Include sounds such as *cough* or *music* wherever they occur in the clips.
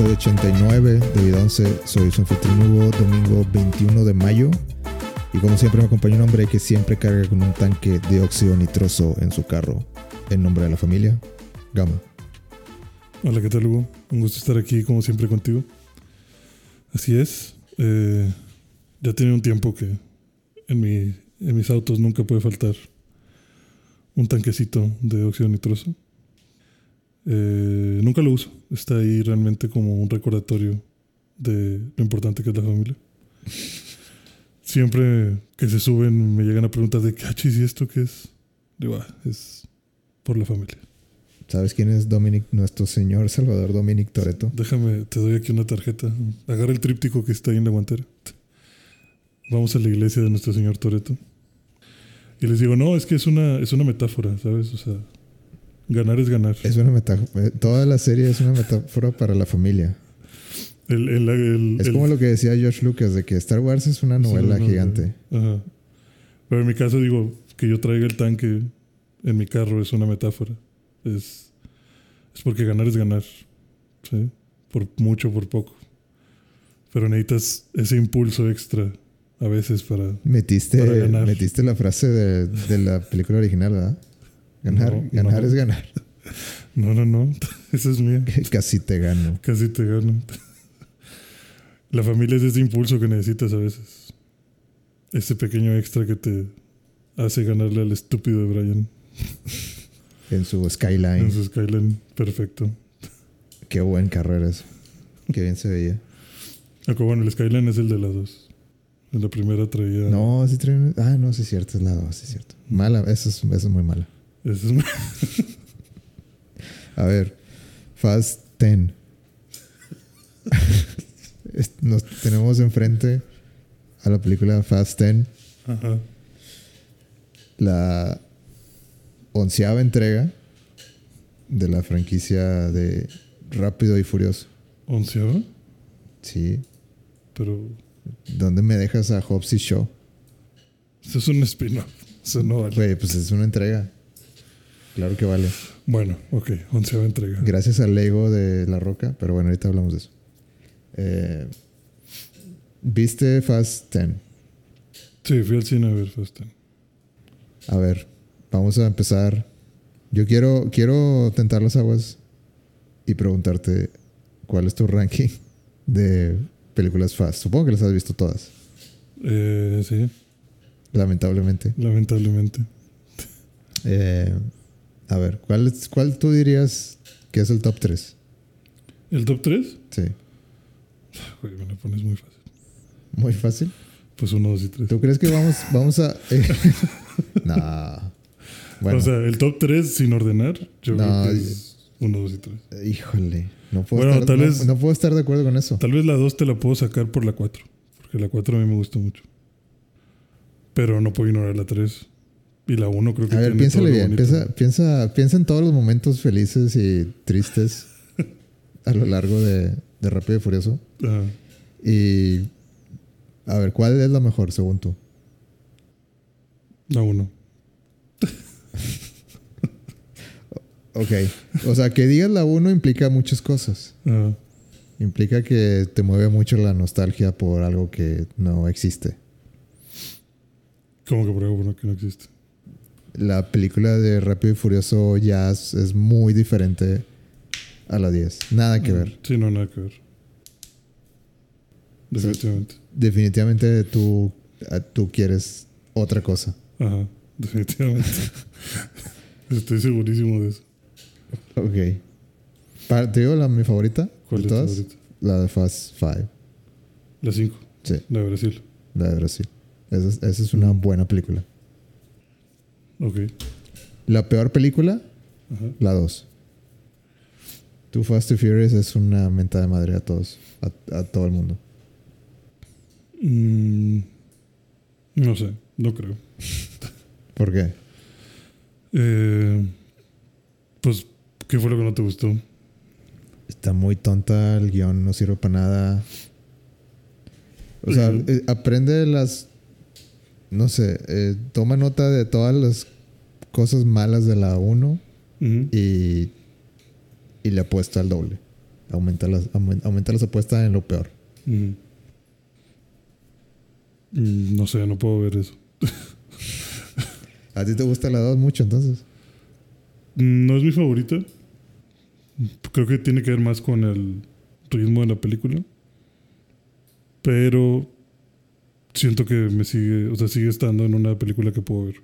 episodio 89 de Vida 11. Soy su anfitrión Hugo, domingo 21 de mayo. Y como siempre me acompaña un hombre que siempre carga con un tanque de óxido nitroso en su carro. En nombre de la familia, Gama. Hola, ¿qué tal Hugo? Un gusto estar aquí como siempre contigo. Así es. eh, ya tiene un tiempo que en, mi, en mis autos nunca puede faltar un tanquecito de óxido nitroso. Eh, nunca lo uso. Está ahí realmente como un recordatorio de lo importante que es la familia. Siempre que se suben me llegan a preguntar de cachis y esto qué es. Digo, "Ah, es por la familia. ¿Sabes quién es Dominic, nuestro señor Salvador Dominic Toreto? Déjame, te doy aquí una tarjeta. Agarra el tríptico que está ahí en la guantera. Vamos a la iglesia de nuestro señor Toreto. Y les digo, no, es que es una, es una metáfora, ¿sabes? O sea, ganar es ganar. Es una metáfora. Toda la serie es una metáfora para la familia. El, el- el- Es como lo que decía George Lucas, de que Star Wars es una novela Sí, no, gigante. Ajá. Pero en mi caso digo, que yo traiga el tanque en mi carro es una metáfora. Es, es porque ganar es ganar. ¿sí? Por mucho, por poco. Pero necesitas ese impulso extra a veces para... Metiste, Para ganar. metiste la frase de, de la película original, ¿verdad? Ganar, No, ganar no. es ganar. No, no, no. *laughs* Esa es mía. *laughs* Casi te gano. Casi te gano. *laughs* La familia es ese impulso que necesitas a veces. Ese pequeño extra que te hace ganarle al estúpido de Brian En su Skyline. en su Skyline perfecto. Qué buen carro eres. Qué bien se veía. Aunque bueno, el Skyline es el de las dos. En la primera traía. No, sí trae un- Ah, no, sí es cierto, es la 2, sí es cierto. Mala, eso es, eso es muy mala. Ese es A ver, Fast 10. Es- Nos tenemos enfrente a la película Fast 10, Ajá. la onceava entrega de la franquicia de Rápido y Furioso. ¿Onceava? Sí. Pero. ¿Dónde me dejas a Hobbs y Shaw? Eso es un spin-off. Eso no vale. Güey, pues es una entrega. Claro que vale. Bueno, ok. Onceava entrega. Gracias al Lego de La Roca, pero bueno, ahorita hablamos de eso. Eh, ¿Viste Fast 10? Sí, fui al cine a ver Fast Ten. A ver, vamos a empezar. Yo quiero, quiero tentar las aguas y preguntarte cuál es tu ranking de películas Fast. Supongo que las has visto todas, Eh, sí, lamentablemente. lamentablemente. Eh, a ver, ¿cuál, es- ¿cuál tú dirías que es el top 3? ¿El top 3? Sí, Güey, me lo pones muy fácil. muy fácil. Pues uno, dos y tres. ¿Tú crees que vamos, vamos a... eh, *laughs* no. Bueno, O sea, el top 3 sin ordenar, yo No, creo que es 1, 2 y 3. híjole, no puedo, Bueno, estar, tal no- vez- no puedo estar de acuerdo con eso. Tal vez la 2 te la puedo sacar por la 4, porque la 4 a mí me gusta mucho. Pero no puedo ignorar la 3. Y la 1 creo que A ver, piénsale bien. Piensa, piensa, piensa en todos los momentos felices y tristes *laughs* a lo largo de, de Rápido y Furioso. Ajá. Y a ver, ¿cuál es la mejor según tú? La 1. *laughs* Ok. O sea, que digas la 1 implica muchas cosas. Ajá. Implica que te mueve mucho la nostalgia por algo que no existe. Como que por algo que no existe. La película de Rápido y Furioso ya es, muy diferente a la 10. Nada que ver. Sí, no, nada que ver. Definitivamente. Definitivamente tú, tú quieres otra cosa. Ajá, definitivamente. *laughs* Estoy segurísimo de eso. Ok. Pa- ¿Te digo la mi favorita? ¿Cuál de es todas? favorita? La de Fast Five. La 5, Sí, la de Brasil. la de Brasil. Esa es, esa es una buena película. Ok. La peor película, Ajá. la 2. Too Fast and Furious es una menta de madre a todos, a, a todo el mundo. Mm, no sé, no creo. *laughs* ¿Por qué? Eh, pues, ¿qué fue lo que no te gustó? Está muy tonta, el guion no sirve para nada. O sea, eh, aprende las. No sé, eh, toma nota de todas las cosas malas de la 1 Ujú. y, y le apuesta al doble. aumenta las, aumen- aumenta las apuestas en lo peor. Mm, No sé, no puedo ver eso. *laughs* ¿A ti te gusta la 2 mucho entonces? Mm, No es mi favorita. Creo que tiene que ver más con el ritmo de la película. Pero siento que me sigue, o sea, sigue estando en una película que puedo ver.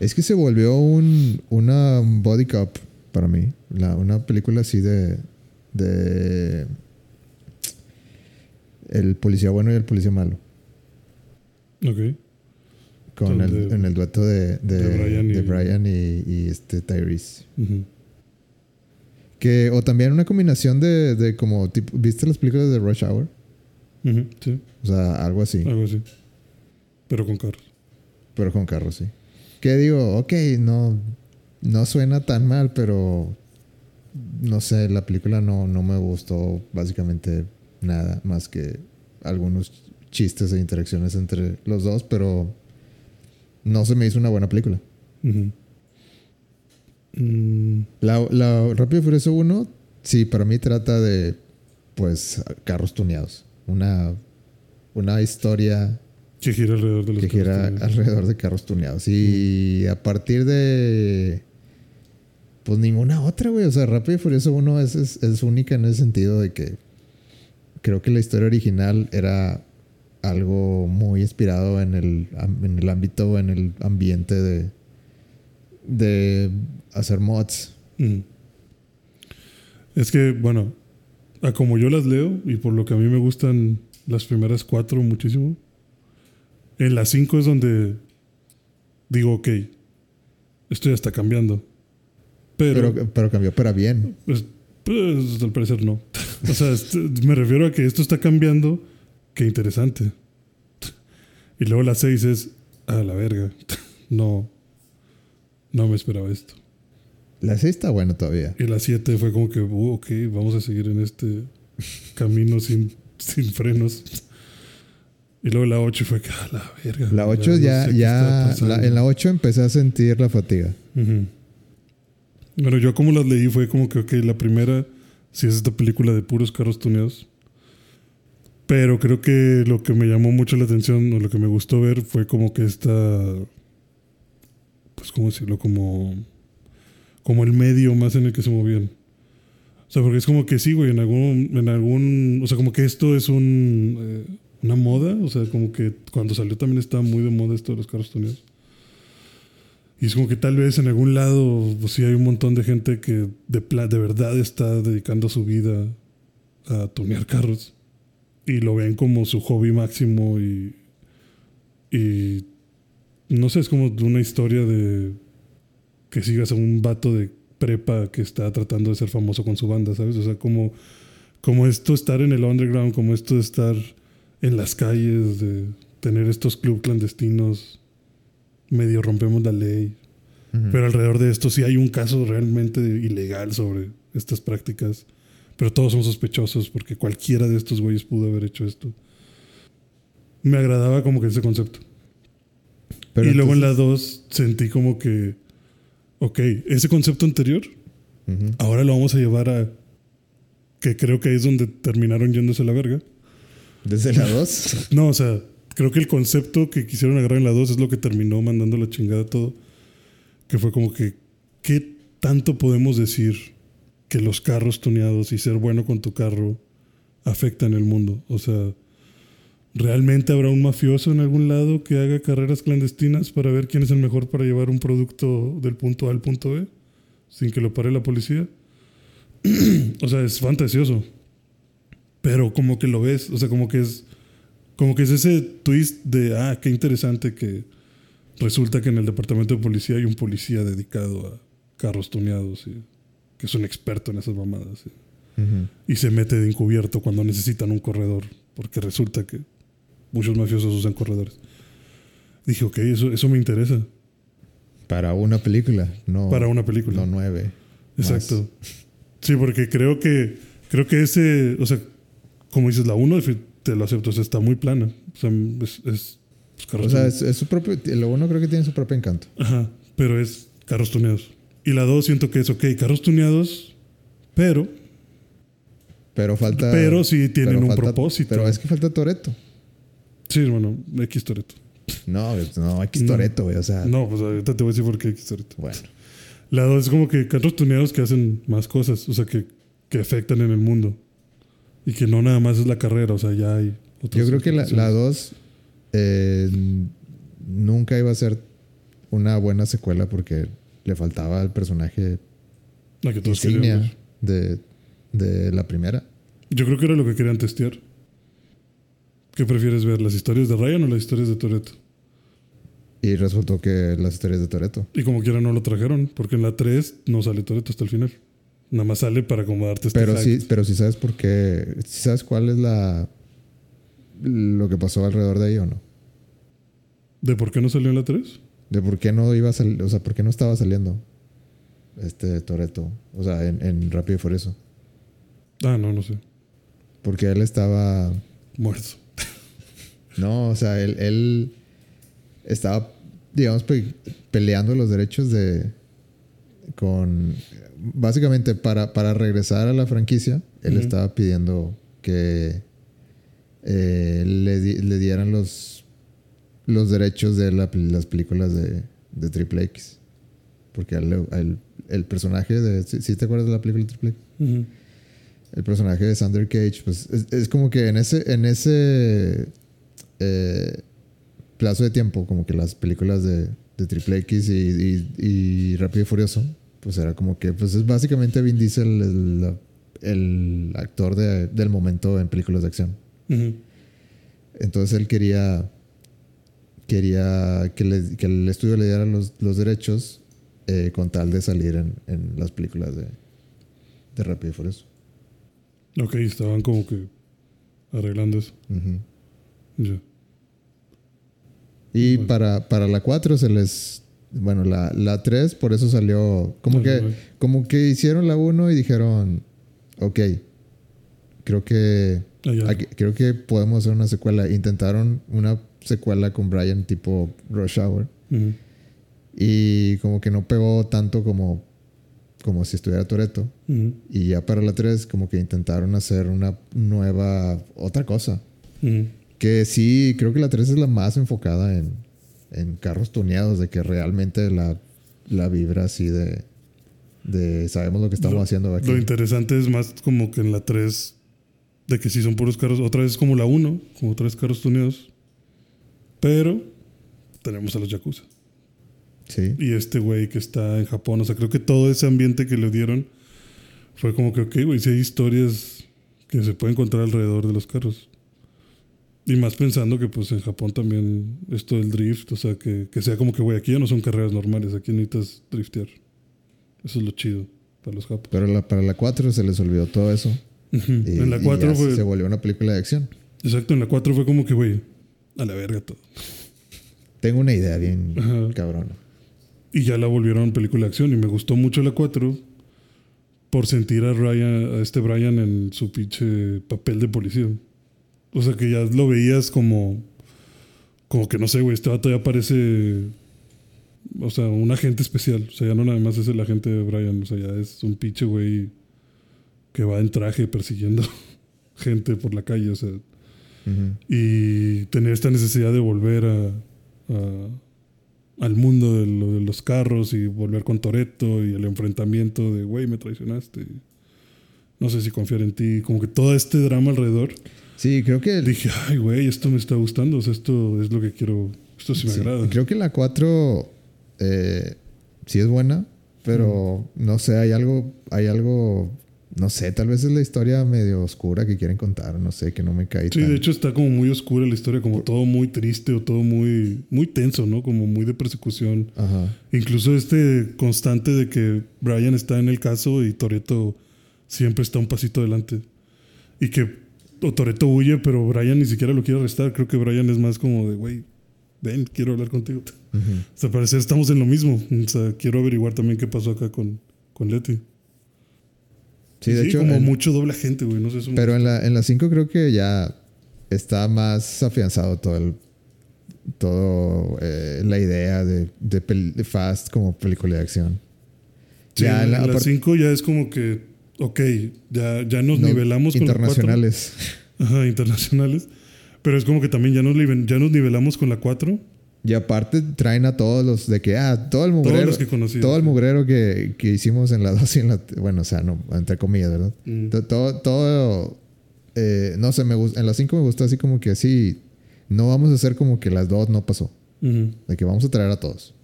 Es que se volvió un, una body cop para mí. La, una película así de. de. El policía bueno y el policía malo. Ok. Con el, De- en el dueto de, de, de Brian y- de Brian y, y este Tyrese. Que, o también una combinación de, de como tipo. ¿Viste las películas de Rush Hour? Sí, O sea, algo así. algo así. Pero con carros. Pero con carros, sí. Que digo, ok, no, no suena tan mal, pero no sé, la película no, no me gustó básicamente nada más que algunos chistes e interacciones entre los dos, pero no se me hizo una buena película. Mm, La, la Rápido Furioso 1, sí, para mí trata de, pues, carros tuneados. Una, una historia que gira alrededor de los que gira carros alrededor de carros tuneados. Y a partir de. Pues ninguna otra, güey. O sea, Rápido y Furioso 1 es, es, es única en ese sentido de que creo que la historia original era algo muy inspirado en el, en el ámbito, en el ambiente de, de hacer mods. Mm. Es que, bueno, a como yo las leo y por lo que a mí me gustan las primeras cuatro muchísimo, en las cinco es donde digo, ok, esto ya está cambiando. Pero, Pero, pero cambió para bien. pues, pues, al parecer no. *laughs* o sea, me refiero a que esto está cambiando, qué interesante. Y luego la seis es, a la verga, *laughs* no, no me esperaba esto. La 6 está buena todavía. Y la 7 fue como que, uh, ok, vamos a seguir en este camino sin, sin frenos. Y luego la 8 fue que, a la verga. La 8 no ya, sé qué ya, la- en la 8 empecé a sentir la fatiga. Ujú. Bueno, yo como las leí fue como que, ok, la primera sí es esta película de puros carros tuneados. Pero creo que lo que me llamó mucho la atención o lo que me gustó ver fue como que esta, pues, ¿cómo decirlo? Como, como el medio más en el que se movían. O sea, porque es como que sí, güey, en algún, en algún, o sea, como que esto es un, eh, una moda. O sea, como que cuando salió también estaba muy de moda esto de los carros tuneados. Y es como que tal vez en algún lado, pues sí hay un montón de gente que de, de verdad está dedicando su vida a tunear carros. Y lo ven como su hobby máximo y, y no sé, es como una historia de que sigas a un vato de prepa que está tratando de ser famoso con su banda, ¿sabes? O sea, como, como esto estar en el underground, como esto de estar en las calles, de tener estos clubes clandestinos, medio rompemos la ley. Pero alrededor de esto sí hay un caso realmente ilegal sobre estas prácticas. Pero todos son sospechosos porque cualquiera de estos güeyes pudo haber hecho esto. Me agradaba como que ese concepto. Pero y luego en la entonces- 2 sentí como que, ok, ese concepto anterior, ahora lo vamos a llevar a... Que creo que ahí es donde terminaron yéndose a la verga. Desde la 2. *laughs* No, o sea, creo que el concepto que quisieron agarrar en la 2 es lo que terminó mandando la chingada todo. Que fue como que, ¿qué tanto podemos decir que los carros tuneados y ser bueno con tu carro afectan el mundo? O sea, ¿realmente habrá un mafioso en algún lado que haga carreras clandestinas para ver quién es el mejor para llevar un producto del punto A al punto B sin que lo pare la policía? *clears throat* o sea, es fantasioso. Pero como que lo ves, o sea, como que es como que es ese twist de, ah, qué interesante que resulta que en el departamento de policía hay un policía dedicado a carros tuneados, y, que es un experto en esas mamadas. y- se mete de encubierto cuando necesitan un corredor, porque resulta que muchos mafiosos usan corredores. Dije, ok, eso, eso me interesa Para una película, no. para una película. No nueve. Exacto. Sí, porque creo que creo que ese, o sea, como dices, la 1 te lo acepto, o sea, está muy plana. O sea, es, es pues, O sea, es, es su propio. Lo uno creo que tiene su propio encanto. Ajá, pero es carros tuneados. Y la 2 siento que es, ok, carros tuneados, pero Pero falta. Pero sí tienen pero un falta- propósito. Pero es que falta Toreto. Sí, hermano, X Toreto. No, no, X. Toreto, güey. O sea, No, pues ahorita te voy a decir por qué X Toreto. bueno. La dos es como que carros tuneados que hacen más cosas, o sea, que, que afectan en el mundo. Y que no nada más es la carrera, o sea, ya hay otras Yo creo que la, la. 2 eh, nunca iba a ser una buena secuela porque le faltaba el personaje La que todos insignia de, de la primera. Yo creo que era lo que querían testear. ¿Qué prefieres ver, las historias de Ryan o las historias de Toreto? Y resultó que las historias de Toreto. Y como quiera no lo trajeron, porque en la 3 no sale Toreto hasta el final. Nada más sale para acomodarte este Pero hype. sí, pero sí sabes por qué. ¿Sí ¿Sabes cuál es la lo que pasó alrededor de ahí o no? ¿De por qué no salió en la 3? De por qué no iba a salir, o sea, por qué no estaba saliendo este Toreto, o sea, en, en Rápido y Furioso. Ah, no, no sé. Porque él estaba Muerto. No, o sea, él, él estaba, digamos, pe- peleando los derechos de. con. Básicamente, para, para regresar a la franquicia, él estaba pidiendo que eh, le, le dieran los, los derechos de la las películas de, de Triple X. Porque él el personaje de. ¿sí, sí te acuerdas de la película Triple X? El personaje de Sander Cage, pues es, es como que en ese, en ese eh, plazo de tiempo, como que las películas de, de Triple X y, y, y Rápido y Furioso, pues era como que, pues es básicamente Vin Diesel el, el actor de- del momento en películas de acción. Entonces él quería, quería que, le- que el estudio le diera los, los derechos eh, con tal de salir en, en las películas de, de Rápido y Furioso. Ok, estaban como que arreglando eso. Ya. Y Bueno. para, para la 4 se les. Bueno, la, la 3 por eso salió. Como que, como que hicieron la 1 y dijeron. Ok. Creo que. Ah, aquí- creo que podemos hacer una secuela. Intentaron una secuela con Brian tipo Rush Hour. Ujú. Y como que no pegó tanto como. Como si estuviera Toreto. Ujú. Y ya para la 3, como que intentaron hacer una nueva. Otra cosa. Ujú. Que sí, creo que la 3 es la más enfocada en, en carros tuneados, de que realmente la, la vibra así de, de sabemos lo que estamos Lo- haciendo aquí. Lo interesante es más como que en la 3, de que sí son puros carros, otra vez es como la 1, como tres carros tuneados. Pero tenemos a los Yakuza. Sí, Y este güey que está en Japón, o sea, creo que todo ese ambiente que le dieron fue como que, ok, güey, sí hay historias que se pueden encontrar alrededor de los carros. Y más pensando que pues en Japón también esto del drift, o sea, que, que sea como que, güey, aquí ya no son carreras normales, aquí necesitas driftear. Eso es lo chido para los japoneses. pero la- para la 4 se les olvidó todo eso. Y, en la y 4 ya fue... se volvió una película de acción. Exacto, en la 4 fue como que, güey, a la verga todo. Tengo una idea bien Ajá. cabrona. Y ya la volvieron película de acción. Y me gustó mucho la 4 por sentir a Ryan, a este Brian en su pinche papel de policía. O sea que ya lo veías como. Como que no sé, güey, este vato ya parece. O sea, un agente especial. O sea, ya no nada más es el agente de Brian. O sea, ya es un pinche güey que va en traje persiguiendo *laughs* gente por la calle. O sea, y tener esta necesidad de volver a, a- al mundo de, lo- de los carros y volver con Toreto y el enfrentamiento de, güey, me traicionaste. No sé si confiar en ti. Como que todo este drama alrededor. Sí, creo que... Dije, ay, güey, esto me está gustando. O sea, esto es lo que quiero. Esto sí me sí, agrada. creo que la 4 eh, sí es buena, pero no sé, hay algo, hay algo, no sé, tal vez es la historia medio oscura que quieren contar, no sé, que no me cae Sí, tan- de hecho está como muy oscura la historia, como todo muy triste o todo muy, muy tenso, ¿no? Como muy de persecución. Ajá. Incluso este constante de que Brian está en el caso y Toreto siempre está un pasito adelante. Y que o Toreto huye, pero Brian ni siquiera lo quiere arrestar. Creo que Brian es más como de, güey, ven, quiero hablar contigo. Ujú. O sea, parecer estamos en lo mismo. O sea, quiero averiguar también qué pasó acá con, con Letty. Sí, de hecho, como en- mucho doble agente, güey. No sé, eso pero en la, en la 5 creo que ya está más afianzado todo el, todo eh, la idea de, de, Fast como película de acción. Sí, ya en la- la aparte- 5 ya es como que ok, ya, ya nos No, nivelamos con la 4. internacionales. *laughs* Ajá, internacionales. Pero es como que también ya nos, ya nos nivelamos con la 4. Y aparte traen a todos los de que, ah, todo el mugrero. los que conocí, Todo el mugrero que, que hicimos en la 2 y en la. Bueno, o sea, no, entre comillas, ¿verdad? Mm. To- Todo. todo eh, no sé, me. En la 5 me gustó así como que así. No vamos a hacer como que las dos no pasó. De que vamos a traer a todos.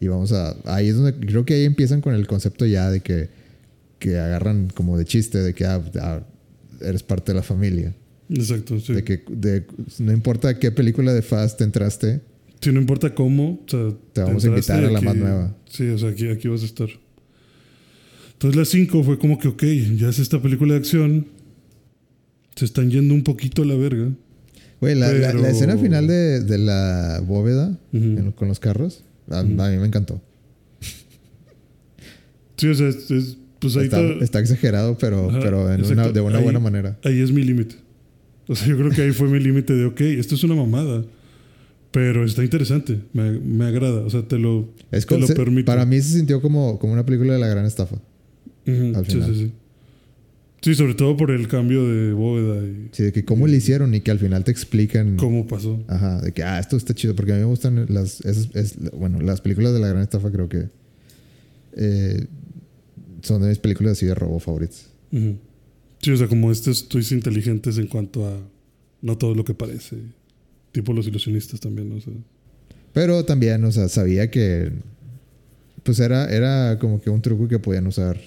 Y vamos a. Ahí es donde. Creo que ahí empiezan con el concepto ya de que. Que agarran como de chiste, de que ah, ah, eres parte de la familia. Exacto, sí. De que de- no importa qué película de Fast entraste, Si no importa cómo, o sea, Te vamos a invitar a la aquí- más nueva. Sí, o sea, aquí, aquí vas a estar. Entonces la 5 fue como que, ok, ya es esta película de acción. Se están yendo un poquito a la verga. Güey, la, la- Pero- la escena final de, de la bóveda en- con los carros, a, a mí me encantó. Sí, o sea, es, es- pues ahí Está, está- está exagerado, pero, Ajá, pero en una- de una Ahí- buena manera. Ahí es mi límite. O sea, yo creo que ahí fue mi límite de, ok, esto es una mamada. Pero está interesante, me, me agrada. O sea, te lo, Es te lo se- permito. para mí se sintió como, como una película de la gran estafa. Ujú, al sí, final. sí, sí. Sí, sobre todo por el cambio de bóveda y Sí, de que cómo le hicieron y que al final te explican. cómo pasó. Ajá, de que, ah, esto está chido. Porque a mí me gustan las. esas- es- bueno, las películas de la gran estafa, creo que. eh, son de mis películas así de robo favoritas. Sí, o sea, como estos estoy inteligentes en cuanto a no todo lo que parece. Tipo los ilusionistas también, ¿no? O sea, Pero también, o sea, sabía que. Pues era, era como que un truco que podían usar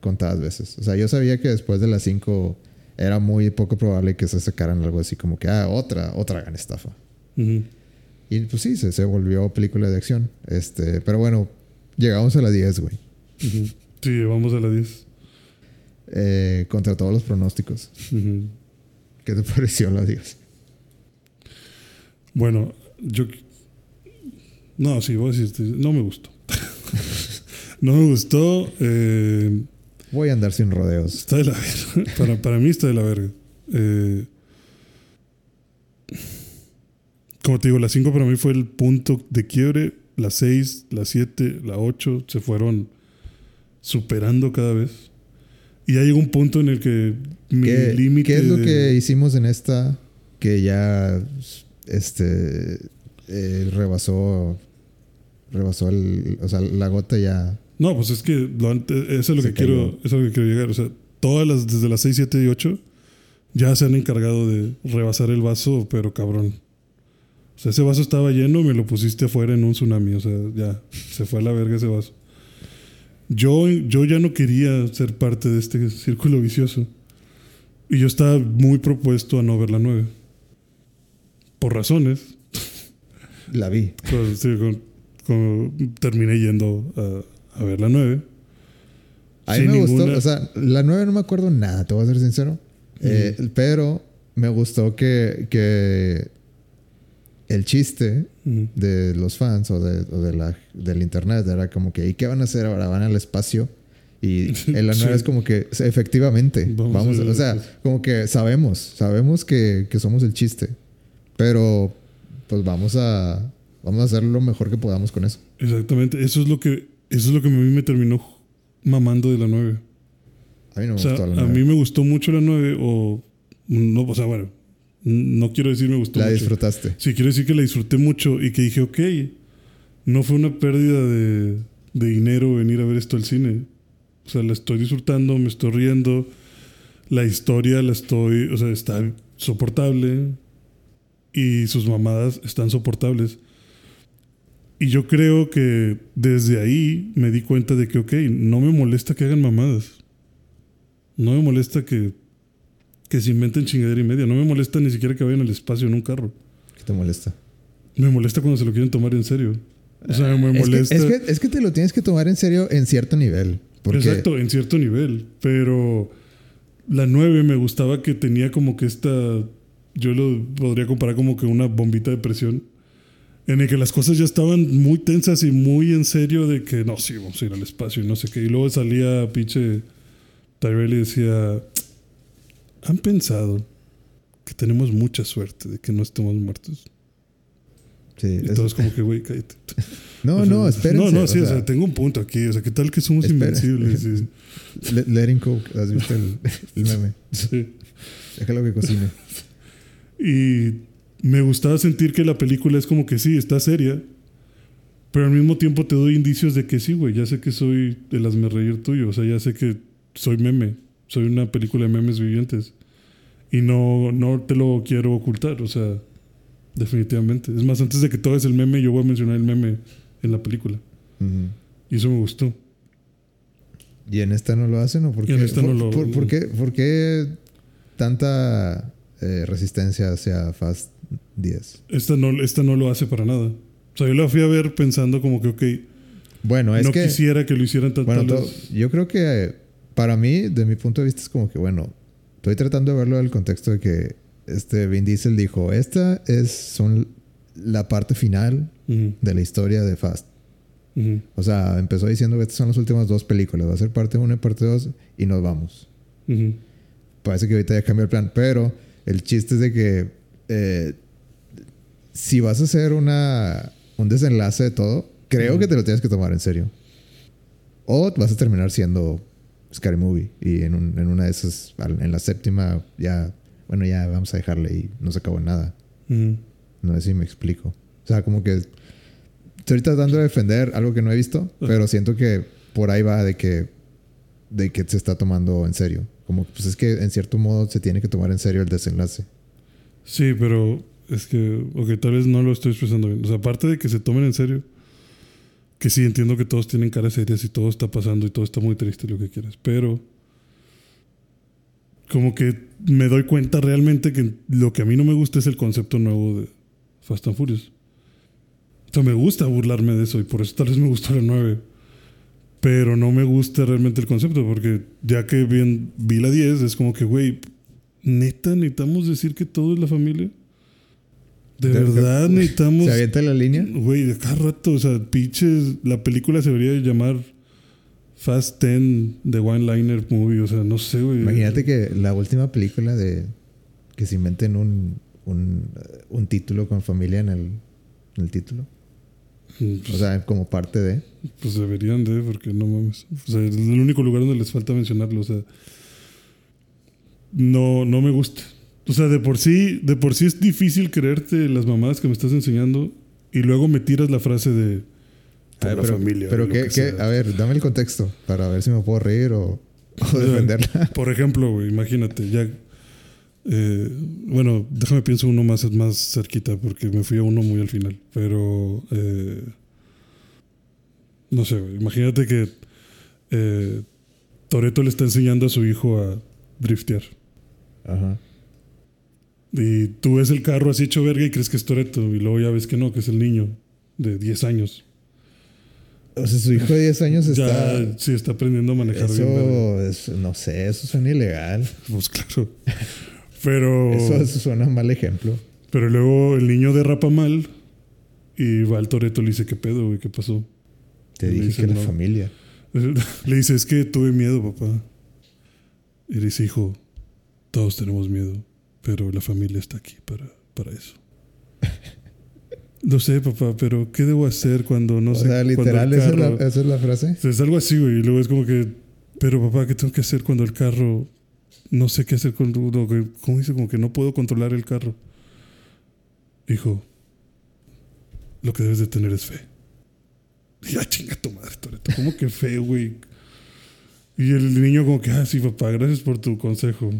contadas veces. O sea, yo sabía que después de las 5 era muy poco probable que se sacaran algo así como que, ah, otra, otra gran estafa. Y pues sí, se, se volvió película de acción. Este, pero bueno, llegamos a la 10, güey. Ujú. Sí, vamos a la 10. Eh, contra todos los pronósticos. Ujú. ¿Qué te *laughs* pareció la 10? Bueno, yo. No, sí, voy a decirte, no me gustó. *laughs* no me gustó. eh, Voy a andar sin rodeos. está de la verga. *laughs* Para, para mí está de la verga. Eh, como te digo, la 5 para mí fue el punto de quiebre. La 6, la 7, la 8 se fueron superando cada vez. Y ya llegó un punto en el que mi ¿Qué, límite. qué es lo de- que hicimos en esta que ya este eh, rebasó rebasó el, o sea, la gota ya No, pues es que lo ante- eso es lo que quiero, cayó. eso es lo que quiero llegar. O sea, todas las, desde las 6, 7 y 8, ya se han encargado de rebasar el vaso, pero cabrón. O sea, ese vaso estaba lleno, me lo pusiste afuera en un tsunami. O sea, ya, se fue a la verga ese vaso. Yo, yo ya no quería ser parte de este círculo vicioso. Y yo estaba muy propuesto a no ver la 9. Por razones. la vi. Pues, sí, con- con- terminé yendo a, a ver la 9. A mí Sin me gustó, o sea, la 9 no me acuerdo nada, te voy a ser sincero. Eh, pero me gustó que, que el chiste de los fans o, de, o de la, del internet era como que, ¿y qué van a hacer ahora? ¿Van al espacio? Y en la 9 Sí. es como que, efectivamente, Vamos vamos, a o sea, como que sabemos, sabemos que, que somos el chiste, pero pues vamos a, vamos a hacer lo mejor que podamos con eso. Exactamente. Eso es lo que, eso es lo que a mí me terminó mamando de la 9. A mí no me O sea, gustó la a 9. mí me gustó mucho la 9 o... No, o sea, bueno, no quiero decir me gustó La mucho. disfrutaste. Sí, quiero decir que la disfruté mucho y que dije, ok, no fue una pérdida de, de dinero venir a ver esto al cine. O sea, la estoy disfrutando, me estoy riendo. La historia la estoy, o sea, está soportable y sus mamadas están soportables. Y yo creo que desde ahí me di cuenta de que, ok, no me molesta que hagan mamadas. No me molesta que, que se inventen chingadera y media. No me molesta ni siquiera que vayan al espacio en un carro. ¿Qué te molesta? Me molesta cuando se lo quieren tomar en serio. O sea, me Es que, molesta. es, que, es que te lo tienes que tomar en serio en cierto nivel. Porque Exacto, en cierto nivel. Pero la 9 me gustaba que tenía como que esta. Yo lo podría comparar como que una bombita de presión. En el que las cosas ya estaban muy tensas y muy en serio de que no, sí, vamos a ir al espacio y no sé qué. Y luego salía pinche Tyrell y decía: ¿Han pensado que tenemos mucha suerte de que no estemos muertos? Sí, Y es- todos como *laughs* que, güey, cállate. no, O sea, no, espérense. No, no, sí, o o sea, sea, tengo un punto aquí. O sea, ¿qué tal que somos invencibles? Le- letting cook, ¿has visto el, *laughs* el meme? sí. Déjalo que cocine. Y me gustaba sentir que la película es como que sí, está seria. Pero al mismo tiempo te doy indicios de que sí, güey. Ya sé que soy el hazme reír tuyo. O sea, ya sé que soy meme. Soy una película de memes vivientes. Y no, no te lo quiero ocultar. O sea, definitivamente. Es más, antes de que todo es el meme, yo voy a mencionar el meme en la película. Ujú. Y eso me gustó. ¿Y en esta no lo hacen o por Y qué? en esta por, no lo- por- por qué, por qué tanta eh, resistencia hacia Fast 10? Esta no, esta no lo hace para nada. O sea, yo la fui a ver pensando como que, ok, Bueno, es no que... quisiera que lo hicieran tan Bueno, to- yo creo que para mí, de mi punto de vista, es como que, bueno, estoy tratando de verlo del contexto de que este Vin Diesel dijo, esta es son la parte final de la historia de Fast. O sea, empezó diciendo que estas son las últimas dos películas, va a ser parte 1 y parte 2 y nos vamos. Parece que ahorita ya cambió el plan, pero el chiste es de que eh, si vas a hacer una, un desenlace de todo, creo que te lo tienes que tomar en serio. O vas a terminar siendo Scary Movie y en, un- en una de esas, en la séptima, ya, bueno, ya vamos a dejarle y no se acabó nada. No sé si me explico. O sea, como que estoy tratando de defender algo que no he visto, pero siento que por ahí va de que de que se está tomando en serio. Como pues es que en cierto modo se tiene que tomar en serio el desenlace. Sí, pero es que, ok, tal vez no lo estoy expresando bien. O sea, aparte de que se tomen en serio, que sí entiendo que todos tienen caras serias y todo está pasando y todo está muy triste lo que quieras, pero como que me doy cuenta realmente que lo que a mí no me gusta es el concepto nuevo de Fast and Furious. O sea, me gusta burlarme de eso y por eso tal vez me gustó la 9. Pero no me gusta realmente el concepto porque ya que bien vi la 10 es como que, güey, neta necesitamos decir que todo es la familia. De verdad necesitamos... ¿Se avienta la línea? Güey, de cada rato, o sea, pinches, la película se debería llamar Fast 10 de One Liner Movie, o sea, no sé, güey. Imagínate que la última película de que se inventen un, un, un título con familia en el, en el título. Pues, O sea, como parte de. pues deberían de, porque no mames. O sea, es el único lugar donde les falta mencionarlo, o sea. No, no me gusta. O sea, de por sí, de por sí es difícil creerte las mamadas que me estás enseñando y luego me tiras la frase de A ver, la pero, familia. pero qué, que a ver, dame el contexto para ver si me puedo reír o, o defenderla. *laughs* Por ejemplo, güey, imagínate, ya. eh, bueno, déjame pienso uno más, más cerquita porque me fui a uno muy al final. Pero. eh, no sé, güey, imagínate que eh, Toreto le está enseñando a su hijo a driftear. Ajá. Y tú ves el carro así hecho verga y crees que es Toreto. Y luego ya ves que no, que es el niño de 10 años. O sea, su hijo de 10 años está. Ya sí está aprendiendo a manejar bien. verga. Eso es, no sé, eso suena ilegal. *laughs* Pues claro. Pero. Eso, eso suena a mal ejemplo. Pero luego el niño derrapa mal y va al Toreto y le dice, ¿qué pedo, güey? ¿Qué pasó? Te dije dice, que la no. familia. *laughs* Le dice, es que tuve miedo, papá. Y le dice, hijo, todos tenemos miedo, pero la familia está aquí para, para eso. No sé, papá, pero ¿qué debo hacer cuando no o sé? sea, cuando literal, el esa, es carro- la, esa es la frase. es algo así, güey. Y luego es como que, pero papá, ¿qué tengo que hacer cuando el carro, no sé qué hacer con, no, ¿cómo dice? Como que no puedo controlar el carro. Hijo, lo que debes de tener es fe. Y ya chinga tu madre, Toreto. ¿Cómo que fe, güey? Y el niño como que, ah, sí, papá, gracias por tu consejo.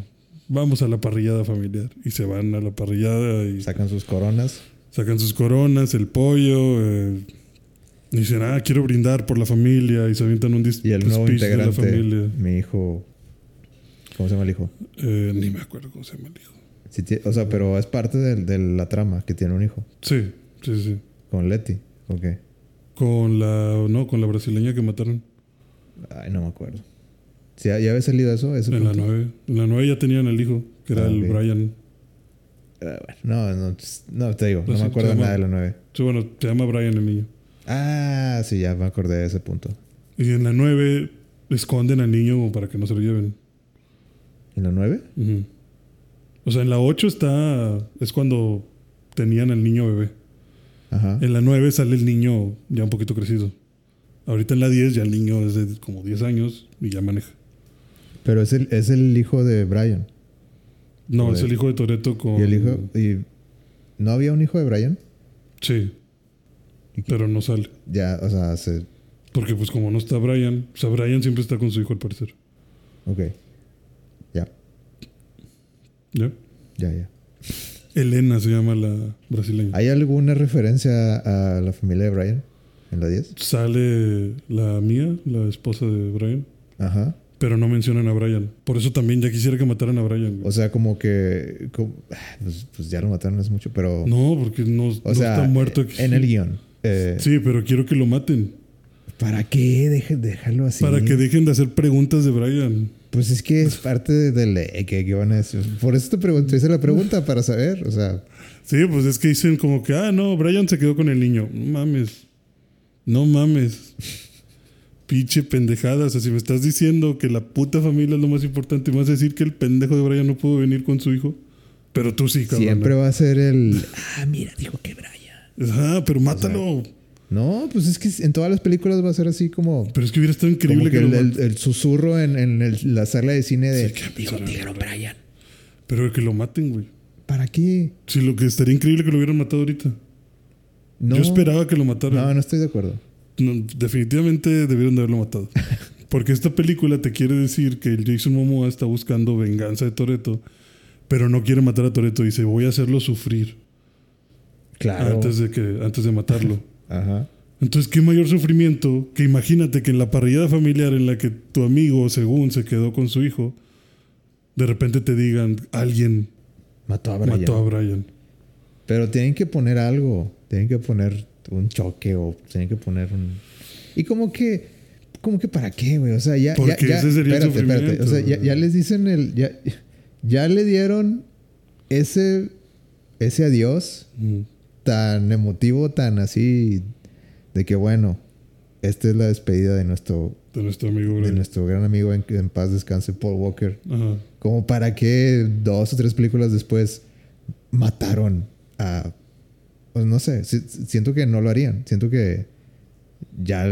Vamos a la parrillada familiar. Y se van a la parrillada y Sacan sus coronas. Sacan sus coronas, el pollo. eh, y dicen, ah, quiero brindar por la familia. Y se avientan un dis- Y el nuevo speech de la integrante, familia. mi hijo. ¿Cómo se llama el hijo? Eh, ni me acuerdo cómo se llama el hijo. Sí o sea, pero es parte de, la trama que tiene un hijo. Sí, sí, sí. Con Letty. ¿Ok? Con la, no, con la brasileña que mataron Ay, no me acuerdo. Sí, ¿Ya había salido eso? ¿Ese en la punto? 9. En la 9 ya tenían el hijo, que era Ah, el ok. Brian. Ah, bueno, no, no, no, te digo, no Pues me sí, acuerdo se llama- nada de la 9. Sí, bueno, se llama Brian el niño. Ah, sí, ya me acordé de ese punto. Y en la 9 esconden al niño para que no se lo lleven. ¿En la 9? Ujú. O sea, en la 8 está. Es cuando tenían al niño bebé. Ajá. En la 9 sale el niño ya un poquito crecido. Ahorita en la 10 ya el niño es de como 10 años y ya maneja. Pero es el, es el hijo de Brian. No, es el hijo de Toreto con. Y el hijo. Y, ¿No había un hijo de Brian? Sí. Pero no sale. Ya, o sea, se. Porque pues como no está Brian, o sea, Brian siempre está con su hijo al parecer. Ok. Ya, ¿Ya? ya, ya. Elena se llama la brasileña. ¿Hay alguna referencia a la familia de Brian en la 10? Sale la mía, la esposa de Brian, Ajá. Pero no mencionan a Brian. Por eso también ya quisiera que mataran a Brian. güey. O sea, como que. como- *sighs* pues, pues ya lo mataron hace mucho, pero. no, porque no, o no sea, está muerto. en el guion. Eh, Sí, pero quiero que lo maten. ¿Para qué? Deje, déjalo así. Para que dejen de hacer preguntas de Brian. Pues es que es *laughs* parte de, de que van a decir. Por eso te pregunto, hice la pregunta para saber. O sea, Sí, pues es que dicen como que, ah, no, Brian se quedó con el niño. No mames. No mames. Pinche pendejada. O sea, si me estás diciendo que la puta familia es lo más importante, ¿me vas a decir que el pendejo de Brian no pudo venir con su hijo? Pero tú sí, cabrón. siempre va a ser el. Ah, mira, dijo que Brian. Ah, pero mátalo. No, pues es que en todas las películas va a ser así como. pero es que hubiera estado increíble Como que que, el, susurro en, en el- la sala de cine de. Sí, que dijo, dijeron. Brian. Pero que lo maten, güey. ¿Para qué? Sí, lo que estaría increíble que lo hubieran matado ahorita. No, Yo esperaba que lo mataran. No, no estoy de acuerdo. No, definitivamente debieron de haberlo matado. *laughs* Porque esta película te quiere decir que el Jason Momoa está buscando venganza de Toreto, pero no quiere matar a Toreto. Dice, voy a hacerlo sufrir Claro. antes, de que, antes de matarlo. *laughs* Ajá. Entonces, ¿qué mayor sufrimiento que imagínate que en la parrillada familiar en la que tu amigo, según se quedó con su hijo, de repente te digan, alguien Mató a Brian. mató a Brian. Pero tienen que poner algo. Tienen que poner un choque o tienen que poner un. Y como que. Como que para qué, güey. O sea, ya. Porque ya, ya- ese sería el espérate. O sea, ya, les dicen el. Ya, ya le dieron ese. Ese adiós Mm. tan emotivo, tan así. De que bueno. Esta es la despedida de nuestro. De nuestro amigo De nuestro gran amigo en, en paz descanse, Paul Walker. Ajá. Como para que dos o tres películas después mataron a. Pues no sé, si- siento que no lo harían. Siento que ya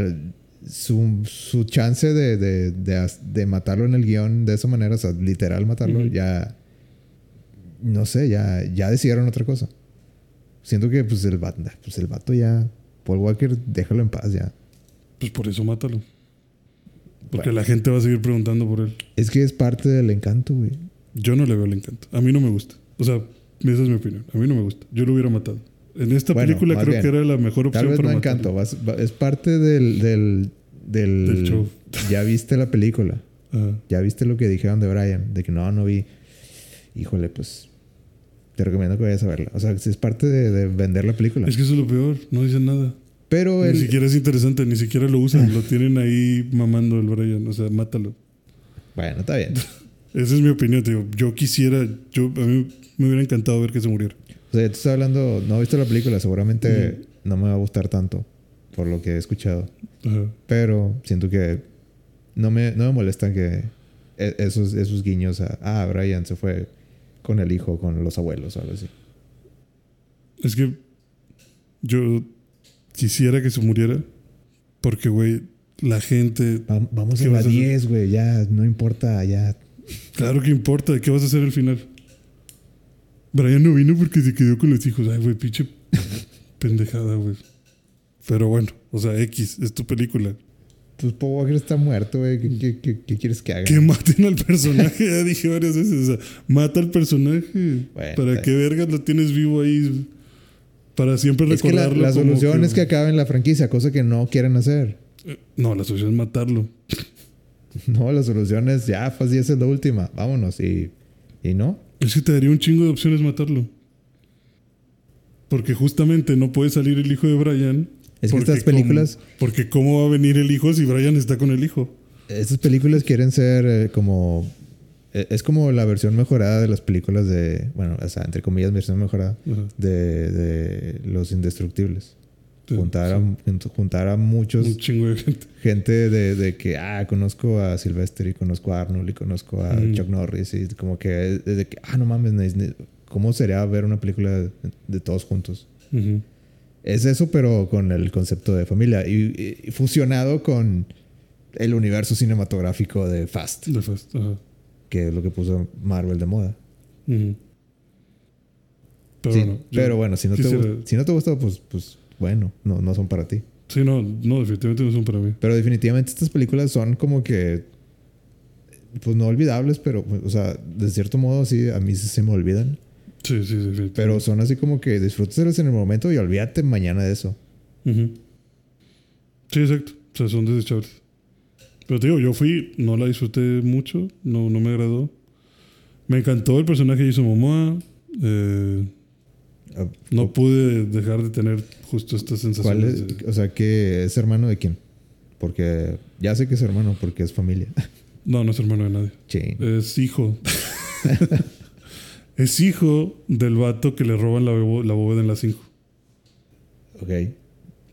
su, su chance de, de, de matarlo en el guion de esa manera, o sea, literal matarlo, ya. No sé, ya, ya decidieron otra cosa. Siento que pues el, vato, pues el vato ya. Paul Walker, déjalo en paz ya. Pues por eso mátalo. Porque la gente va a seguir preguntando por él. Es que es parte del encanto, güey. Yo no le veo el encanto. A mí no me gusta. O sea, esa es mi opinión. A mí no me gusta. Yo lo hubiera matado. En esta Bueno, película creo bien. que era la mejor opción Tal vez para no encanto, vas- va- es parte del, del, del, Del show. Ya viste la película, Ajá. ya viste lo que dijeron de Brian, de que no, no vi. Híjole, pues te recomiendo que vayas a verla. O sea, es parte de, de vender la película. Es que eso es lo peor. No dicen nada. Pero Ni siquiera es interesante. Ni siquiera lo usan. lo tienen ahí mamando el Brian. O sea, mátalo. bueno, está bien. *laughs* Esa es mi opinión. Digo, yo quisiera... Yo, a mí me hubiera encantado ver que se muriera. O sea, tú estás hablando, no he visto la película, seguramente no me va a gustar tanto por lo que he escuchado. Pero siento que no me, no me molestan que e- esos, esos guiños a, ah, Brian se fue con el hijo, con los abuelos o algo así. Es que yo quisiera que se muriera. Porque, güey, la gente... Va- vamos ¿Qué a la vas a hacer? 10, güey. Ya, no importa, ya. Claro que importa. ¿Qué vas a hacer al final? Brian no vino porque se quedó con los hijos. Ay, güey, pinche pendejada, güey. Pero bueno, o sea, X, es tu película. Pues Paul Walker está muerto, güey. ¿Qué, qué- qué- qué quieres que haga? Que maten al personaje, *laughs* ya dije varias veces. O sea, mata al personaje. Bueno, ¿Para qué vergas lo tienes vivo ahí? Para siempre Es que la, recordarlo. la como solución es que acaben la franquicia, cosa que no quieren hacer. Eh, No, la solución es matarlo. *laughs* No, la solución es ya, pues ya esa es la última. Vámonos. Y, y no. Es que te daría un chingo de opciones matarlo. Porque justamente no puede salir el hijo de Brian. Es que estas películas- cómo- porque cómo va a venir el hijo si Brian está con el hijo. Estas películas quieren ser eh, como. eh, Es como la versión mejorada de las películas de. Bueno, o sea, entre comillas, versión mejorada de, de Los Indestructibles. Juntar, sí. A, juntar a muchos. Un chingo de gente. gente de, de que, ah, conozco a Sylvester y conozco a Arnold y conozco a Mm. Chuck Norris y como que es de que, ah, no mames, ¿cómo sería ver una película de, de todos juntos? Es eso, pero con el concepto de familia. Y, y fusionado con el universo cinematográfico de Fast. De Fast, ajá. Que es lo que puso Marvel de moda. Pero Sí, bueno. pero bueno, si no, te, si no te gusta, pues, pues bueno, no, no son para ti. Sí, no, no, definitivamente no son para mí. Pero definitivamente estas películas son como que, pues no olvidables, pero, o sea, de cierto modo sí, a mí sí se me olvidan. Sí, sí, definitivamente. Pero son así como que disfrútaselas en el momento y olvídate mañana de eso. Ujú. Sí, exacto. O sea, son desechables. Pero te digo, yo fui, no la disfruté mucho, no, no me agradó. Me encantó el personaje de Jason Momoa. eh, Ah, no pude dejar de tener justo estas ¿Cuál sensaciones. es? de- O sea, que es hermano de quién? Porque ya sé que es hermano porque es familia. *laughs* No, no es hermano de nadie. Sí. Es hijo. *laughs* es hijo del vato que le roban la, bóveda en la 5. Ok.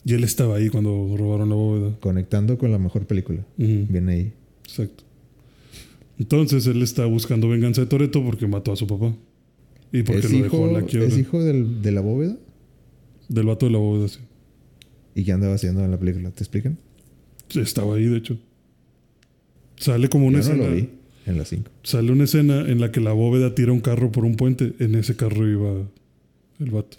Y él estaba ahí cuando robaron la bóveda. Conectando con la mejor película. Viene ahí. Exacto. Entonces él está buscando venganza de Toreto porque mató a su papá. Y porque ¿Es lo dejó en hijo, la quiebra. ¿es hijo del- de la bóveda? Del vato de la bóveda, sí. ¿Y qué andaba haciendo en la película? ¿Te explican? Estaba ahí, de hecho. Sale como una Yo no escena. lo vi en las 5. Sale una escena en la que la bóveda tira un carro por un puente. En ese carro iba el vato.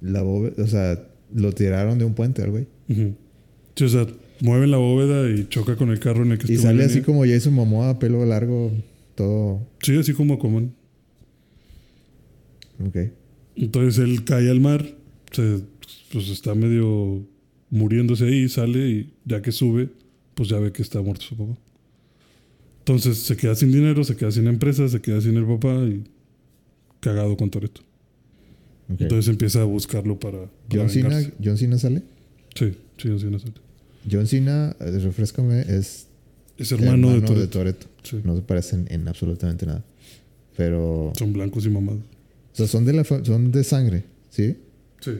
La bóveda, o sea, lo tiraron de un puente al güey. Sí, o sea, mueven la bóveda y choca con el carro en el que Y sale así como Jason Momoa, pelo largo, todo. Sí, así como Aquaman. Ok. Entonces él cae al mar, se, pues está medio muriéndose ahí, sale y ya que sube, pues ya ve que está muerto su papá. Entonces se queda sin dinero, se queda sin empresa, se queda sin el papá y cagado con Toreto. Entonces empieza a buscarlo para, para John, Cena, vengarse. John Cena sale. Sí, sí, John Cena sale. John Cena, eh, refrescame, es Es hermano, de Toreto. Sí. No se parecen en absolutamente nada. Pero. Son blancos y mamados. O sea, son de, la son de sangre, ¿sí? Sí.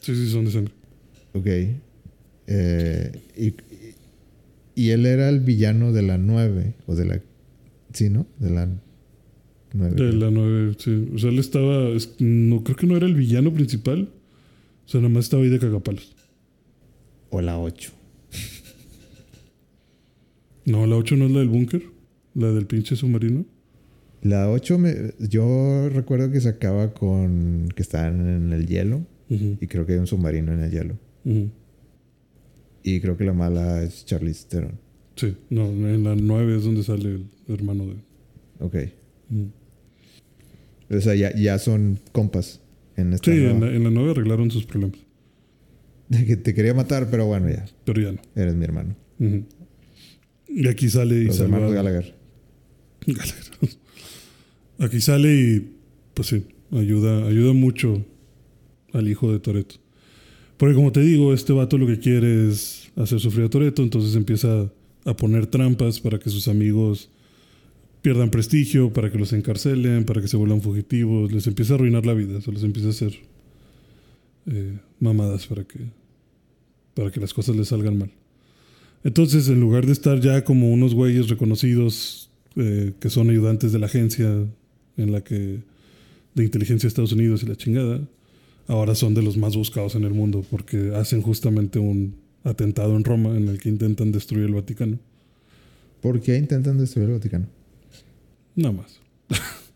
Sí, sí, son de sangre. Ok. Eh, y, y él era el villano de la 9, o de la... Sí, ¿no? De la 9. De la 9, sí. O sea, él estaba. es- no, creo que no era el villano principal. O sea, nada más estaba ahí de cagapalos. O la 8. No, la 8 no es la del búnker. La del pinche submarino. La 8, me, yo recuerdo que se acaba con que están en el hielo y creo que hay un submarino en el hielo. Y creo que la mala es Charlize Theron. Sí, no, en la 9 es donde sale el hermano de. Ok. O sea, ya, ya son compas en esta Sí, nueva. en la, en la 9 arreglaron sus problemas. *laughs* Que te quería matar, pero bueno, ya. Pero ya no. Eres mi hermano. Y aquí sale y Los salva- hermanos Gallagher. Gallagher. Aquí sale y, pues sí, ayuda, ayuda mucho al hijo de Toreto. Porque como te digo, este vato lo que quiere es hacer sufrir a Toreto, entonces empieza a poner trampas para que sus amigos pierdan prestigio, para que los encarcelen, para que se vuelvan fugitivos, les empieza a arruinar la vida, les empieza a hacer eh, mamadas para que, para que las cosas les salgan mal. Entonces, en lugar de estar ya como unos güeyes reconocidos eh, que son ayudantes de la agencia en la que de inteligencia de Estados Unidos y la chingada, ahora son de los más buscados en el mundo porque hacen justamente un atentado en Roma en el que intentan destruir el Vaticano. ¿Por qué intentan destruir el Vaticano? Nada más. *laughs*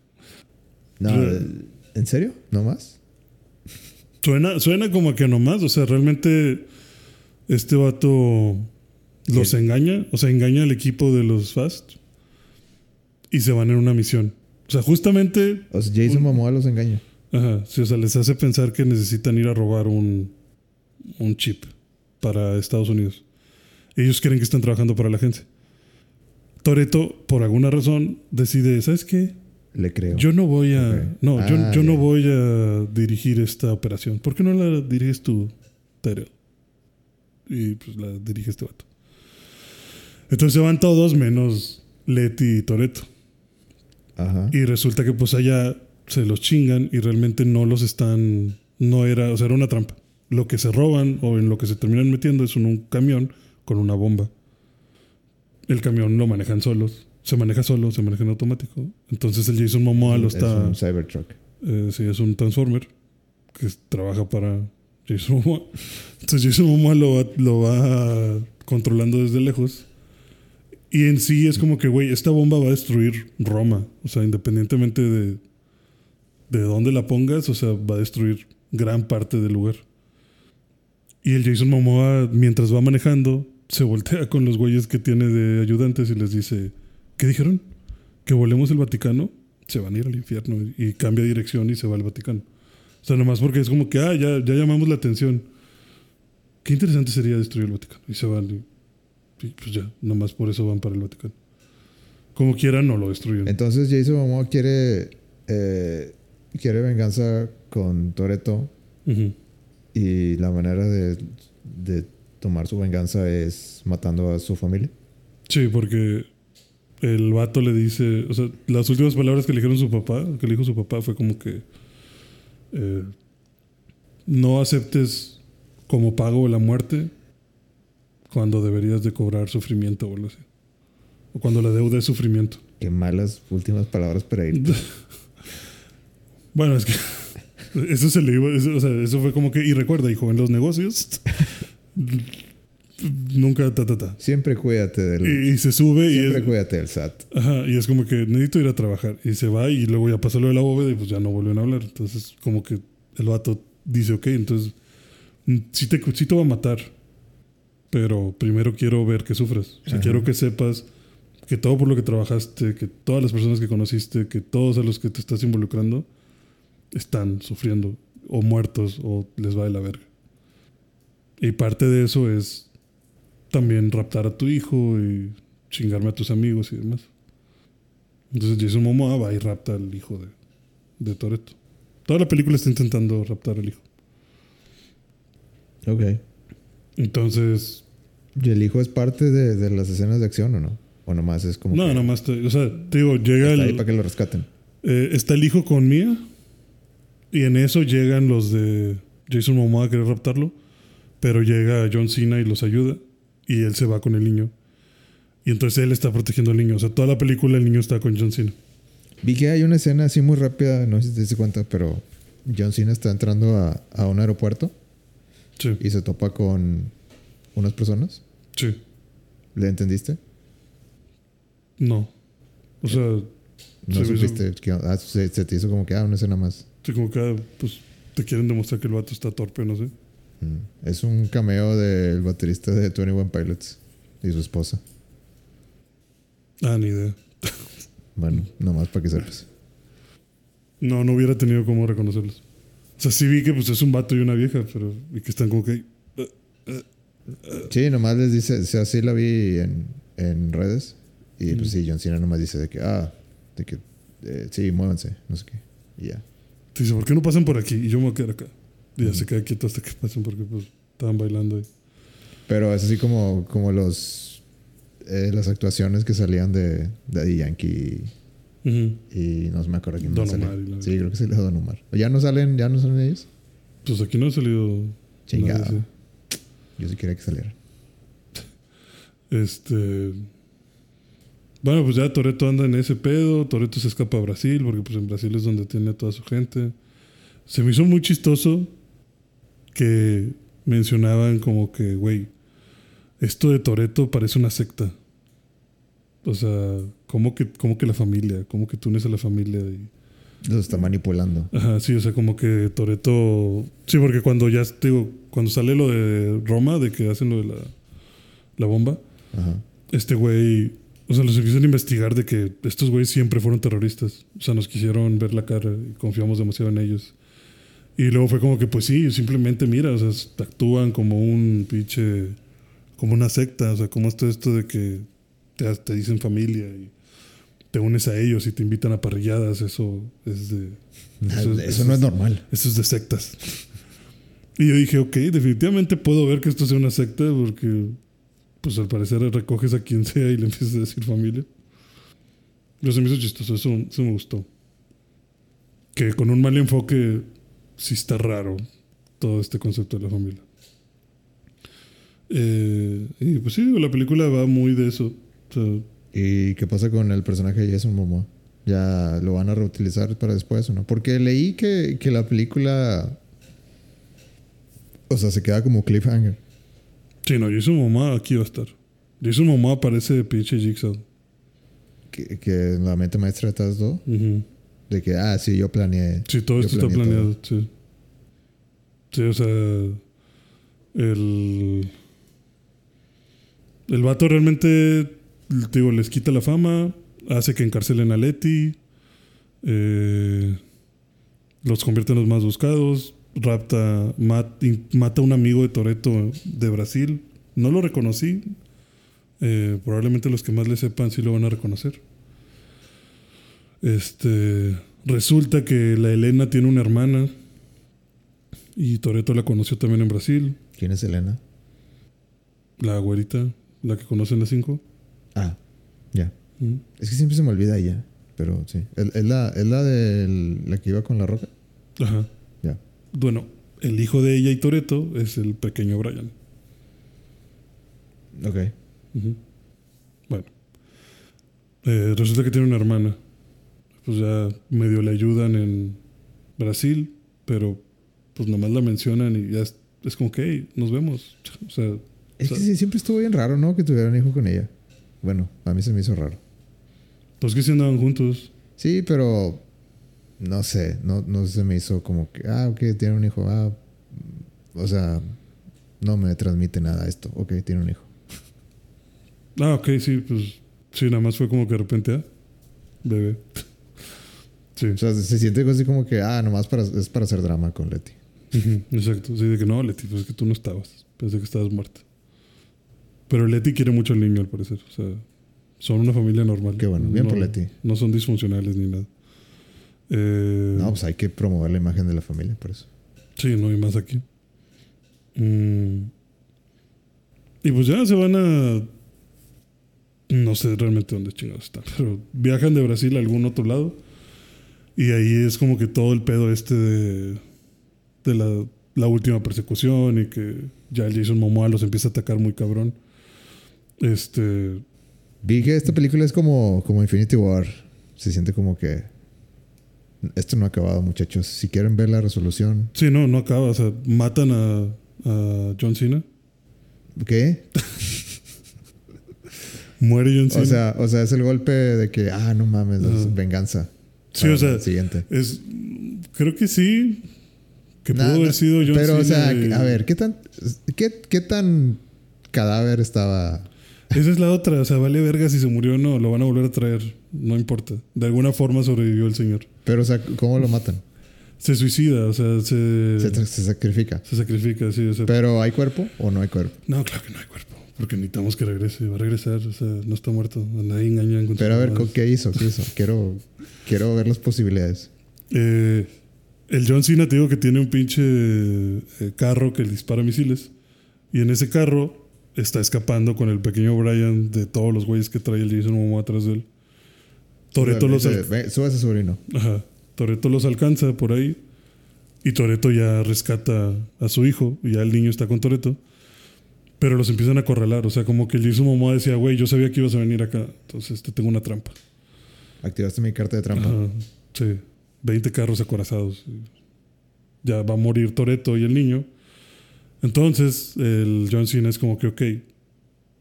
No, ¿En serio? ¿No más? Suena, suena como que nomás, o sea, realmente este vato los engaña, o sea, engaña al equipo de los Fast y se van en una misión. O sea, justamente O sea, Jason Un- Momoa los engaña. Ajá, sí, o sea, les hace pensar que necesitan ir a robar un, un chip para Estados Unidos. Ellos creen que están trabajando para la agencia. Toreto, por alguna razón, decide, ¿sabes qué? Le creo. Yo no voy a... No, yo, Ah, yo no voy a dirigir esta operación. ¿Por qué no la diriges tú, Tyrell? Y pues la dirige este vato. Entonces se van todos menos Leti y Toreto. Ajá. Y resulta que pues allá se los chingan y realmente no los están, no era, o sea, era una trampa. Lo que se roban o en lo que se terminan metiendo es en un camión con una bomba. El camión lo manejan solos, se maneja solo, se maneja en automático. Entonces el Jason Momoa lo Es está, un Cybertruck. eh, sí, es un Transformer que trabaja para Jason Momoa. Entonces Jason Momoa lo va, lo va controlando desde lejos. Y en sí es como que, güey, esta bomba va a destruir Roma. O sea, independientemente de, de dónde la pongas, o sea, va a destruir gran parte del lugar. Y el Jason Momoa, mientras va manejando, se voltea con los güeyes que tiene de ayudantes y les dice, ¿qué dijeron? ¿Que volemos el Vaticano? Se van a ir al infierno y cambia dirección y se va al Vaticano. O sea, nomás porque es como que, ah, ya, ya llamamos la atención. Qué interesante sería destruir el Vaticano. Y se van y, y pues ya, nomás por eso van para el Vaticano. Como quieran, no lo destruyen. Entonces Jason Momoa quiere, eh, quiere venganza con Toreto y la manera de, de tomar su venganza es matando a su familia. Sí, porque el vato le dice, o sea, las últimas palabras que le dijeron su papá, que le dijo su papá fue como que eh, no aceptes como pago la muerte cuando deberías de cobrar sufrimiento o algo así. O cuando la deuda es sufrimiento. Qué malas últimas palabras para ir. *laughs* Bueno, es que *laughs* eso se le iba, eso, o sea, eso fue como que, y recuerda, hijo, en los negocios *laughs* nunca ta ta ta. Siempre cuídate del, Y, y se sube y siempre cuídate del SAT. Ajá, y es como que necesito ir a trabajar. Y se va y luego ya pasa lo de la bóveda y pues ya no vuelven a hablar. Entonces, como que el vato dice, ok, entonces mm, sí te, sí te va a matar. Pero primero quiero ver que sufres. O sea, Ajá. quiero que sepas que todo por lo que trabajaste, que todas las personas que conociste, que todos a los que te estás involucrando están sufriendo o muertos o les va de la verga. Y parte de eso es también raptar a tu hijo y chingarme a tus amigos y demás. Entonces Jason Momoa va y rapta al hijo de, de Toreto. Toda la película está intentando raptar al hijo. Ok. Entonces, ¿Y el hijo es parte de, de las escenas de acción o no? O nomás es como. no, que nada más, te- o sea, te digo, llega está ahí el, para que lo rescaten. eh, está el hijo con Mia y en eso llegan los de Jason Momoa a querer raptarlo, pero llega John Cena y los ayuda y él se va con el niño. Y entonces él está protegiendo al niño. O sea, toda la película el niño está con John Cena. Vi que hay una escena así muy rápida, no sé si te diste cuenta, pero John Cena está entrando a, a un aeropuerto Sí, y se topa con unas personas. sí. ¿Le entendiste? No. O sea, No Se hizo- supiste. que- ah, se, se te hizo como que, ah, una escena más. sí, como que ah, pues, te quieren demostrar que el vato está torpe, no sé. Mm. Es un cameo del baterista de 21 Pilots y su esposa. Ah, ni idea. Bueno, nomás para que sepas. No, no hubiera tenido cómo reconocerlos. Sea, sí vi que pues es un vato y una vieja, pero y que están como que Sí, nomás les dice, o sea, sí la vi en, en redes. Y pues sí, John Cena nomás dice de que, ah, de que, eh, sí, muévanse, no sé qué. Y ya. te dice, ¿por qué no pasan por aquí? Y yo me voy a quedar acá. Y ya se queda quieto hasta que pasen porque pues estaban bailando ahí. Pero es así como, como los, eh, las actuaciones que salían de Daddy Yankee Y no me acuerdo quién Don más. Omar Sí, creo que salió Don Omar. ¿Ya no salen, ya no salen ellos? Pues aquí no ha salido. Nadie, sí. Yo sí quería que salieran. Este. Bueno, pues ya Toreto anda en ese pedo. Toreto se escapa a Brasil, porque pues en Brasil es donde tiene a toda su gente. Se me hizo muy chistoso que mencionaban como que, güey, esto de Toreto parece una secta. O sea, como que, como que la familia, como que tú unes a la familia y. Los está manipulando. Ajá, sí, o sea, como que Toreto. Sí, porque cuando ya digo, cuando sale lo de Roma, de que hacen lo de la, la bomba, Ajá. este güey, o sea, los empiezan a investigar de que estos güeyes siempre fueron terroristas. O sea, nos quisieron ver la cara y confiamos demasiado en ellos. Y luego fue como que, pues sí, simplemente mira, o sea, actúan como un pinche, como una secta. O sea, como esto, esto de que te, te dicen familia y te unes a ellos y te invitan a parrilladas. Eso es de. Eso, Eso es- no es normal. Eso es de sectas. Y yo dije, ok, definitivamente puedo ver que esto sea una secta porque, pues al parecer recoges a quien sea y le *laughs* empiezas a decir familia. Pero se me hizo chistoso, eso, eso me gustó. Que con un mal enfoque sí está raro todo este concepto de la familia. Eh, y pues sí, la película va muy de eso. ¿Y qué pasa con el personaje de Jason Momoa? ¿Ya lo van a reutilizar para después o no? Porque leí que, que la película O sea, se queda como cliffhanger. Sí, no, Jason Momoa aquí va a estar. Jason Momoa parece pinche Jigsaw. Que, que la mente maestra de todo. Ujú. De que, ah, sí, yo planeé. Sí, todo esto está planeado, sí. Sí, o sea, el... El vato realmente, te digo, les quita la fama, hace que encarcelen a Leti, eh, los convierte en los más buscados, rapta, mat- mata a un amigo de Toreto de Brasil. No lo reconocí. Eh, probablemente los que más le sepan sí lo van a reconocer. Este resulta que la Elena tiene una hermana y Toreto la conoció también en Brasil. ¿Quién es Elena? La güerita, la que conocen las cinco. Ah, ya. Mm. Es que siempre se me olvida ella. Pero sí. ¿Es, la, ¿Es la de la que iba con la roca? Ajá. Ya. Bueno, el hijo de ella y Toreto es el pequeño Brian. Ok. Bueno. Eh, resulta que tiene una hermana. Pues ya medio le ayudan en Brasil, pero pues nomás la mencionan y ya es, es como que, hey, nos vemos. *laughs* O sea, Es o que sí, siempre estuvo bien raro, ¿no? Que tuviera un hijo con ella. Bueno, a mí se me hizo raro. pues que si andaban juntos. Sí, pero no sé, no, no se me hizo como que, ah, ok, tiene un hijo, ah, o sea, no me transmite nada esto, ok, tiene un hijo. Ah, ok, sí, pues sí, nada más fue como que de repente, ah, bebé. *laughs* Sí, O sea, se siente así como que, ah, nomás para, es para hacer drama con Leti. Exacto. Sí, de que no, Leti, pues es que tú no estabas. Pensé que estabas muerta. Pero Leti quiere mucho al niño, al parecer. O sea, son una familia normal. Qué bueno, bien no, por Leti. No son disfuncionales ni nada. Eh, No, pues hay que promover la imagen de la familia, por eso. Sí, no hay más aquí. Mm. Y pues ya se van a. No sé realmente dónde chingados están, *laughs* pero viajan de Brasil a algún otro lado. Y ahí es como que todo el pedo este de, de la, la última persecución y que ya el Jason Momoa los empieza a atacar muy cabrón. Este. Vi que esta película es como, como Infinity War. Se siente como que esto no ha acabado, muchachos. Si quieren ver la resolución, Sí, no, no acaba. O sea, matan a, a John Cena. ¿qué? *laughs* Muere John Cena. O sea, o sea, es el golpe de que, ah, no mames, es Ajá. venganza. Sí, o sea, siguiente. Es, creo que sí. Que Nah, pudo haber sido John Pero, o sea, Cena y- a ver, ¿qué tan, qué, qué tan cadáver estaba? Esa es la otra. O sea, vale verga si se murió o no. Lo van a volver a traer. No importa. De alguna forma sobrevivió el señor. Pero, o sea, ¿cómo lo matan? Se suicida. O sea, se, Se, sacrifica. se sacrifica. Sí, o sea, Pero, ¿hay cuerpo o no hay cuerpo? no, claro que no hay cuerpo. Porque necesitamos que regrese. Va a regresar. O sea, no está muerto. A nadie engañan con Pero a ver. ¿qué hizo? ¿Qué hizo? Quiero, quiero ver las posibilidades. Eh, el John Cena te digo que tiene un pinche eh, carro que le dispara misiles. Y en ese carro está escapando con el pequeño Brian de todos los güeyes que trae el Jason Momoa atrás de él. Toreto los, Dice, al- "Ve, Súbase, sobrino. Ajá. Toreto los alcanza por ahí. Y Toreto ya rescata a su hijo. Y ya el niño está con Toreto. Pero los empiezan a acorralar. O sea, como que el Jason Momoa decía, güey, yo sabía que ibas a venir acá. Entonces te tengo una trampa. Activaste mi carta de trampa. Ajá, sí. 20 carros acorazados. Ya va a morir Toreto y el niño. Entonces, el John Cena es como que, ok,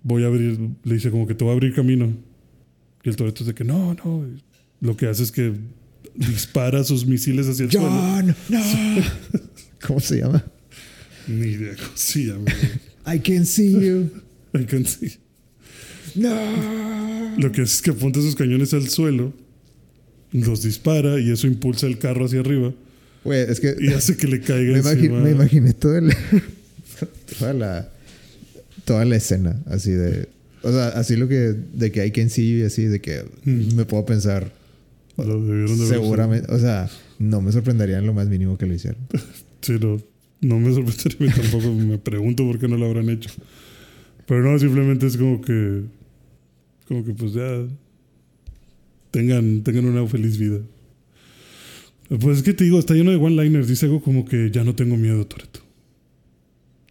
voy a abrir, le dice como que te voy a abrir camino. Y el Toreto es de que no, no. Lo que hace es que dispara sus misiles hacia el suelo. John, no. *laughs* ¿Cómo se llama? Ni idea cómo se llama. I can see you. *laughs* I can see. No. Lo que hace es que apunta sus cañones al suelo, los dispara y eso impulsa el carro hacia arriba Güey, es que y hace que le caiga me, imagi- encima. me imaginé todo el- toda la toda la escena así de o sea así lo que de que can see you y así de que Mm. me puedo pensar de seguramente o sea no me sorprendería en lo más mínimo que lo hicieran *laughs* Sí, no, no me sorprendería *laughs* tampoco. me pregunto por qué no lo habrán hecho. Pero no, simplemente es como que. Como que pues ya. Tengan, tengan una feliz vida. Pues es que te digo, está lleno de one-liners. Dice algo como que ya no tengo miedo, Toreto.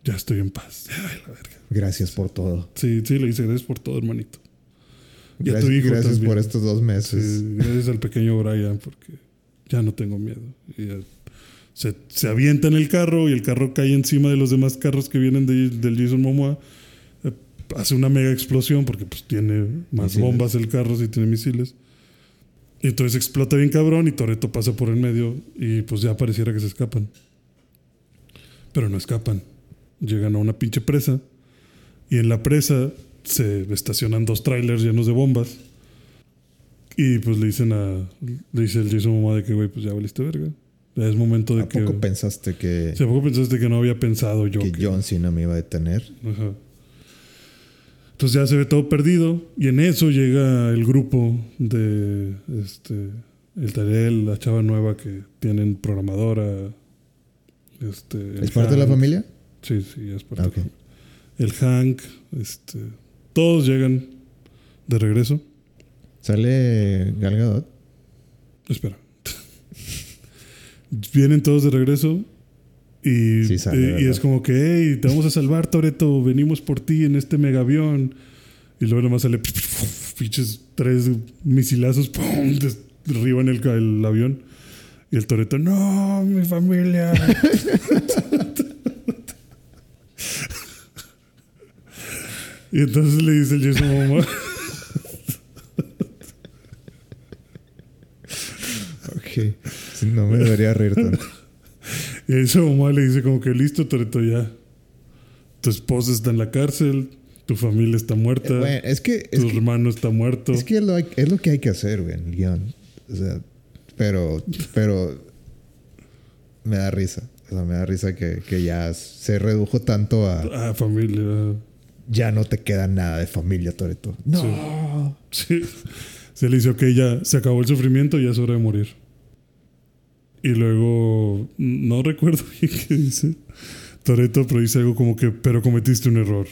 Ya estoy en paz. *laughs* Ay, la verga. gracias por todo Sí, sí, le dice gracias por todo, hermanito. Y a tu gracias, hijo gracias también. por estos dos meses Sí, gracias al pequeño Brian porque ya no tengo miedo. Y ya Se, se avienta en el carro y el carro cae encima de los demás carros que vienen de- del Jason Momoa. Eh, hace una mega explosión porque pues tiene más Misiles. bombas el carro si tiene misiles. Y entonces explota bien cabrón y Toreto pasa por el medio y pues ya pareciera que se escapan. Pero no escapan. Llegan a una pinche presa y en la presa se estacionan dos trailers llenos de bombas. Y pues le dicen a. Le dice el Jason Momoa de que, güey, pues ya valiste verga. Ya es momento de ¿A que. poco pensaste que, ¿Sí, ¿A poco pensaste que no había pensado yo? que que- John Cena me iba a detener? Ajá. Entonces ya se ve todo perdido. Y en eso llega el grupo de. Este. El Tarel, la chava nueva que tienen programadora. Este. ¿Es parte de la familia? Sí, sí, es parte de. El Hank. Este. Todos llegan de regreso. ¿Sale Gal Gadot? Espera. Vienen todos de regreso y, Sí sale, y- y ¿verdad? es como que, hey, te vamos a salvar, Toreto, venimos por ti en este megavión. Y luego nomás sale pinches tres misilazos, ¡pum! derriban el, el avión. Y el Toreto, no, mi familia. *laughs* y entonces le dice el Jason Momoa, Ok. No me debería reír tanto. Y ahí su mamá le dice como que listo, Toreto, ya. Tu esposa está en la cárcel, tu familia está muerta, Eh, Bueno, es que, es tu que, hermano está muerto. es que es lo, hay- es lo que hay que hacer, güey, en el guion. O sea, pero, pero me da risa. O sea, me da risa que, que ya se redujo tanto a Ah, familia. Ya no te queda nada de familia, Toreto. No. Sí. Se le dice, ok, ya se acabó el sufrimiento, ya es hora de morir. Y luego, no recuerdo bien *laughs* qué dice Toreto, pero dice algo como que, pero cometiste un error.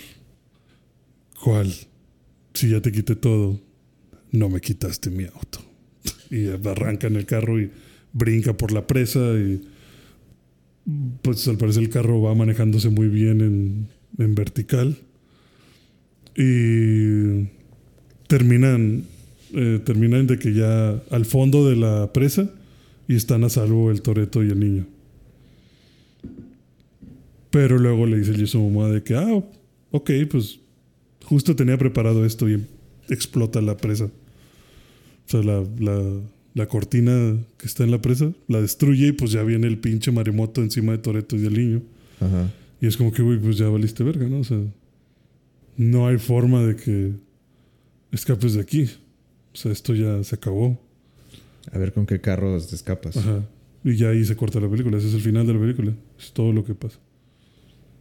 ¿Cuál? Si ya te quité todo, no me quitaste mi auto. *laughs* Y arranca en el carro y brinca por la presa y pues al parecer el carro va manejándose muy bien en, en vertical. Y terminan, eh, terminan de que ya al fondo de la presa y están a salvo el Toreto y el niño. Pero luego le dice Jason Momoa de que, ah, ok, pues justo tenía preparado esto y explota la presa. O sea, la, la, la cortina que está en la presa la destruye y pues ya viene el pinche maremoto encima de Toreto y del niño. Ajá. Y es como que, güey, pues ya valiste verga, ¿no? O sea, no hay forma de que escapes de aquí. O sea, esto ya se acabó. A ver con qué carros te escapas. Ajá. Y ya ahí se corta la película. Ese es el final de la película. Es todo lo que pasa.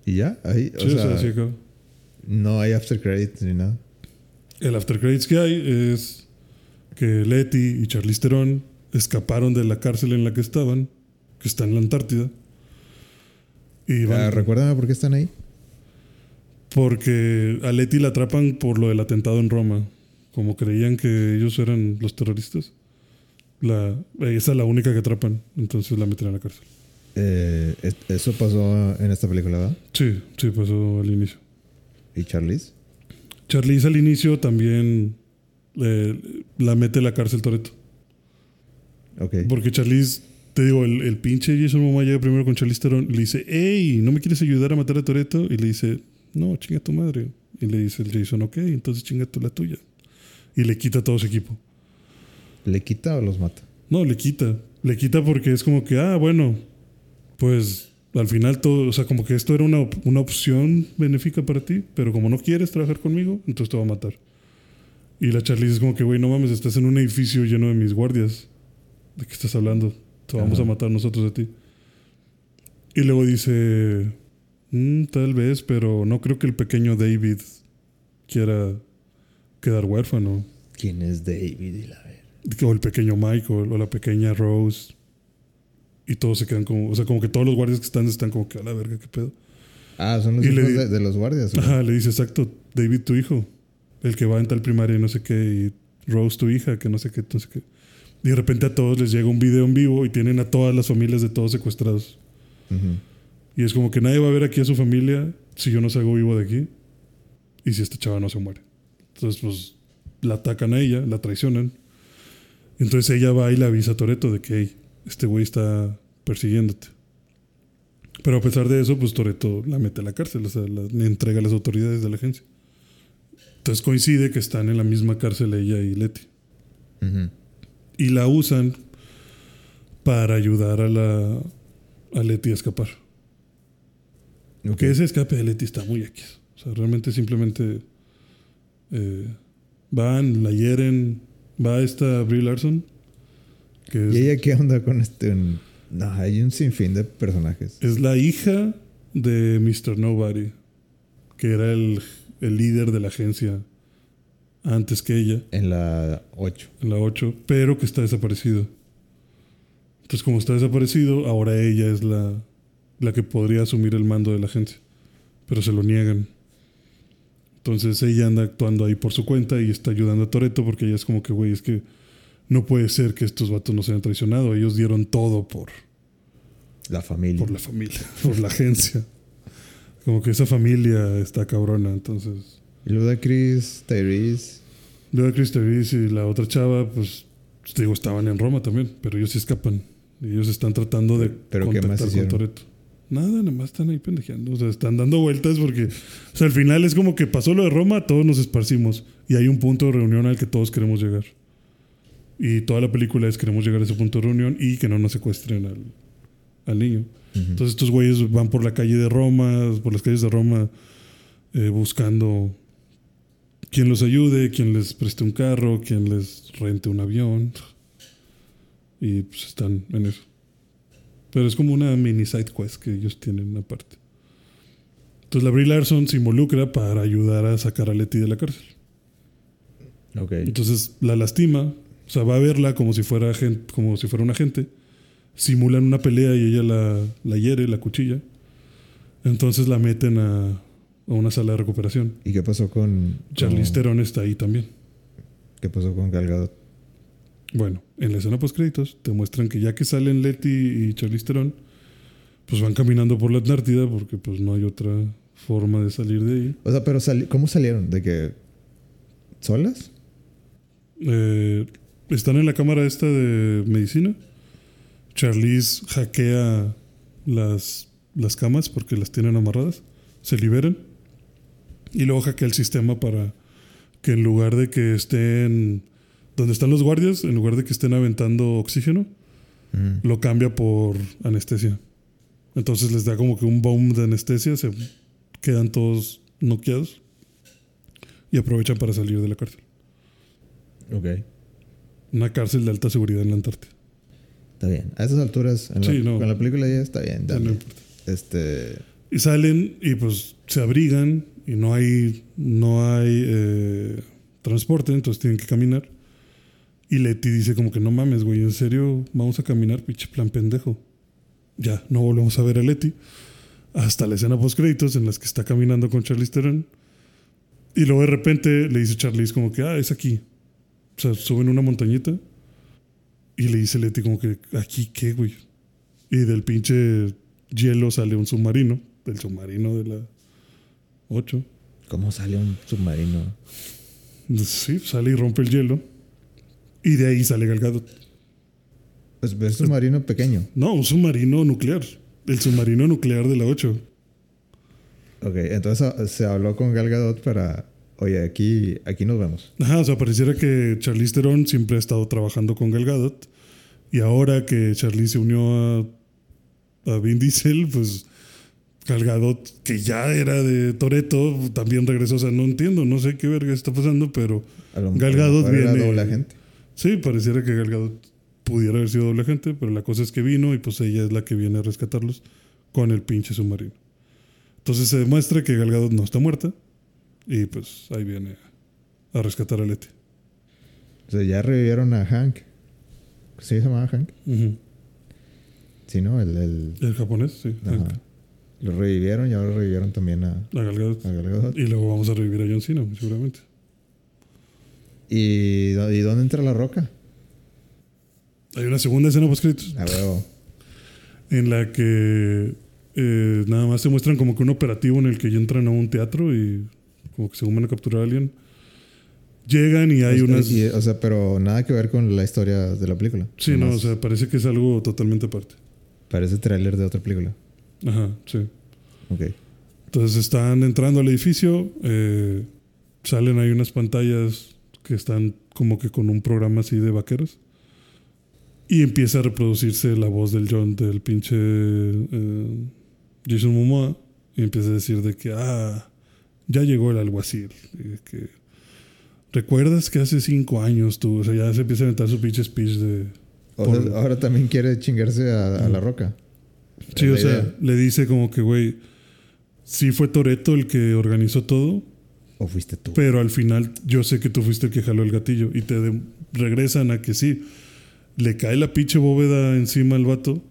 Y ya, ahí, o Sí, o sea, acaba. no hay after credits ni nada. El after credits que hay es que Letty y Charlize Theron escaparon de la cárcel en la que estaban, que está en la Antártida. Y van, Ah, recuérdame por qué están ahí. Porque a Letty la atrapan por lo del atentado en Roma. Como creían que ellos eran los terroristas. La, esa es la única que atrapan. Entonces la meten a la cárcel. Eh, es- eso pasó en esta película, ¿verdad? Sí, sí, pasó al inicio. ¿Y Charlize? Charlize al inicio también eh, la mete a la cárcel Toreto. Ok. Porque Charlize, te digo, el, el pinche Jason Momoa llega primero con Charlize Theron y le dice, hey, ¿no me quieres ayudar a matar a Toreto? Y le dice, no, chinga tu madre. Y le dice el Jason, ok, entonces chinga tú la tuya. Y le quita todo su equipo. ¿Le quita o los mata? No, le quita. Le quita porque es como que, ah, bueno, pues al final todo, o sea, como que esto era una, op- una opción benéfica para ti, pero como no quieres trabajar conmigo, entonces te va a matar. Y la Charlize es como que, güey, no mames, estás en un edificio lleno de mis guardias. ¿De qué estás hablando? Te vamos Ajá. a matar nosotros a ti. Y luego dice, "Mm, tal vez, pero no creo que el pequeño David quiera quedar huérfano. ¿Quién es David y la ver? O el pequeño Michael, o la pequeña Rose. Y todos se quedan como, o sea, como que todos los guardias que están están como que a la verga, qué pedo. Ah, son los Y hijos de, de los guardias. Ajá, le dice exacto, David tu hijo, el que va en tal primaria y no sé qué, y Rose tu hija, que no sé qué, no sé qué. Y de repente a todos les llega un video en vivo y tienen a todas las familias de todos secuestrados. Y es como que nadie va a ver aquí a su familia si yo no salgo vivo de aquí y si esta chava no se muere. Entonces, pues la atacan a ella, la traicionan. Entonces ella va y le avisa a Toreto de que "Hey, este güey está persiguiéndote. Pero a pesar de eso, pues Toreto la mete a la cárcel, o sea, la, le entrega a las autoridades de la agencia. Entonces coincide que están en la misma cárcel ella y Leti. Y la usan para ayudar a la a Leti a escapar. Ok. Que ese escape de Leti está muy X. O sea, realmente simplemente eh, van, la hieren, va esta Brie Larson, que es, ¿Y ella qué onda con este? un- No, hay un sinfín de personajes. es la hija de Mr. Nobody, que era el, el líder de la agencia antes que ella, En la 8. en la 8, pero que está desaparecido. Entonces, como está desaparecido, ahora ella es la, la que podría asumir el mando de la agencia, pero se lo niegan. Entonces ella anda actuando ahí por su cuenta y está ayudando a Toreto porque ella es como que, güey, es que no puede ser que estos vatos nos hayan traicionado. Ellos dieron todo por, La familia. por la familia, *laughs* por la agencia. Como que esa familia está cabrona. Entonces, Y luego de Chris, Tyrese. luego Chris Terese y la otra chava, pues, te digo, estaban en Roma también, pero ellos se escapan. Ellos están tratando de ¿Pero qué más contactar con? Toreto. Nada, nada más están ahí pendejeando. O sea, están dando vueltas porque, o sea, al final es como que pasó lo de Roma, todos nos esparcimos. Y hay un punto de reunión al que todos queremos llegar. Y toda la película es queremos llegar a ese punto de reunión y que no nos secuestren al, al niño. Entonces estos güeyes van por la calle de Roma, por las calles de Roma, eh, buscando quien los ayude, quien les preste un carro, quien les rente un avión. Y pues están en eso. Pero es como una mini side quest que ellos tienen aparte. Entonces la Brie Larson se involucra para ayudar a sacar a Letty de la cárcel. Ok. Entonces la lastima, o sea, va a verla como si fuera gen- como si fuera un agente. Simulan una pelea y ella la, la hiere, la cuchilla. Entonces la meten a, a una sala de recuperación. ¿Y qué pasó con. Charlize con- Theron está ahí también. ¿Qué pasó con Gal Gadot? Bueno, en la escena post créditos te muestran que ya que salen Letty y Charlize Theron, pues van caminando por la Atlántida porque pues no hay otra forma de salir de ahí. O sea, pero sali- ¿cómo salieron? ¿De que. ¿Solas? Eh, están en la cámara esta de medicina. Charlize hackea las, las camas porque las tienen amarradas. Se liberan. Y luego hackea el sistema para que en lugar de que estén donde están los guardias, en lugar de que estén aventando oxígeno, Ujú. lo cambia por anestesia. Entonces les da como que un boom de anestesia, se quedan todos noqueados y aprovechan para salir de la cárcel. Ok. Una cárcel de alta seguridad en la Antártida. Está bien. A esas alturas, en la, no. con la película ya está bien. Dale. no importa. Este. Y salen y pues se abrigan y no hay, no hay eh, transporte, entonces tienen que caminar. Y Leti dice como que no mames, güey, en serio, vamos a caminar, pinche plan pendejo. Ya, no volvemos a ver a Leti. Hasta la escena post créditos en las que está caminando con Charlize Theron. Y luego de repente le dice Charlize como que, ah, es aquí. O sea, suben una montañita. Y le dice Leti como que, ¿aquí qué, güey? Y del pinche hielo sale un submarino. Del submarino de la 8. ¿Cómo sale un submarino? Sí, sale y rompe el hielo. Y de ahí sale Galgado. Pues es un submarino pequeño. No, un submarino nuclear. El submarino nuclear de la 8. Ok, entonces ah, se habló con Gal Gadot para. Oye, aquí, aquí nos vemos. Ajá, o sea, pareciera que Charlize Theron siempre ha estado trabajando con Gal Gadot. Y ahora que Charlize se unió a, a Vin Diesel, pues Gal Gadot, que ya era de Toreto, también regresó. O sea, no entiendo, no sé qué verga está pasando, pero Gal Gadot viene- doble agente. Sí, pareciera que Gal Gadot pudiera haber sido doble agente, pero la cosa es que vino y pues ella es la que viene a rescatarlos con el pinche submarino. Entonces se demuestra que Gal Gadot no está muerta y pues ahí viene a rescatar a Leti. O sea, ya revivieron a Hank. ¿Sí se llamaba Hank? Ujú. Sí, ¿no? El, el- El japonés, sí. Lo revivieron y ahora revivieron también a, A Gal Gadot. a Gal Gadot. Y luego vamos a revivir a John Cena, seguramente. ¿Y, ¿Y dónde entra la roca? Hay una segunda escena post créditos A huevo. en la que eh, nada más se muestran como que un operativo en el que ya entran a un teatro y como que se van a capturar a alguien. Llegan y hay O unas... y- o sea, pero nada que ver con la historia de la película. Sí, no, Nomás o sea, parece que es algo totalmente aparte. Parece tráiler de otra película. Ajá, sí. Ok. Entonces están entrando al edificio, eh, salen ahí unas pantallas que están como que con un programa así de vaqueros. Y empieza a reproducirse la voz del John, del pinche eh, Jason Momoa. Y empieza a decir de que, ah, ya llegó el alguacil. Y que, ¿Recuerdas que hace cinco años tú? O sea, ya se empieza a inventar su pinche speech de... O por- sea, ahora también quiere chingarse a, a la roca. Sí, o sea, idea. le dice como que, güey, sí fue Toreto el que organizó todo, ¿O fuiste tú? pero al final yo sé que tú fuiste el que jaló el gatillo y te de- regresan a que sí. Le cae la pinche bóveda encima al vato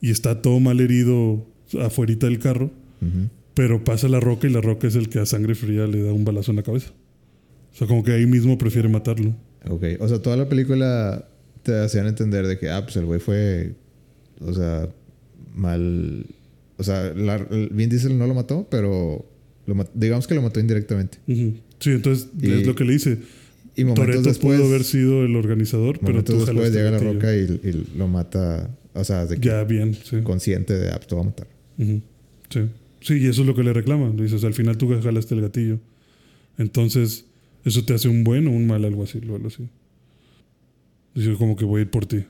y está todo mal herido afuerita del carro, Ujú. pero pasa la roca y la roca es el que a sangre fría le da un balazo en la cabeza. O sea, como que ahí mismo prefiere matarlo. Ok. O sea, toda la película te hacían entender de que, ah, pues el güey fue, o sea, mal. O sea, la, Vin Diesel no lo mató, pero lo digamos que lo mató indirectamente. Sí, entonces Y- es lo que le dice. Y momentos Toreto después, pudo haber sido el organizador, pero tú después llega la roca y, y lo mata. O sea, de que Ya, bien, sí. consciente de, ah, pues va a matar. Sí. Sí, y eso es lo que le reclaman. Le dices, al final tú jalaste el gatillo. Entonces, ¿eso te hace un buen o un mal algo así? Algo así. Dice, como que voy a ir por ti.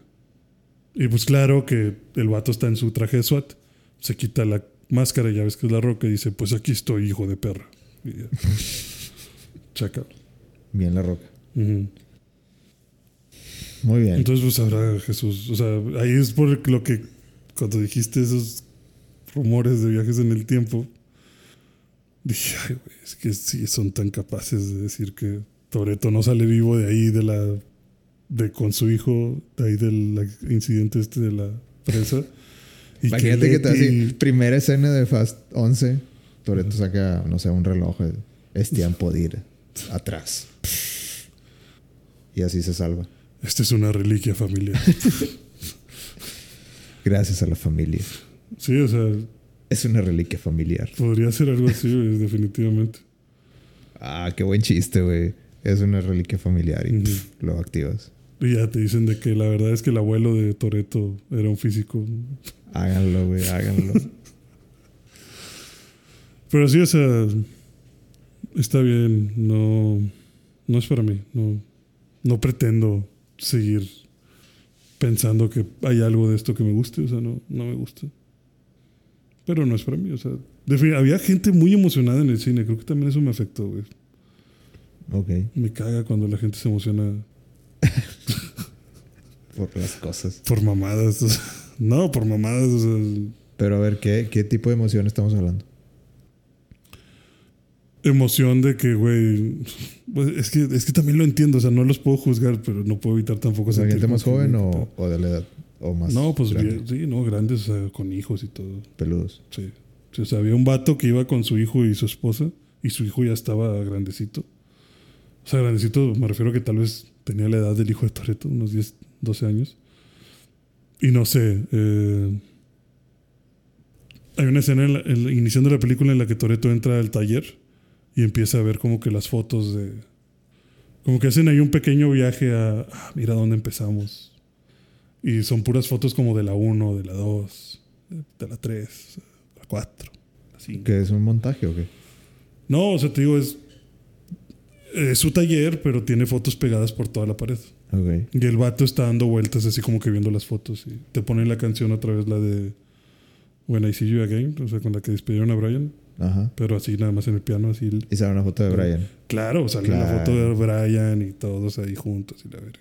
Y pues claro que el vato está en su traje de SWAT. Se quita la máscara, ya ves que es la roca, y dice, pues aquí estoy, hijo de perra. Y ya. *laughs* Chaca. Bien la roca. Muy bien. Entonces, pues sabrá Jesús. O sea, ahí es por lo que cuando dijiste esos rumores de viajes en el tiempo, dije, ay, güey, es que sí son tan capaces de decir que Toreto no sale vivo de ahí, de la. de con su hijo, de ahí del incidente este de la presa. *laughs* Imagínate que te hace primera escena de Fast 11. Toreto saca, no sé, un reloj. eh, Es tiempo de ir atrás. Y así se salva. Esta es una reliquia familiar. *laughs* Gracias a la familia. sí, o sea, Es una reliquia familiar. podría ser algo así, güey, definitivamente. Ah, qué buen chiste, güey. Es una reliquia familiar y lo activas. Y ya te dicen de que la verdad es que el abuelo de Toreto era un físico Háganlo, güey, háganlo. *laughs* Pero sí, o sea, está bien, no, no es para mí, no, no pretendo seguir pensando que hay algo de esto que me guste, o sea, no, no me gusta. Pero no es para mí, o sea, había gente muy emocionada en el cine, creo que también eso me afectó, güey. ok. Me caga cuando la gente se emociona *laughs* Por las cosas. por mamadas, o sea, no, por mamadas, o sea, Pero a ver, ¿qué, qué tipo de emoción estamos hablando? emoción de que, güey, pues, es que, es que también lo entiendo, o sea, no los puedo juzgar, pero no puedo evitar tampoco sentir gente más joven o, o de la edad o más No, pues grande? sí, no, grandes, o sea, con hijos y todo. peludos. Sí. Sí, O sea, había un vato que iba con su hijo y su esposa, y su hijo ya estaba grandecito. O sea, grandecito, me refiero a que tal vez tenía la edad del hijo de Toreto, unos 10, 12 años. Y no sé, eh, hay una escena en la- en la- iniciando la película en la que Toreto entra al taller y empieza a ver como que las fotos de. Como que hacen ahí un pequeño viaje a. ah, mira dónde empezamos. Y son puras fotos como de la 1, de la 2, de, la 3, la 4, la 5. ¿Que es un montaje o qué? No, o sea, te digo, es, es su taller, pero tiene fotos pegadas por toda la pared. Y el vato está dando vueltas así como que viendo las fotos. Y te ponen la canción otra vez, la de When I See You Again, o sea, con la que despidieron a Brian, Ajá. pero así nada más en el piano, así. Y sale una foto de Brian. Claro, sale la Claro. foto de Brian y todos ahí juntos y la verga.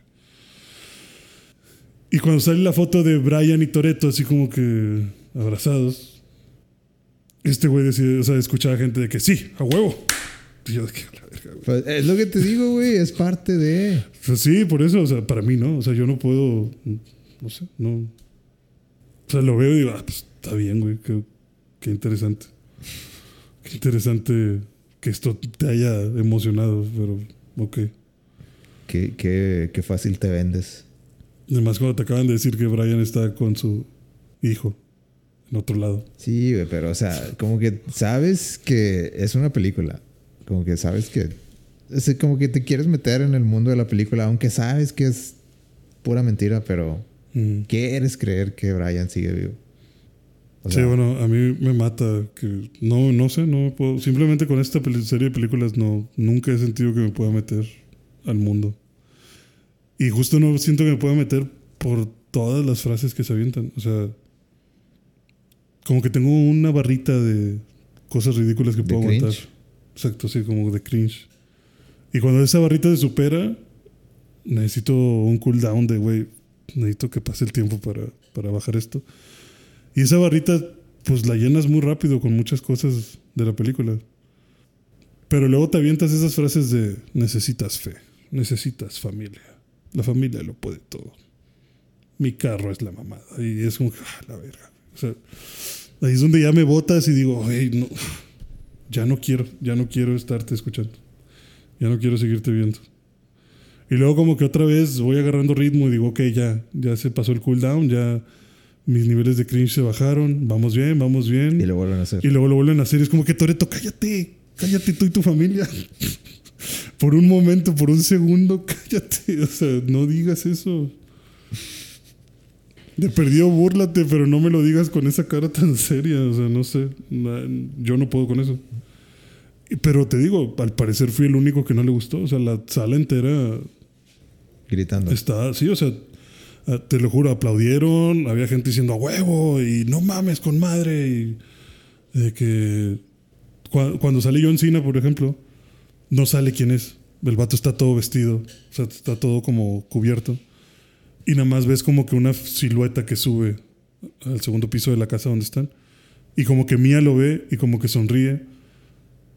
Y cuando sale la foto de Brian y Toreto así como que abrazados, este güey decide, o sea, escuchaba gente de que sí, a huevo. Y yo de que, a la verga, güey. Pues, es lo que te digo, güey. Es parte de. Pues sí, por eso, o sea, para mí, ¿no? O sea, yo no puedo, no sé, no. O sea, lo veo y digo, ah, pues está bien, güey, qué, qué interesante. Qué interesante que esto te haya emocionado, pero ok. Qué, qué, qué fácil te vendes. Además, cuando te acaban de decir que Brian está con su hijo en otro lado. Sí, güey, pero o sea, como que sabes que es una película. Como que sabes que. Es como que te quieres meter en el mundo de la película, aunque sabes que es pura mentira, pero Mm. quieres creer que Brian sigue vivo. O sí, bueno, a mí me mata que no, no sé, no puedo. Simplemente con esta serie de películas no, nunca he sentido que me pueda meter al mundo. Y justo no siento que me pueda meter por todas las frases que se avientan. O sea, como que tengo una barrita de cosas ridículas que puedo aguantar. Exacto, sí, como de cringe. Y cuando esa barrita se supera, necesito un cooldown de, güey, necesito que pase el tiempo para, para bajar esto. Y esa barrita, pues la llenas muy rápido con muchas cosas de la película. Pero luego te avientas esas frases de necesitas fe, necesitas familia. La familia lo puede todo. Mi carro es la mamada. Y es como ah, la verga. O sea, ahí es donde ya me botas y digo, no, ya no quiero, ya no quiero estarte escuchando. Ya no quiero seguirte viendo. Y luego como que otra vez voy agarrando ritmo y digo, ok, ya, ya se pasó el cooldown, ya mis niveles de cringe se bajaron, vamos bien, vamos bien. Y lo vuelven a hacer. Y luego lo vuelven a hacer. Es como que Toreto, cállate, cállate tú y tu familia. *laughs* por un momento, por un segundo, *laughs* cállate. O sea, no digas eso. De perdido, búrlate, pero no me lo digas con esa cara tan seria. O sea, no sé. Yo no puedo con eso. Pero te digo, al parecer fui el único que no le gustó. O sea, la sala entera Gritando. Está, sí, o sea, ah, te lo juro, aplaudieron, había gente diciendo a huevo y no mames con madre. Y de que cua- cuando sale John Cena, por ejemplo, no sale quién es. El vato está todo vestido, o sea, está todo como cubierto. Y nada más ves como que una silueta que sube al segundo piso de la casa donde están. Y como que Mía lo ve y como que sonríe.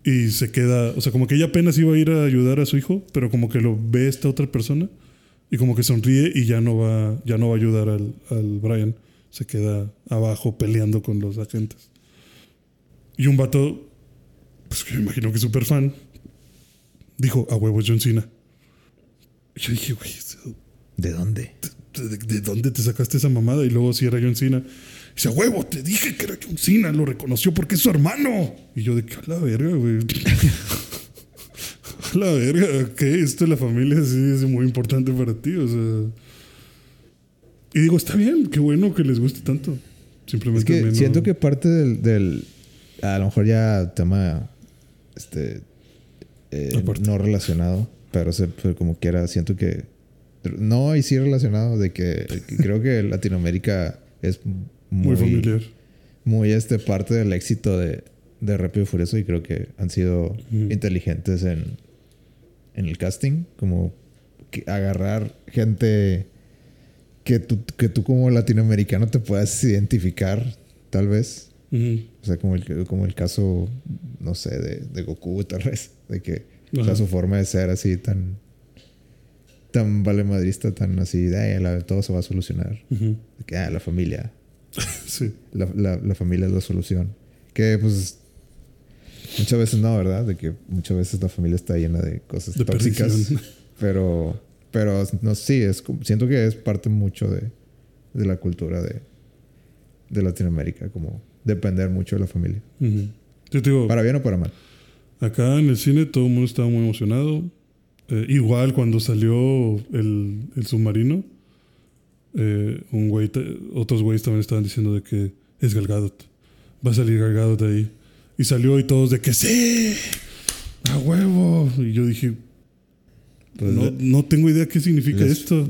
Y se queda, o sea, como que ella apenas iba a ir a ayudar a su hijo, pero como que lo ve esta otra persona y como que sonríe y ya no va, ya no va a ayudar al, al Brian. Se queda abajo peleando con los agentes. Y un vato, pues que me imagino que es súper fan, dijo, a huevo John Cena. Y yo dije, güey, ¿De dónde? ¿de, de- de dónde te sacaste esa mamada? Y luego si era John Cena. Dice, huevo, te dije que era John Cena, lo reconoció porque es su hermano. Y yo de que a la verga, güey. *laughs* a la verga, ¿qué? Esto de la familia sí es muy importante para ti, o sea. Y digo, está bien, qué bueno que les guste tanto. Es Simplemente mí que no- siento que parte del, del- A lo mejor ya tema. Este. eh, no relacionado. Pero, se- pero como quiera, siento que. No, y sí relacionado. De que, que creo que *laughs* Latinoamérica es muy. muy familiar. Muy este parte del éxito de, de Rápido y Furioso. Y creo que han sido inteligentes en. En el casting. Como que agarrar gente que tú, que tú como latinoamericano te puedas identificar, tal vez. O sea, como el, como el caso, no sé, de, de Goku, tal vez. De que o sea, Ajá. su forma de ser así tan... Tan valemadrista, tan así, de "Ay, la- todo se va a solucionar. De que, ah, la familia. *laughs* Sí. La, la- la familia es la solución. Que, pues... Muchas veces no, ¿verdad? De que muchas veces la familia está llena de cosas De tóxicas. perdición. *laughs* Pero... Pero, no sí, es siento que es parte mucho de, de la cultura de, de Latinoamérica. Como depender mucho de la familia. Ujú. Yo te digo, Para bien o para mal. Acá en el cine todo el mundo estaba muy emocionado. Eh, igual cuando salió el, el submarino, eh, un güey, otros güeyes también estaban diciendo de que es Gal Gadot. Va a salir Gal Gadot de ahí. Y salió y todos de que sí, a huevo. Y yo dije, Pues, no, no tengo idea qué significa les- esto.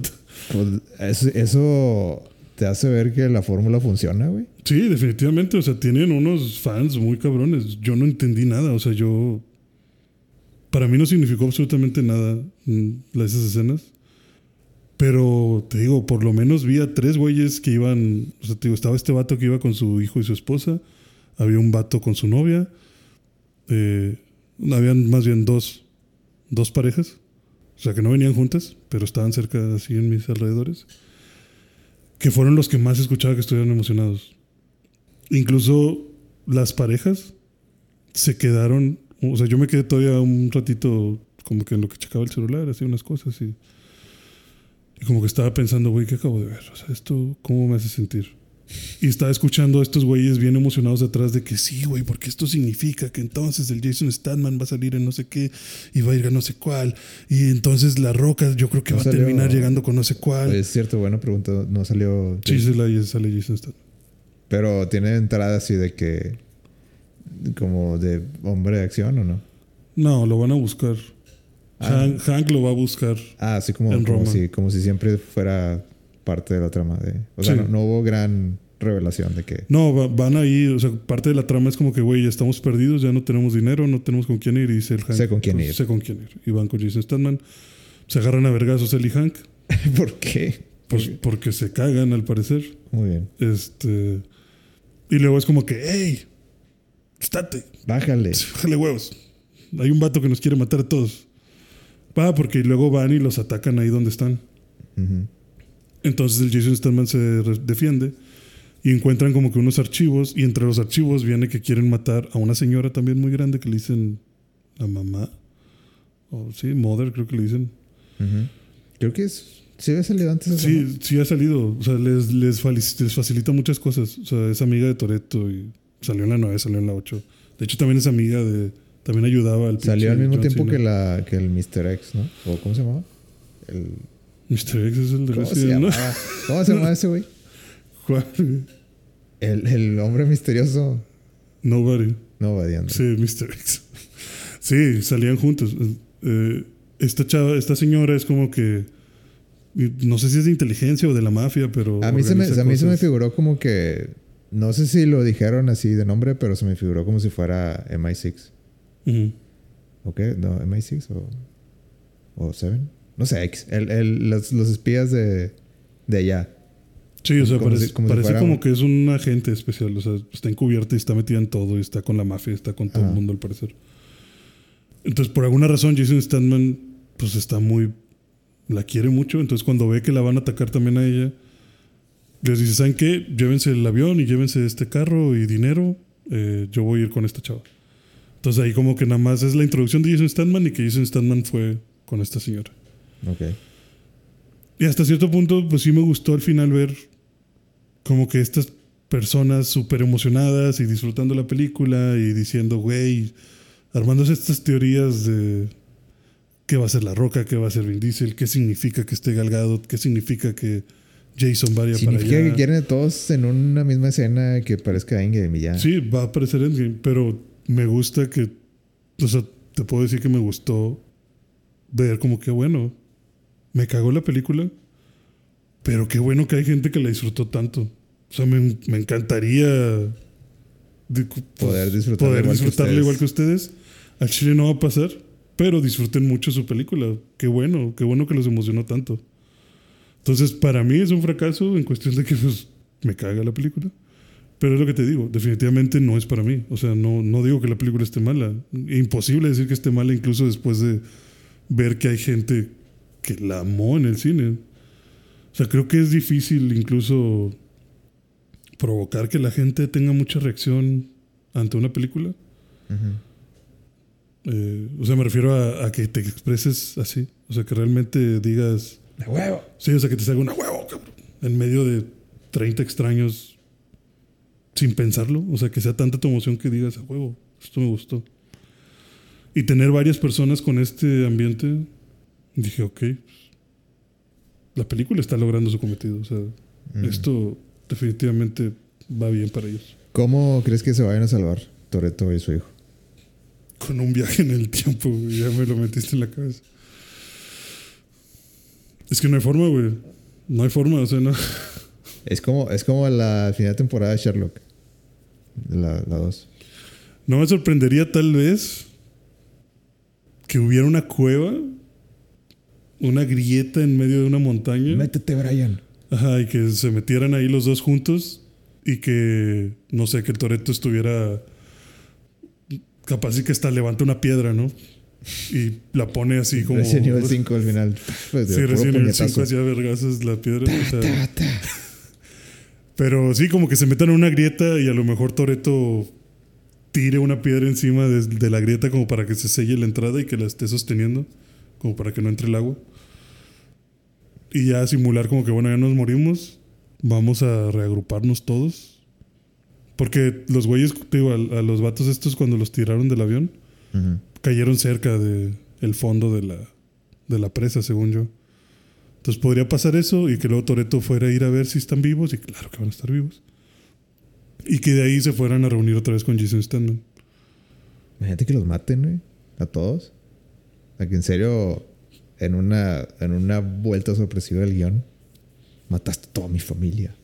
pues, eso, te hace ver que la fórmula funciona, güey. Sí, definitivamente. O sea, tienen unos fans muy cabrones. Yo no entendí nada. O sea, yo. Para mí no significó absolutamente nada mm, esas escenas. Pero te digo, por lo menos vi a tres güeyes que iban. O sea, te digo, estaba este vato que iba con su hijo y su esposa. Había un vato con su novia. Eh, habían más bien dos, dos parejas. O sea, que no venían juntas, pero estaban cerca así en mis alrededores. Que fueron los que más escuchaba que estuvieran emocionados. Incluso las parejas se quedaron. O sea, yo me quedé todavía un ratito como que en lo que checaba el celular, hacía unas cosas y. Y como que estaba pensando, güey, ¿qué acabo de ver? O sea, esto, ¿cómo me hace sentir? Y estaba escuchando a estos güeyes bien emocionados detrás de que sí, güey, porque esto significa que entonces el Jason Statman va a salir en no sé qué y va a ir a no sé cuál. Y entonces la roca yo creo que No va a terminar llegando con no sé cuál. Es cierto, buena pregunta. No salió. sí, sí, la- sale Jason Statman. Pero tiene entrada así de que. como de hombre de acción o no? No, lo van a buscar. Hank, Hank lo va a buscar. Ah, así como, En como, Roma. si, como si siempre fuera parte de la trama. De, o sea, Sí. no, no hubo gran revelación de que. No, va- van a ir. O sea, parte de la trama es como que, güey, ya estamos perdidos, ya no tenemos dinero, no tenemos con quién ir. Y dice el Hank. Sé con quién pues, ir. Sé con quién ir. Y van con Jason Statham. Se agarran a vergazos él y Hank. *laughs* ¿Por qué? Pues porque se cagan, al parecer. Muy bien. Este. Y luego es como que, hey, estate, Bájale. *laughs* bájale huevos. Hay un vato que nos quiere matar a todos. Va, porque luego van y los atacan ahí donde están. Entonces el Jason Statham se defiende y encuentran como que unos archivos y entre los archivos viene que quieren matar a una señora también muy grande que le dicen la mamá. O sí, mother creo que le dicen. Creo que es. ¿Sí había salido antes eso, no? Sí, sí ha salido. O sea, les, les facilita muchas cosas. O sea, es amiga de Toreto y salió en la 9, salió en la 8. De hecho, también es amiga de. También ayudaba al Salió al mismo John tiempo Cena. que, la, que el Mr. X, ¿no? ¿O cómo se llamaba? El, Mr. X es el de ¿Cómo Resident, ¿no? ¿Cómo se llamaba ese güey? *laughs* ¿Cuál? El, el hombre misterioso. Nobody. No, Badiando. Sí, Mr. X. Sí, salían juntos. Eh, esta chava, esta señora es como que. No sé si es de inteligencia o de la mafia, pero. A mí, se me, a mí se me figuró como que. No sé si lo dijeron así de nombre, pero se me figuró como si fuera MI6. ¿O qué? No, MI6 o. O 7. No sé, X. El, el- los, los espías de, de allá. Sí, o sea, Como parece, si- como parece como que es un agente especial. O sea, está encubierta y está metida en todo y está con la mafia, está con todo Ajá. el mundo al parecer. Entonces, por alguna razón, Jason Statham, pues está muy. La quiere mucho. Entonces, cuando ve que la van a atacar también a ella, les dice: ¿Saben qué? Llévense el avión y llévense este carro y dinero. eh, yo voy a ir con esta chava. Entonces, ahí como que nada más es la introducción de Jason Statham y que Jason Statham fue con esta señora. Ok. Y hasta cierto punto, pues sí me gustó al final ver como que estas personas súper emocionadas y disfrutando la película y diciendo, güey, armándose estas teorías de qué va a ser La Roca, qué va a ser Vin Diesel, qué significa que esté Galgado, qué significa que Jason vaya para Significa allá. que quieren a todos en una misma escena que parezca Endgame y ya. Sí, va a aparecer Endgame, pero me gusta que, o sea, te puedo decir que me gustó ver como que, bueno, me cagó la película, pero qué bueno que hay gente que la disfrutó tanto. O sea, me, me encantaría de- pues, Poder disfrutarla poder igual que disfrutarla ustedes. igual que ustedes. Al chile no va a pasar, pero disfruten mucho su película. Qué bueno, qué bueno que los emocionó tanto. Entonces, para mí es un fracaso en cuestión de que pues, me caga la película. Pero es lo que te digo, definitivamente no es para mí. O sea, no, no digo que la película esté mala. Imposible decir que esté mala incluso después de ver que hay gente que la amó en el cine. O sea, creo que es difícil incluso provocar que la gente tenga mucha reacción ante una película. Eh, o sea, me refiero a, a que te expreses así. O sea, que realmente digas... ¡De huevo! Sí, o sea, que te salga una huevo, cabrón. En medio de 30 extraños sin pensarlo. O sea, que sea tanta tu emoción que digas, a huevo, esto me gustó. Y tener varias personas con este ambiente, dije, ok, pues, la película está logrando su cometido. O sea, Mm. esto definitivamente va bien para ellos. ¿Cómo crees que se vayan a salvar Toreto y su hijo? Con un viaje en el tiempo, güey, ya me lo metiste en la cabeza. Es que no hay forma, güey. No hay forma, o sea, no. Es como, es como la final temporada de Sherlock. La 2. No me sorprendería tal vez que hubiera una cueva, una grieta en medio de una montaña. Métete, Brian. Ajá, y que se metieran ahí los dos juntos y que, no sé, que el Toreto estuviera capaz y que hasta levanta una piedra, ¿no? Y la pone así como... Resident Evil *laughs* 5 al final. Pues, Sí, Evil puñetazo. 5 hacía vergazos la piedra. o sea, Ta, ta. Pero sí, como que se metan en una grieta y a lo mejor Toreto tire una piedra encima de, de la grieta como para que se selle la entrada y que la esté sosteniendo, como para que no entre el agua. Y ya simular como que, bueno, ya nos morimos, vamos a reagruparnos todos. Porque los güeyes, te digo, a, a los vatos estos cuando los tiraron del avión, cayeron cerca del el fondo de la, de la presa, según yo. Entonces podría pasar eso y que luego Toreto fuera a ir a ver si están vivos y claro que van a estar vivos. Y que de ahí se fueran a reunir otra vez con Jason Statham. Imagínate que los maten, güey. A todos. A que en serio, en una, en una vuelta sorpresiva del guion, mataste a toda mi familia.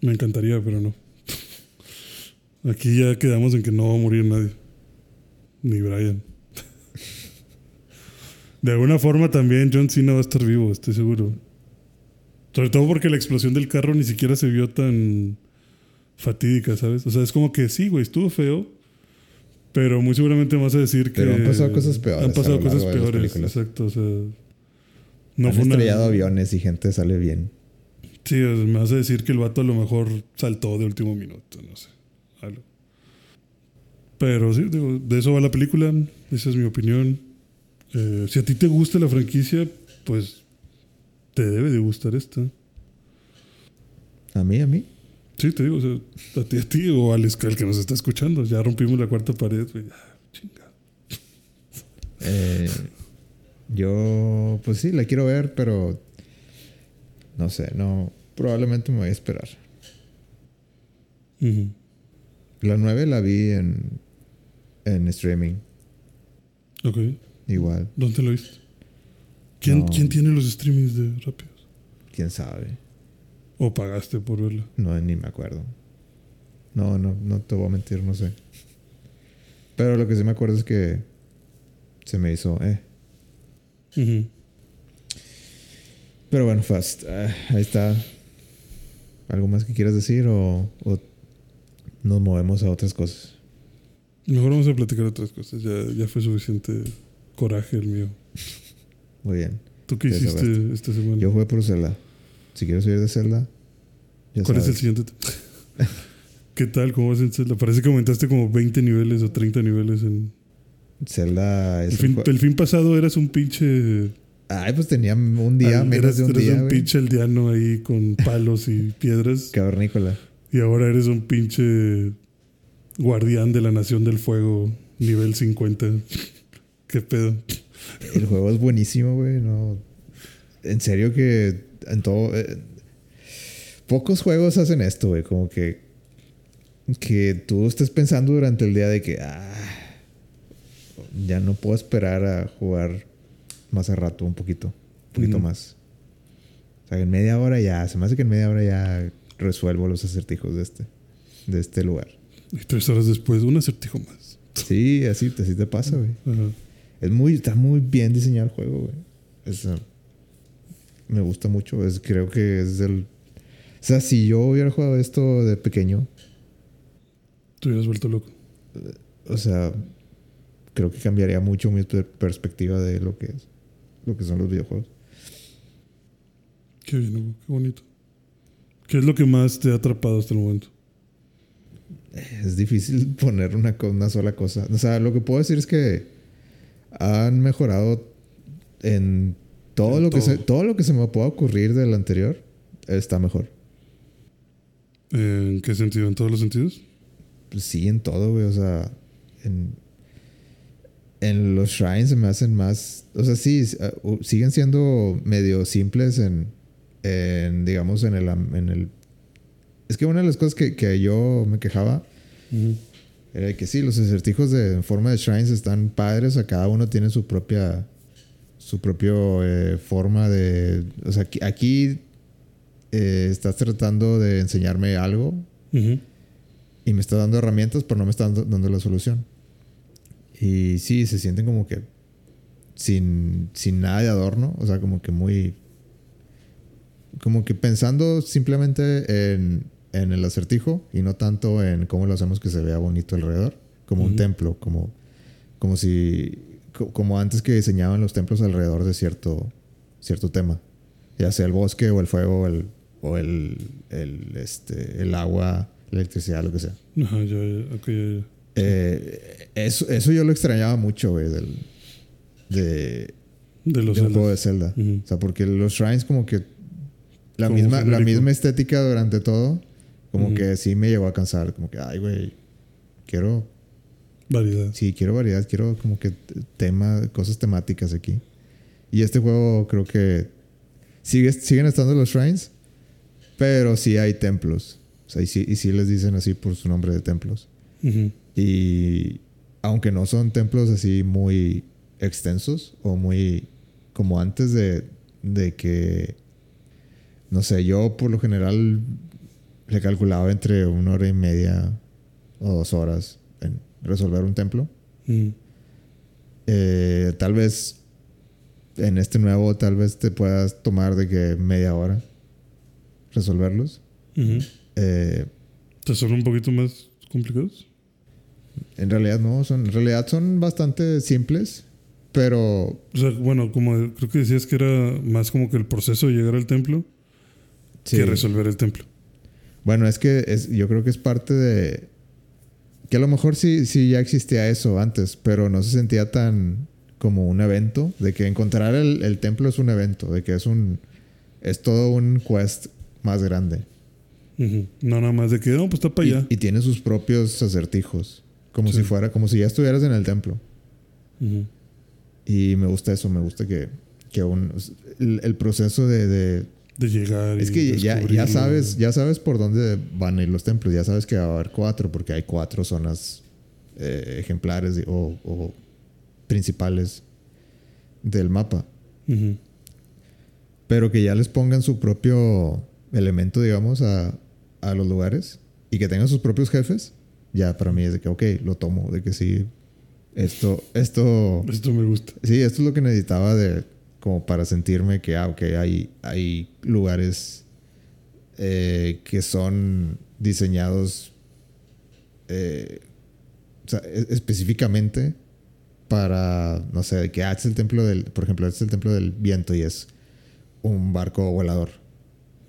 Me encantaría, pero no. Aquí ya quedamos en que no va a morir nadie. Ni Brian. De alguna forma también John Cena va a estar vivo, estoy seguro. Sobre todo porque la explosión del carro ni siquiera se vio tan fatídica, ¿sabes? O sea, es como que sí, güey, estuvo feo. Pero muy seguramente me vas a decir que. Pero han pasado cosas peores Han pasado cosas peores. Exacto, o sea. No Han fue una. estrellado aviones y gente sale bien. Sí, o sea, me vas a decir que el vato a lo mejor saltó de último minuto, no sé. Algo. Pero sí, digo, de eso va la película. Esa es mi opinión. Eh, si a ti te gusta la franquicia, pues te debe de gustar esta. A mí, a mí. Sí, te digo, o sea, a ti, a ti o al, al que nos está escuchando. Ya rompimos la cuarta pared, güey. Ah, chinga. Eh, yo, pues sí, la quiero ver, pero no sé, no. Probablemente me voy a esperar. La 9 la vi en, en streaming, Ok. Igual. ¿Dónde lo viste? ¿Quién, No. ¿Quién tiene los streamings de Rápidos? ¿Quién sabe? ¿O pagaste por verla? No, ni me acuerdo. No, no, no te voy a mentir, no sé. Pero lo que sí me acuerdo es que se me hizo, eh. Pero bueno, Fast, ah, ahí está. ¿Algo más que quieras decir o, o nos movemos a otras cosas? Mejor vamos a platicar otras cosas. Ya, ya fue suficiente coraje el mío. Muy bien. ¿Tú qué Te hiciste esta semana? Yo jugué por Zelda. Si quieres oír de Zelda, ya ¿Cuál es el siguiente? te- *laughs* ¿Qué tal? ¿Cómo vas en Zelda? Parece que aumentaste como 20 niveles o 30 niveles en... Zelda es El fin, un el fin pasado eras un pinche... Ay, pues tenía un día, al- menos eras, de un eras día, un güey. pinche aldeano ahí con *laughs* palos y piedras. Cavernícola. Y ahora eres un pinche guardián de la Nación del Fuego, nivel 50. ¿Qué pedo? El juego es buenísimo, güey. No. En serio que en todo. eh, pocos juegos hacen esto, güey. Como que. Que tú estés pensando durante el día de que. Ah, ya no puedo esperar a jugar más a rato, un poquito. Un poquito Ujú. más. O sea, en media hora ya. Se me hace que en media hora ya resuelvo los acertijos de este. De este lugar. Y tres horas después, un acertijo más. Sí, así, así te pasa, güey. Ajá. Es muy, está muy bien diseñado el juego, güey. Es, uh, me gusta mucho. Es, creo que es del. O sea, si yo hubiera jugado esto de pequeño, Te hubieras vuelto loco. o sea, creo que cambiaría mucho mi per- perspectiva de lo que es, lo que son los videojuegos. Qué bien, Hugo, qué bonito. ¿Qué es lo que más te ha atrapado hasta el momento? Es difícil *laughs* poner una, una sola cosa. O sea, lo que puedo decir es que han mejorado en todo En lo que se, todo. todo lo que se me pueda ocurrir del anterior está mejor. ¿En qué sentido? ¿En todos los sentidos? Pues sí, en todo, güey. O sea, en, en los shrines se me hacen más. O sea, sí, uh, uh, siguen siendo medio simples en, en digamos, en el, en el. Es que una de las cosas que, que yo me quejaba Ujú. Era que sí, los acertijos de, en forma de shrines están padres. O sea, cada uno tiene su propia. Su propio eh, forma de. O sea, aquí, aquí eh, estás tratando de enseñarme algo y me está dando herramientas, pero no me está dando, dando la solución. Y sí, se sienten como que sin, sin nada de adorno, o sea, como que muy... Como que pensando simplemente en, en el acertijo y no tanto en cómo lo hacemos que se vea bonito alrededor, como un templo, como, como si... co- Como antes que diseñaban los templos alrededor de cierto, cierto tema, ya sea el bosque o el fuego o el, o el, el, este, el agua, la electricidad, lo que sea. Ya, ya. Eh, eso, eso yo lo extrañaba mucho, güey, del, de, De los de un Zeldas. juego de Zelda. O sea, porque los shrines como que la Como misma, la misma estética durante todo, como que sí me llegó a cansar. Como que, ay, güey, quiero, Variedad. sí, quiero variedad, quiero como que tema, cosas temáticas aquí. Y este juego creo que sigue, siguen estando los shrines, pero sí hay templos. O sea, y sí, y sí les dicen así por su nombre de templos. Y aunque no son templos así muy extensos o muy como antes de, de que, no sé, yo por lo general le calculaba entre una hora y media o dos horas en resolver un templo. Ujú. Eh, tal vez en este nuevo, tal vez te puedas tomar de que media hora resolverlos. Eh, ¿Te son un poquito más complicados? en realidad no, son, en realidad son bastante simples, pero O sea, bueno, como creo que decías que era más como que el proceso de llegar al templo sí. que resolver el templo. Bueno, es que es, yo creo que es parte de... Que a lo mejor sí, sí ya existía eso antes, pero no se sentía tan como un evento, de que encontrar el, el templo es un evento, de que es un... Es todo un quest más grande. No nada más de que, no, pues está para allá. y tiene sus propios acertijos, como Sí. si fuera, como si ya estuvieras en el templo. Y me gusta eso, me gusta que, que un, el, el proceso de, de- De llegar y Es que ya, ya sabes, ya sabes por dónde van a ir los templos, ya sabes que va a haber cuatro, porque hay cuatro zonas eh, ejemplares o, o principales del mapa. Pero que ya les pongan su propio elemento, digamos, a, a los lugares y que tengan sus propios jefes, ya para mí es de que, ok, lo tomo, de que sí, esto, esto, Esto me gusta. sí, esto es lo que necesitaba de, como para sentirme que, ah, ok, hay, hay lugares eh, que son diseñados eh, o sea, e- específicamente para, no sé, que ah, este es el templo del, por ejemplo, este es el templo del viento y es un barco volador.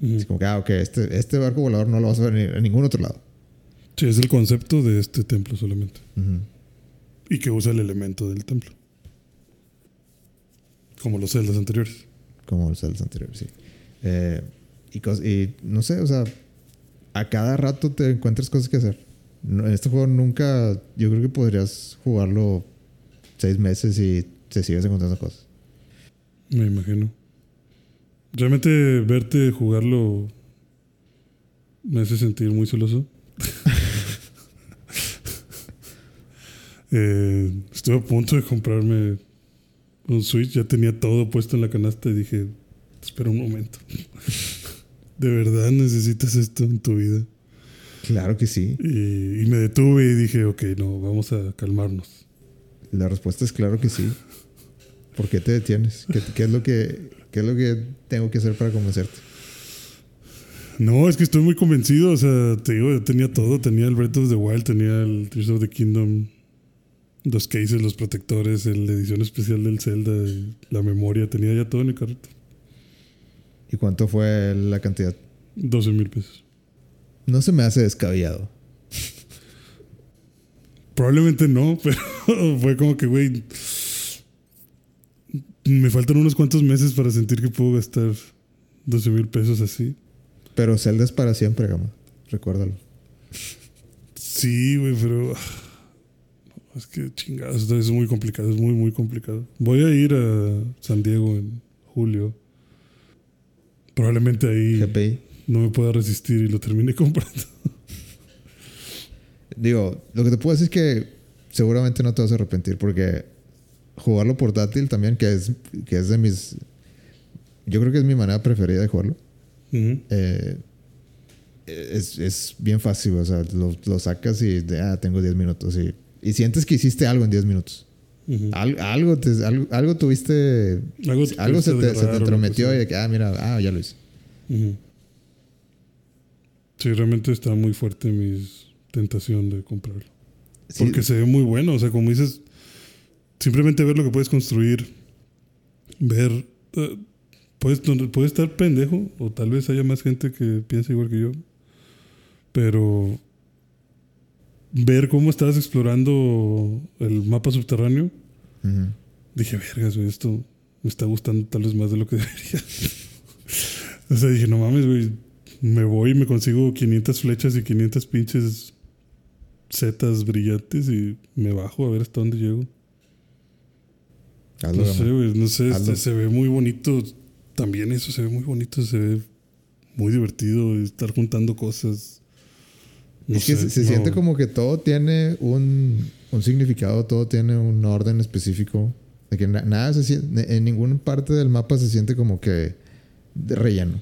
Es como que, ah, ok, este, este barco volador no lo vas a ver en, ningún otro lado. Sí, es el concepto de este templo solamente. Y que usa el elemento del templo. Como los celdas anteriores. Como los celdas anteriores, sí. Eh, y, no sé, o sea, a cada rato te encuentras cosas que hacer. No- en este juego nunca, yo creo que podrías jugarlo seis meses y te sigues encontrando cosas. Me imagino. Realmente verte jugarlo me hace sentir muy celoso. *laughs* *laughs* Eh, estuve a punto de comprarme un Switch, ya tenía todo puesto en la canasta y dije, espera un momento. *laughs* ¿De verdad necesitas esto en tu vida? Claro que sí. Y, y me detuve y dije, ok, no, vamos a calmarnos. La respuesta es claro que sí. ¿Por qué te detienes? ¿Qué, qué es lo que, qué es lo que tengo que hacer para convencerte? No, es que estoy muy convencido. O sea, te digo, yo tenía todo. Tenía el Breath of the Wild, tenía el Tears of the Kingdom, los cases, los protectores, la edición especial del Zelda, la memoria. Tenía ya todo en el carrito. ¿Y cuánto fue la cantidad? 12 mil pesos. No se me hace descabellado. Probablemente no, *laughs* pero fue como que, güey, me faltan unos cuantos meses para sentir que puedo gastar 12 mil pesos así. Pero Zelda es para siempre, Gama. Recuérdalo. Sí, güey, pero. Es que chingados, es muy complicado, es muy, muy complicado. Voy a ir a San Diego en julio. Probablemente ahí GPI. no me pueda resistir y lo termine *laughs* comprando. Digo, lo que te puedo decir es que seguramente no te vas a arrepentir porque jugarlo portátil también, que es, que es de mis... Yo creo que es mi manera preferida de jugarlo. Eh, es, es bien fácil, o sea, lo, lo sacas y de, ah, tengo 10 minutos y, y sientes que hiciste algo en 10 minutos. Ujú. Al- algo, te- algo, algo tuviste, Algo, algo se te, se te entrometió y de que, ah, mira, ah, ya lo hice. sea. Ujú. Sí, realmente está muy fuerte mi tentación de comprarlo. Sí, Porque se ve muy bueno. O sea, como dices, simplemente ver lo que puedes construir, ver. eh, puedes, puedes estar pendejo, o tal vez haya más gente que piensa igual que yo. Pero ver cómo estabas explorando el mapa subterráneo, dije, vergas, güey, esto me está gustando tal vez más de lo que *laughs* debería. o sea, dije, no mames, güey, me voy y me consigo 500 flechas y 500 pinches setas brillantes y me bajo a ver hasta dónde llego. Hazlo, No sé, güey, no sé, este, se ve muy bonito. También eso se ve muy bonito, se ve muy divertido estar juntando cosas. No es que se, se no- siente como que todo tiene un, un significado, todo tiene un orden específico. De que na- nada se siente, en ninguna parte del mapa se siente como que relleno.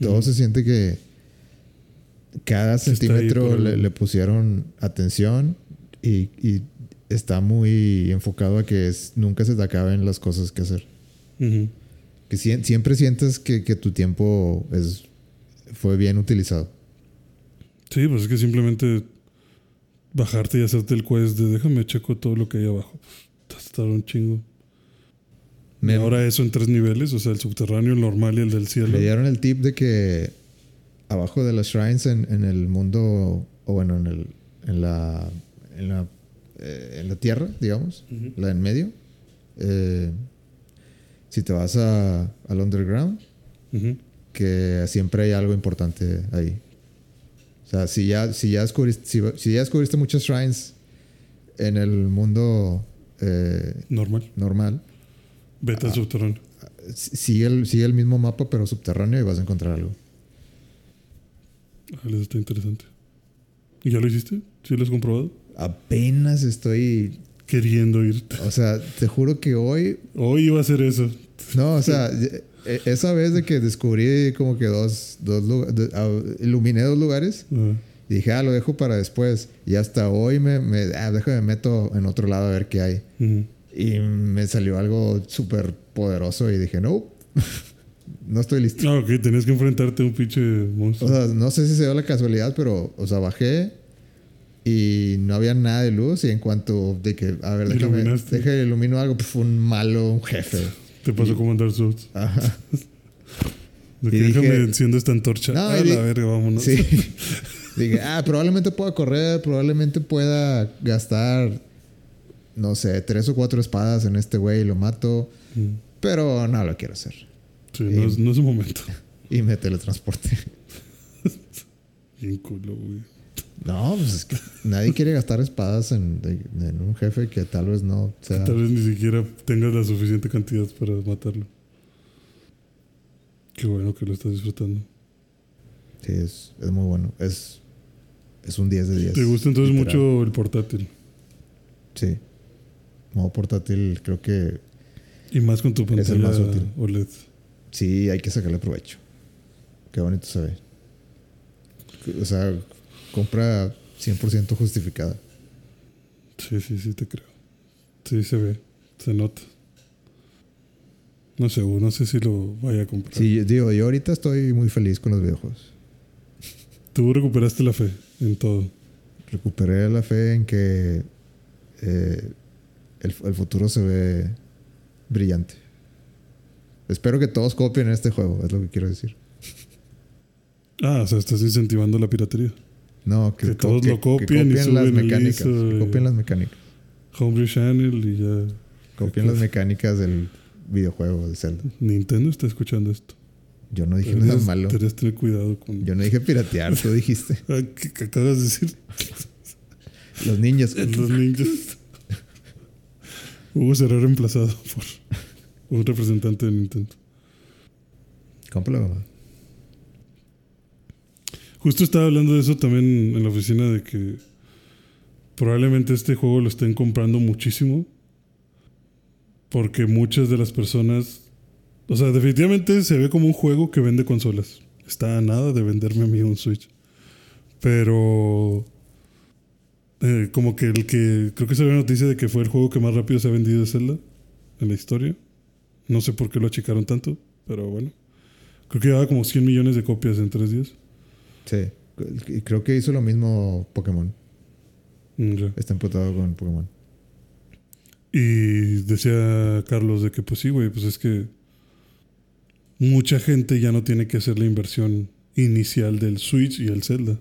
Todo se siente que cada centímetro le, el- le pusieron atención y, y está muy enfocado a que es- nunca se te acaben las cosas que hacer. Que siempre sientes que, que tu tiempo es, fue bien utilizado. Sí, pues es que simplemente bajarte y hacerte el quest de déjame checo todo lo que hay abajo. Tardar un chingo. Me- Y ahora eso en tres niveles, o sea, el subterráneo, el normal y el del cielo. Me dieron el tip de que abajo de las shrines en, en el mundo, o bueno, en, el, en, la, en, la, eh, en la tierra, digamos, la en medio, eh, si te vas a, al underground, que siempre hay algo importante ahí. O sea, si ya, si ya, descubriste, si, si ya descubriste muchas shrines en el mundo eh, Normal. normal, Vete Ah. al subterráneo. si- sigue el, sigue el mismo mapa pero subterráneo y vas a encontrar algo. Ah, eso está interesante. ¿Y ya lo hiciste? ¿Sí lo has comprobado? Apenas estoy Queriendo irte. O sea, te juro que hoy. Hoy iba a hacer eso. No, o sea, *laughs* esa vez de que descubrí como que dos. dos iluminé dos lugares. Ah, Y dije, ah, lo dejo para después. Y hasta hoy me. me ah, déjame meto en otro lado a ver qué hay. ujú. Y me salió algo súper poderoso. Y dije, no. *laughs* no estoy listo. Ah, ok, tenías que enfrentarte a un pinche O monstruo. sea, no sé si se dio la casualidad, pero, o sea, bajé y no había nada de luz. Y en cuanto de que, a ver, déjame, déjame ilumino algo, pues fue un malo, un jefe. Te pasó como andar Souls. *laughs* Ajá. *laughs* De que Y dije- déjame enciendo esta antorcha. No, y la verga, vámonos. Sí. *laughs* Dije, ah, probablemente pueda correr, probablemente pueda gastar, no sé, tres o cuatro espadas en este güey y lo mato. Mm. Pero no lo quiero hacer. Sí, no, es, no es el momento. Y me teletransporté. Bien culo, güey. No, pues es que nadie quiere gastar espadas en, en un jefe que tal vez no sea. Tal vez ni siquiera tengas la suficiente cantidad para matarlo. Qué bueno que lo estás disfrutando. Sí, es, es muy bueno. Es, es un 10 de 10. ¿Te gusta entonces literal. mucho el portátil? Sí. Modo portátil, creo que Y más con tu Es el pantalla más útil. OLED. sí hay que sacarle provecho. Qué bonito se ve. O sea, compra 100% justificada. Sí, sí, sí, te creo. Sí, se ve. Se nota. No sé, no sé si lo vaya a comprar. Sí, digo, yo ahorita estoy muy feliz con los videojuegos. Tú recuperaste la fe en todo. Recuperé la fe en que eh, el, el futuro se ve brillante. Espero que todos copien este juego, es lo que quiero decir. Ah, o sea, estás incentivando la piratería. No, que, todos que- lo que copien y las suben el mecánicas. ISO copien las mecánicas. Homebrew Channel y ya. Copien las mecánicas del videojuego de Zelda. Nintendo está escuchando esto. Yo no dije nada malo. tener cuidado con. Yo no dije piratear, tú dijiste. *laughs* Ah, ¿Qué, qué acabas de decir? *laughs* Los niños. *laughs* Los ninjas. Hugo será reemplazado por un representante de Nintendo. Cómpralo, mamá. Justo estaba hablando de eso también en la oficina de que probablemente este juego lo estén comprando muchísimo porque muchas de las personas, o sea, definitivamente se ve como un juego que vende consolas. Está nada de venderme a mí un Switch. Pero eh, como que el que creo que salió la noticia de que fue el juego que más rápido se ha vendido Zelda en la historia. No sé por qué lo achicaron tanto, pero bueno. Creo que llevaba como 100 millones de copias en tres días. Sí. Creo que hizo lo mismo Pokémon. Mm. Está emputado con Pokémon. Y decía Carlos de que pues sí, güey, pues es que mucha gente ya no tiene que hacer la inversión inicial del Switch y el Zelda.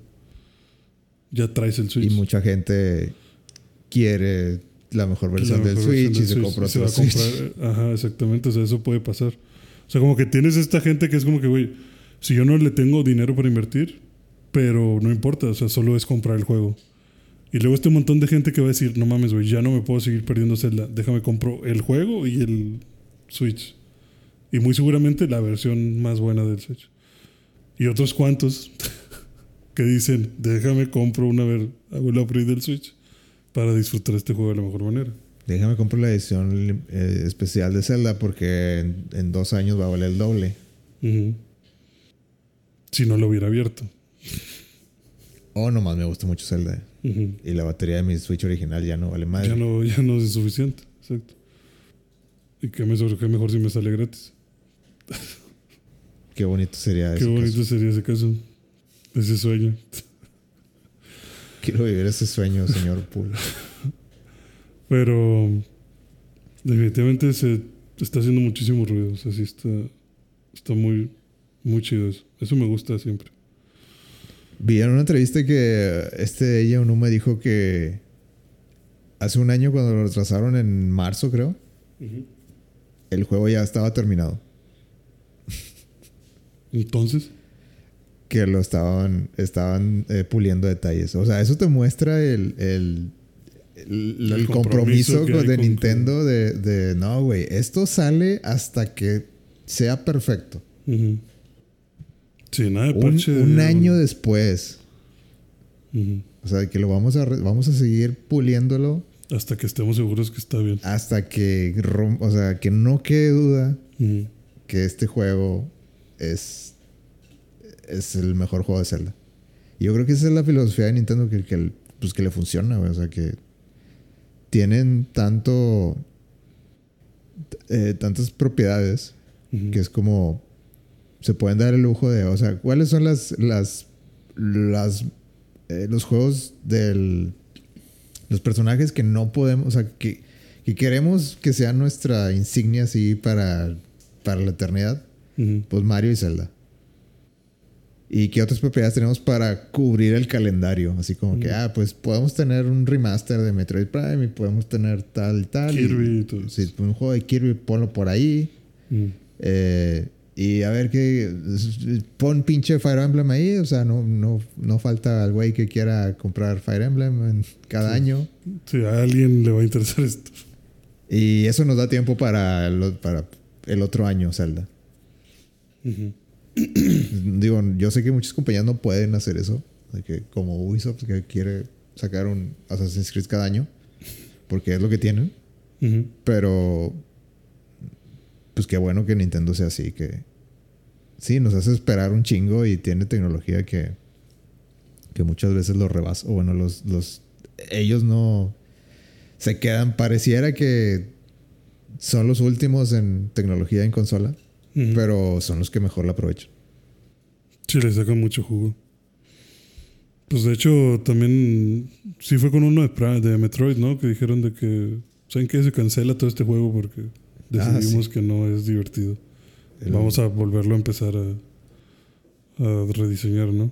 Ya traes el Switch. Y mucha gente quiere la mejor La versión del Switch y se compra otro Switch. comprar- Ajá, exactamente. O sea, eso puede pasar. O sea, como que tienes esta gente que es como que, güey, si yo no le tengo dinero para invertir, pero no importa, o sea, solo es comprar el juego. Y luego este montón de gente que va a decir, no mames, güey, ya no me puedo seguir perdiendo Zelda. Déjame compro el juego y el Switch. Y muy seguramente la versión más buena del Switch. Y otros cuantos *laughs* que dicen, déjame compro una vez, hago el upgrade del Switch para disfrutar este juego de la mejor manera. Déjame comprar la edición eh, especial de Zelda porque en, en, dos años va a valer el doble. Si no lo hubiera abierto. Oh, nomás me gusta mucho Zelda. Y la batería de mi Switch original ya no vale madre. Ya no, ya no es suficiente. Exacto. Y que me qué mejor si me sale gratis. Qué bonito sería Qué ese bonito caso. sería ese caso. Ese sueño. Quiero vivir ese sueño, señor Poole. Pero definitivamente se está haciendo muchísimo ruido. O sea, sí está, está muy, muy chido eso. Eso me gusta siempre. Vi en una entrevista que este ella uno me dijo que hace un año cuando lo retrasaron en marzo, creo, el juego ya estaba terminado. Entonces, Que lo estaban, estaban eh, puliendo detalles. O sea, eso te muestra el, el, el- el compromiso de con- Nintendo de, de, no, güey, esto sale hasta que sea perfecto. ujú. Sí, nada de Un, parche. un de- año después. O sea, que lo vamos a, vamos a seguir puliéndolo Hasta que estemos seguros que está bien. hasta que, o sea, que no quede duda que este juego es, es el mejor juego de Zelda. Y yo creo que esa es la filosofía de Nintendo que, que, pues, que le funciona. O sea, que tienen tanto... eh, tantas propiedades que es como... Se pueden dar el lujo de... O sea, ¿cuáles son las... las, las eh, los juegos del... Los personajes que no podemos... O sea, que, que queremos que sean nuestra insignia así para, para la eternidad. Ujú. Pues Mario y Zelda. ¿Y qué otras propiedades tenemos para cubrir el calendario? Así como que, ah, pues podemos tener un remaster de Metroid Prime y podemos tener tal tal. Kirby y todo. Sí, un juego de Kirby, ponlo por ahí. Ujú. Eh, y a ver qué. Pon pinche Fire Emblem ahí. O sea, no, no, no falta al güey que quiera comprar Fire Emblem cada año. Sí, a alguien le va a interesar esto. Y eso nos da tiempo para el, para el otro año, Zelda. Digo, yo sé que muchas compañías no pueden hacer eso. Que como Ubisoft que quiere sacar un Assassin's Creed cada año. Porque es lo que tienen. Pero pues qué bueno que Nintendo sea así, que sí, nos hace esperar un chingo y tiene tecnología que, que muchas veces lo rebasa. O bueno, los, los ellos no se quedan, pareciera que son los últimos en tecnología en consola, pero son los que mejor la aprovechan. Sí, le sacan mucho jugo. Pues de hecho, también sí fue con uno de, Metroid, ¿no? Que dijeron de que, ¿saben qué? Se cancela todo este juego porque Ah, decidimos sí. que no es divertido. El- Vamos a volverlo a empezar a, a rediseñar, ¿no?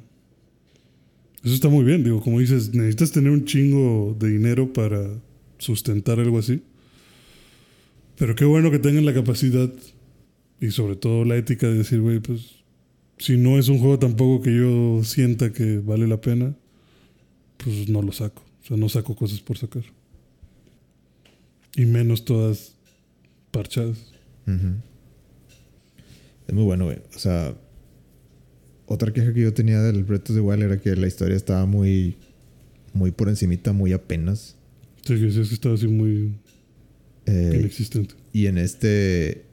Eso está muy bien, digo, como dices, necesitas tener un chingo de dinero para sustentar algo así. Pero qué bueno que tengan la capacidad y sobre todo la ética de decir, güey, pues si no es un juego tampoco que yo sienta que vale la pena, pues no lo saco. O sea, no saco cosas por sacar. Y menos todas parchadas. Ujú. Es muy bueno, güey. O sea, otra queja que yo tenía del Breath of the Wild era que la historia estaba muy, muy por encimita, muy apenas. Sí, que sí, es que estaba así muy Eh, inexistente. y en este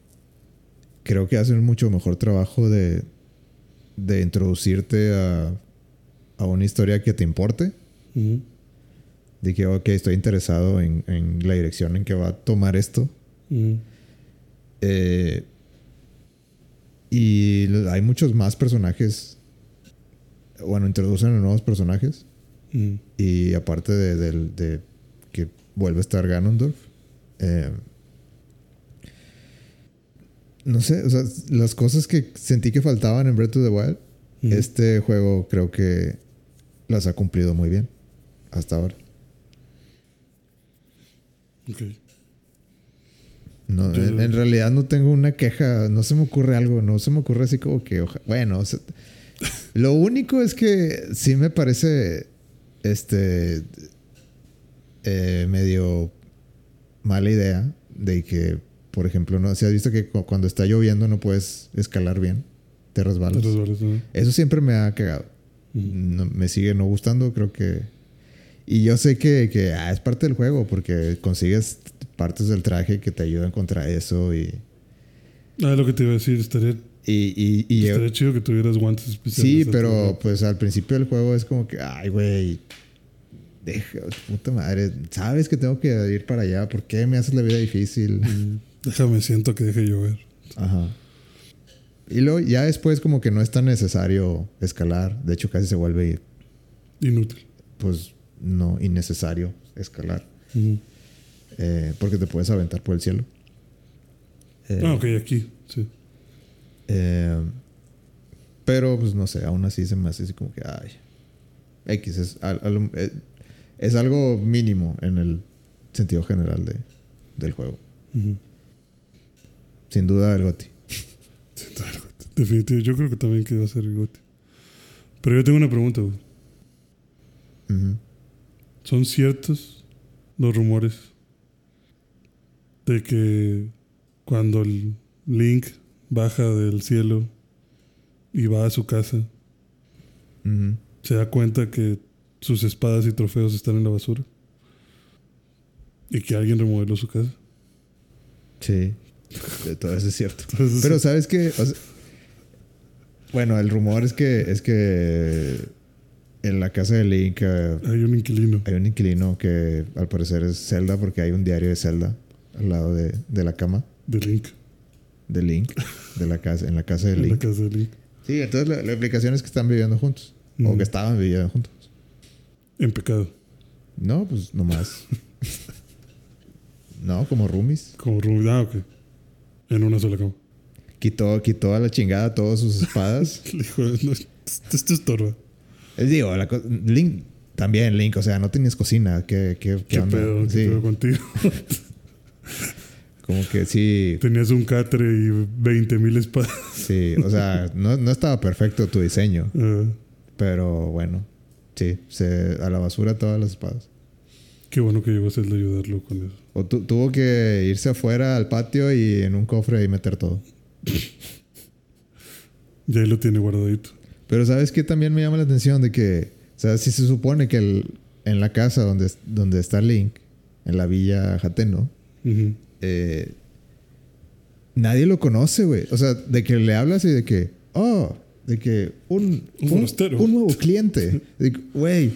creo que hacen mucho mejor trabajo de, de introducirte a, a una historia que te importe. De que, ok, estoy interesado en, en la dirección en que va a tomar esto. Eh, y hay muchos más personajes. Bueno, introducen a nuevos personajes. Ujú. Y aparte de, que vuelve a estar Ganondorf. eh, no sé, o sea, las cosas que sentí que faltaban en Breath of the Wild, Ujú. este juego creo que las ha cumplido muy bien hasta ahora. Ok. No, en, en realidad no tengo una queja, no se me ocurre algo, no se me ocurre así como que, oja- bueno, o sea, *laughs* lo único es que sí me parece, este, eh, medio mala idea de que, por ejemplo, no, si has visto que cu- cuando está lloviendo no puedes escalar bien, te resbalas. Te resbalas, ¿no? Eso siempre me ha cagado. no- me sigue no gustando, creo que... Y yo sé que, que ah, es parte del juego porque consigues partes del traje que te ayudan contra eso y... Ah, lo que te iba a decir, estaría, Y, y, y- estaría chido que tuvieras guantes especiales. sí, pero pues al principio del juego es como que, ay, güey, deja, puta madre, sabes que tengo que ir para allá, ¿por qué me haces la vida difícil? *laughs* Mm, Déjame, siento que deje llover. Ajá. Y luego ya después como que no es tan necesario escalar, de hecho casi se vuelve, Inútil. pues, no innecesario escalar. Eh, porque te puedes aventar por el cielo. Eh, Ah, ok, aquí, sí. Eh, pero, pues no sé, aún así se me hace así como que, ay, X es, al- al- eh, es algo mínimo en el sentido general de, del juego. Ujú. Sin duda el GOTY. *laughs* Siento algo. Definitivo, yo creo que también que va a ser el gote. Pero yo tengo una pregunta, güey. Ujú. ¿Son ciertos los rumores de que cuando el Link baja del cielo y va a su casa, se da cuenta que sus espadas y trofeos están en la basura? Y que alguien remodeló su casa. Sí, de todo eso es cierto. *laughs* Entonces, Pero sabes que, bueno, el rumor es que es que en la casa de Link eh, hay un inquilino hay un inquilino que al parecer es Zelda porque hay un diario de Zelda al lado de, de la cama de Link de Link, de la casa, en la casa de en la Link. casa de Link. Sí, entonces la, la implicación es que están viviendo juntos. O que estaban viviendo juntos. En pecado. No, pues nomás. no, como roomies. Como Rubí. Ah, ok. En una sola cama. Quitó, quitó a la chingada todas sus espadas. *laughs* Le dijo, no, esto esto estorba. Es digo, la Link, también Link, o sea, no tenías cocina. ¿Qué, qué, qué ¿Qué, onda? pedo? ¿Qué Sí, pedo contigo? *laughs* como que sí, Tenías un catre y 20 mil espadas. sí. O sea, no, no estaba perfecto tu diseño. *laughs* Pero bueno, sí, se, a la basura todas las espadas. qué bueno que llegó a a ayudarlo con eso. O tu- tuvo que irse afuera al patio y en un cofre y meter todo. Y ahí lo tiene guardadito. Pero ¿sabes qué también me llama la atención? De que, o sea, si se supone que el- en la casa donde, donde está Link, en la villa Jateno, Eh, nadie lo conoce, güey. O sea, de que le hablas y de que, oh, de que un, Un nuevo cliente. *laughs* Güey,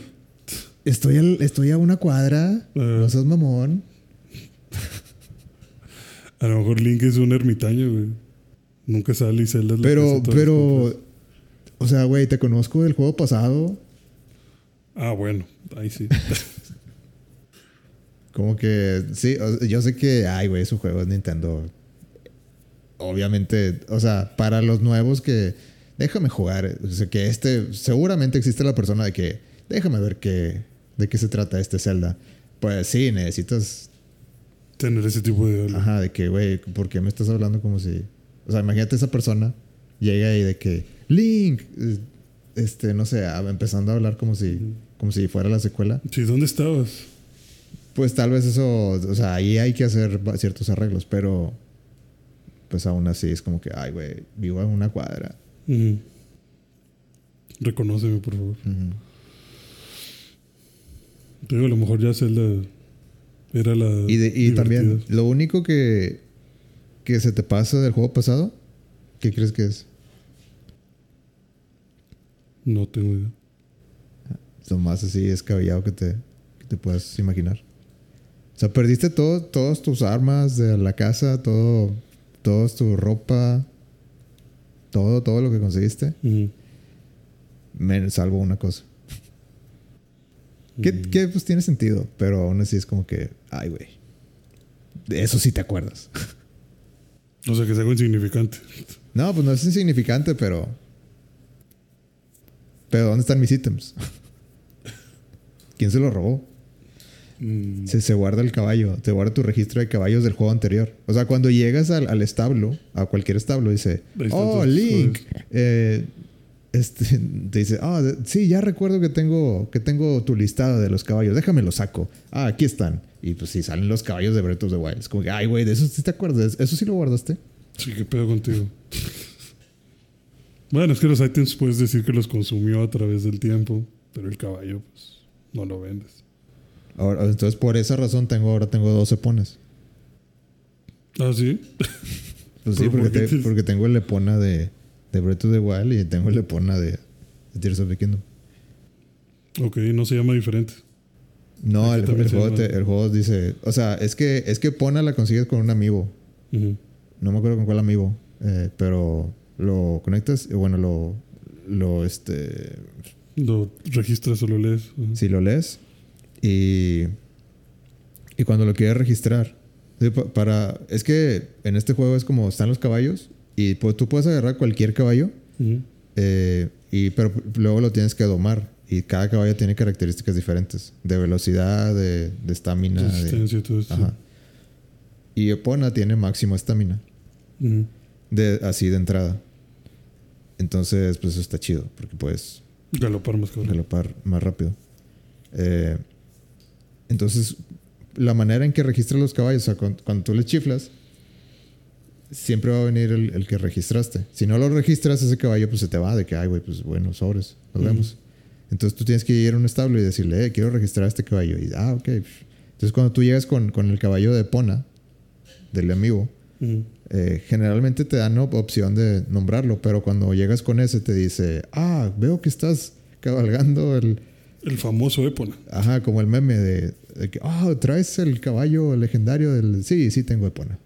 estoy, al- estoy a una cuadra, Ah. no seas mamón. A lo mejor Link es un ermitaño, güey. Nunca sale y Zelda es Pero, pero, o sea, güey, te conozco del juego pasado. Ah, bueno. Ahí sí. *laughs* Como que, sí, yo sé que, ay, güey, su juego es Nintendo. Obviamente, o sea, para los nuevos que, déjame jugar. O sea, que este, seguramente existe la persona de que, déjame ver qué, de qué se trata este Zelda. Pues sí, necesitas, Tener ese tipo de... diálogo. ajá, de que, güey, ¿por qué me estás hablando como si, o sea, imagínate esa persona llega y de que, Link, eh, este, no sé, empezando a hablar como si, como si fuera la secuela. Sí, ¿dónde estabas? Pues tal vez eso, o sea, ahí hay que hacer ciertos arreglos, pero pues aún así es como que, ay, güey, vivo en una cuadra. Ujú. Reconóceme, por favor. Te digo, a lo mejor ya Zelda era la. Y, de- y también, lo único que, que se te pasa del juego pasado, ¿qué crees que es? No tengo idea. Lo más así descabellado que te, que te puedas imaginar. O sea, perdiste todo, todas tus armas de la casa, todo, toda tu ropa, todo, todo lo que conseguiste, Ujú. men- salvo una cosa. Que, Mm. que, pues tiene sentido, pero aún así es como que, ay, güey. De eso sí te acuerdas. O sea, que es algo insignificante. No, pues no es insignificante, pero. Pero ¿dónde están mis ítems? *laughs* ¿Quién se lo robó? Mm, Se, se guarda el caballo, te guarda tu registro de caballos del juego anterior. O sea, cuando llegas al, al establo, a cualquier establo, dice, oh, Link. eh, este, *laughs* te dice, ah, de- sí, ya recuerdo que tengo, que tengo tu listado de los caballos, déjame lo saco. Ah, aquí están. Y pues sí, salen los caballos de Breath of the Wild. Es como que, ay, güey, de eso sí te acuerdas, eso sí lo guardaste. Sí, qué pedo contigo. Bueno, es que los items puedes decir que los consumió a través del tiempo, pero el caballo, pues, no lo vendes. Ahora, entonces, por esa razón tengo ahora tengo 12 pones. Ah, sí. Pues sí, ¿Pero por porque, te- porque tengo el Epona de, de Breath of the Wild y tengo el Epona de, de Tears of the Kingdom. ok, no se llama diferente. No, el, el juego te- el juego dice. O sea, es que, es que Epona la consigues con un. Ujú. No me acuerdo con cuál amiibo. eh, pero lo conectas y bueno, lo, lo este. Lo registras o lo lees. Si lo lees y. Y cuando lo quieres registrar. Para, es que en este juego es como están los caballos y pues, tú puedes agarrar cualquier caballo. Eh, y, pero luego lo tienes que domar. Y cada caballo tiene características diferentes. De velocidad, de de estamina. de- Resistencia y todo esto. ajá. Y Epona tiene máximo estamina. De, así de entrada. Entonces, pues eso está chido. Porque puedes Galopar más galopar más rápido. Eh, entonces, la manera en que registras los caballos, o sea, cuando, cuando tú les chiflas, siempre va a venir el, el que registraste. Si no lo registras, ese caballo pues se te va de que, ay, güey, pues bueno, sobres, nos vemos. Entonces tú tienes que ir a un establo y decirle, eh, quiero registrar a este caballo. Y, ah, ok. Entonces cuando tú llegas con, con el caballo de Pona, del amigo, eh, generalmente te dan op- opción de nombrarlo, pero cuando llegas con ese te dice, ah, veo que estás cabalgando el, El famoso Epona. Ajá, como el meme de, de que, ah, traes el caballo legendario del. Sí, sí, tengo Epona.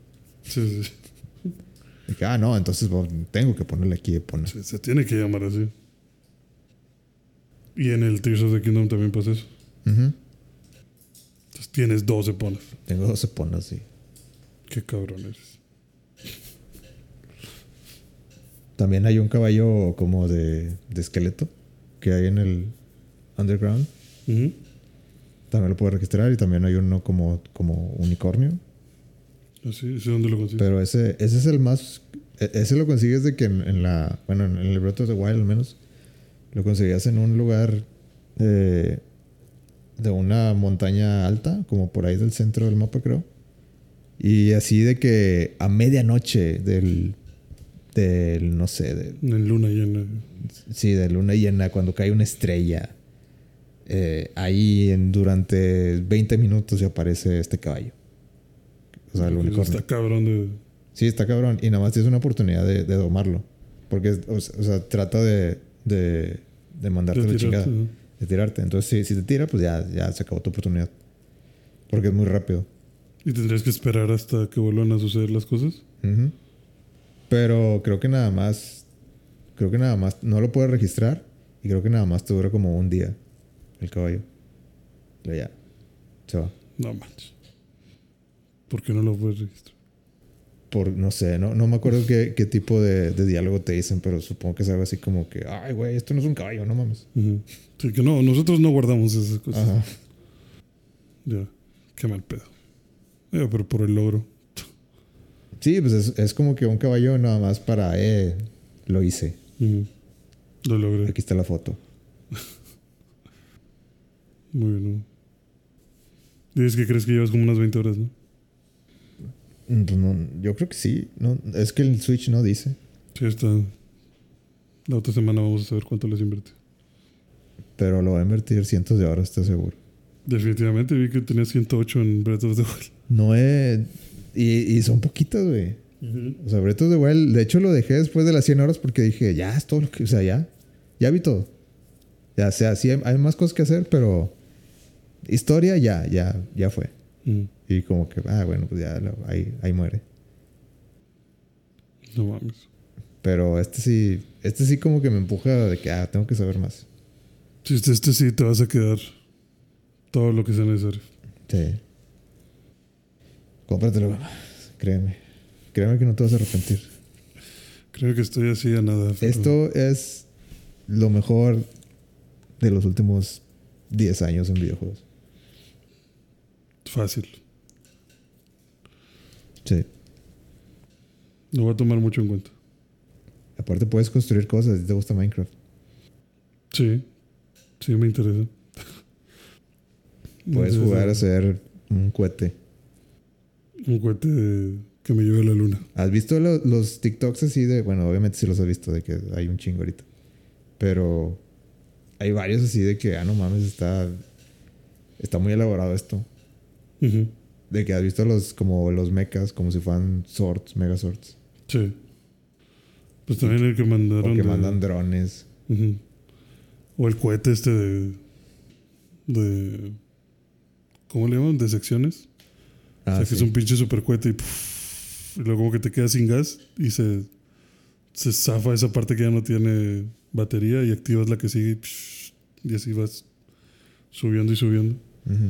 Sí, sí, sí. De que, ah, no, entonces bueno, tengo que ponerle aquí Epona. Se, se tiene que llamar así. Y en el Tears of the Kingdom también pasa eso. Entonces tienes dos Eponas. Tengo dos Eponas, sí. Qué cabrón eres. También hay un caballo como de, de esqueleto que hay en el Underground. También lo puedo registrar y también hay uno como, como unicornio. Así, ¿ese dónde lo consigues? Pero ese, ese es el más. e- Ese lo consigues de que en, en la. Bueno, en el Breath of the Wild al menos. Lo conseguías en un lugar eh, de una montaña alta, como por ahí del centro del mapa, creo. Y así de que a medianoche del. Del. No sé, de, En luna llena. sí, de luna llena, cuando cae una estrella. Eh, ahí en, durante 20 minutos ya aparece este caballo. O sea, el unicornio. Está cabrón de. Sí, está cabrón. Y nada más tienes una oportunidad de, de domarlo. Porque, o, sea, trata de, de, de mandarte de la chingada. ¿no? De tirarte. Entonces, si, si te tira, pues ya, ya se acabó tu oportunidad. Porque es muy rápido. Y tendrías que esperar hasta que vuelvan a suceder las cosas. Pero creo que nada más. Creo que nada más. No lo puedes registrar. Y creo que nada más te dura como un día el caballo. Pero ya. Se va. No manches. ¿Por qué no lo puedes registrar? Por, no sé, no, no me acuerdo qué, qué tipo de, de diálogo te dicen, pero supongo que es algo así como que, ay, güey, esto no es un caballo, no mames. Sí, que no, nosotros no guardamos esas cosas. Ajá. Ya. Qué mal pedo. Eh, pero por el logro. Sí, pues es, es como que un caballo nada más para, eh, lo hice. Lo logré. Aquí está la foto. Muy bien. ¿no? Dices que crees que llevas como unas 20 horas, ¿no? Mm, pues no, yo creo que sí. No, es que el Switch no dice. Sí, está. La otra semana vamos a saber cuánto les invertí. Pero lo va a invertir cientos de horas, estoy seguro. Definitivamente vi que tenía 108 en Breath of the Wild. No he... Y, y son poquitas, güey. O sea, Breath of the Wild, de hecho lo dejé después de las 100 horas porque dije, ya es todo lo que, o sea, ya, ya vi todo. Ya, o sea, sí hay, hay más cosas que hacer, pero historia ya, ya, ya fue. Mm. Y como que, ah, bueno, pues ya lo- ahí, ahí muere. No mames. Pero este sí, este sí como que me empuja de que, ah, tengo que saber más. Si este, este sí te vas a quedar todo lo que sea necesario. Sí. Cómpratelo, créeme. Créeme que no te vas a arrepentir. Creo que estoy así a nada. pero- Esto es lo mejor de los últimos 10 años en videojuegos. Fácil. Sí. Lo voy a tomar mucho en cuenta. Aparte puedes construir cosas si te gusta Minecraft. Sí. Sí, me interesa. Puedes jugar a hacer un cohete. Un cohete que me lleve a la luna. ¿Has visto lo- los TikToks así de, bueno, obviamente sí los has visto, de que hay un chingo ahorita. Pero hay varios así de que, ah, no mames, está, está muy elaborado esto. De que has visto los, como los mechas, como si fueran swords, mega swords. Sí. Pues también el que mandaron. O que de- mandan drones. O el cohete este de. de. ¿Cómo le llaman? De secciones. Ah, o sea, que es un pinche super cohete y, pff, y luego como que te quedas sin gas y se, se zafa esa parte que ya no tiene batería y activas la que sigue y, y así vas subiendo y subiendo. Mucha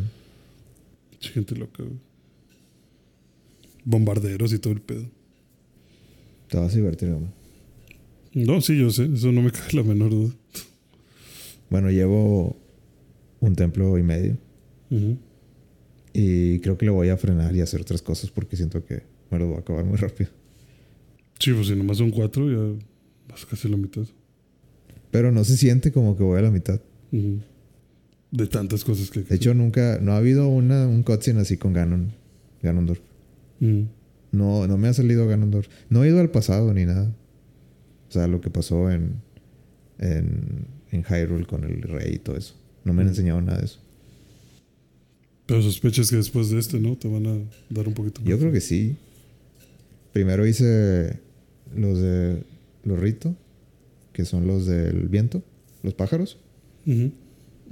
gente loca, güey. Bombarderos y todo el pedo. Te vas a divertir, hombre. No, sí, yo sé, eso no me *laughs* cae la menor duda. Bueno, llevo un templo y medio. Y creo que le voy a frenar y hacer otras cosas porque siento que me lo voy a acabar muy rápido. Sí, pues si nomás son cuatro, ya vas casi a la mitad. Pero no se siente como que voy a la mitad. Ujú. De tantas cosas que... De hecho, nunca, no ha habido una, un cutscene así con Ganon, Ganondorf. Ujú. No, no me ha salido Ganondorf. No he ido al pasado ni nada. O sea, lo que pasó en, en, en Hyrule con el rey y todo eso. No me han Mm. enseñado nada de eso. Pero sospechas que después de este, ¿no? Te van a dar un poquito más. Yo creo que sí. Primero hice los de los Rito, que son los del viento, los pájaros.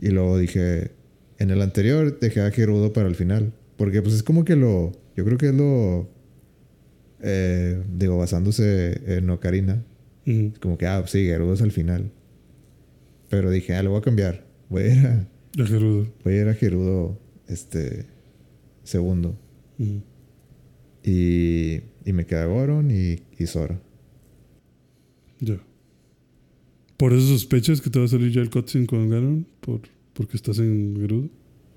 Y luego dije, en el anterior dejé a Gerudo para el final. Porque pues es como que lo, yo creo que es lo, eh, digo, basándose en Ocarina. Es como que, ah, sí, Gerudo es al final. Pero dije, ah, lo voy a cambiar. Voy a ir a, Ya Gerudo. voy a, ir a Gerudo, este, segundo. Y, y me queda Goron y, y Sora. Ya. ¿Por eso sospechas que te va a salir ya el cutscene con Ganon? ¿Por, ¿Porque estás en Gerudo?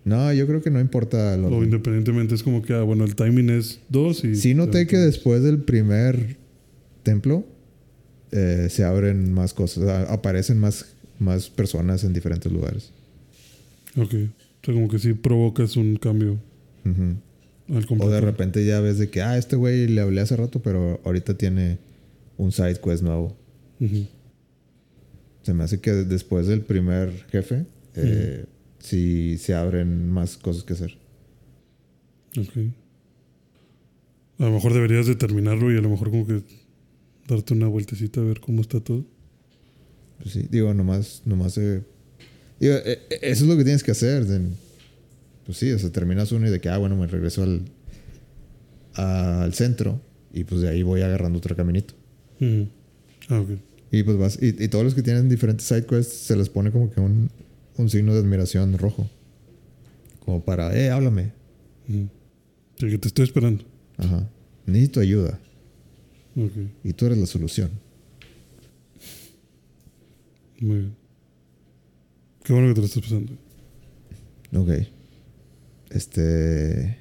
No, yo creo que no importa lo O independientemente es como que, ah, bueno, el timing es dos y... Sí noté que después del primer templo eh, se abren más cosas, aparecen más, más personas en diferentes lugares. Ok. O sea, como que sí provocas un cambio Ujú. al O de repente ya ves de que, ah, este güey le hablé hace rato, pero ahorita tiene un side quest nuevo. Ujú. Se me hace que después del primer jefe, eh, sí se abren más cosas que hacer. Ok. A lo mejor deberías de terminarlo y a lo mejor como que darte una vueltecita a ver cómo está todo. Pues sí, digo, nomás, nomás eh, digo, eh, eh, eso es lo que tienes que hacer. pues sí, o sea, terminas uno y de que, ah, bueno, me regreso al, al centro y pues de ahí voy agarrando otro caminito. Ujú. Ah, ok. Y pues vas, y, y todos los que tienen diferentes side quests se les pone como que un, un signo de admiración rojo. Como para, eh, háblame. Ujú. Sí, que te estoy esperando. Ajá. Necesito ayuda. Y tú eres la solución. Muy bien. Qué bueno que te lo estás pasando. Ok. Este.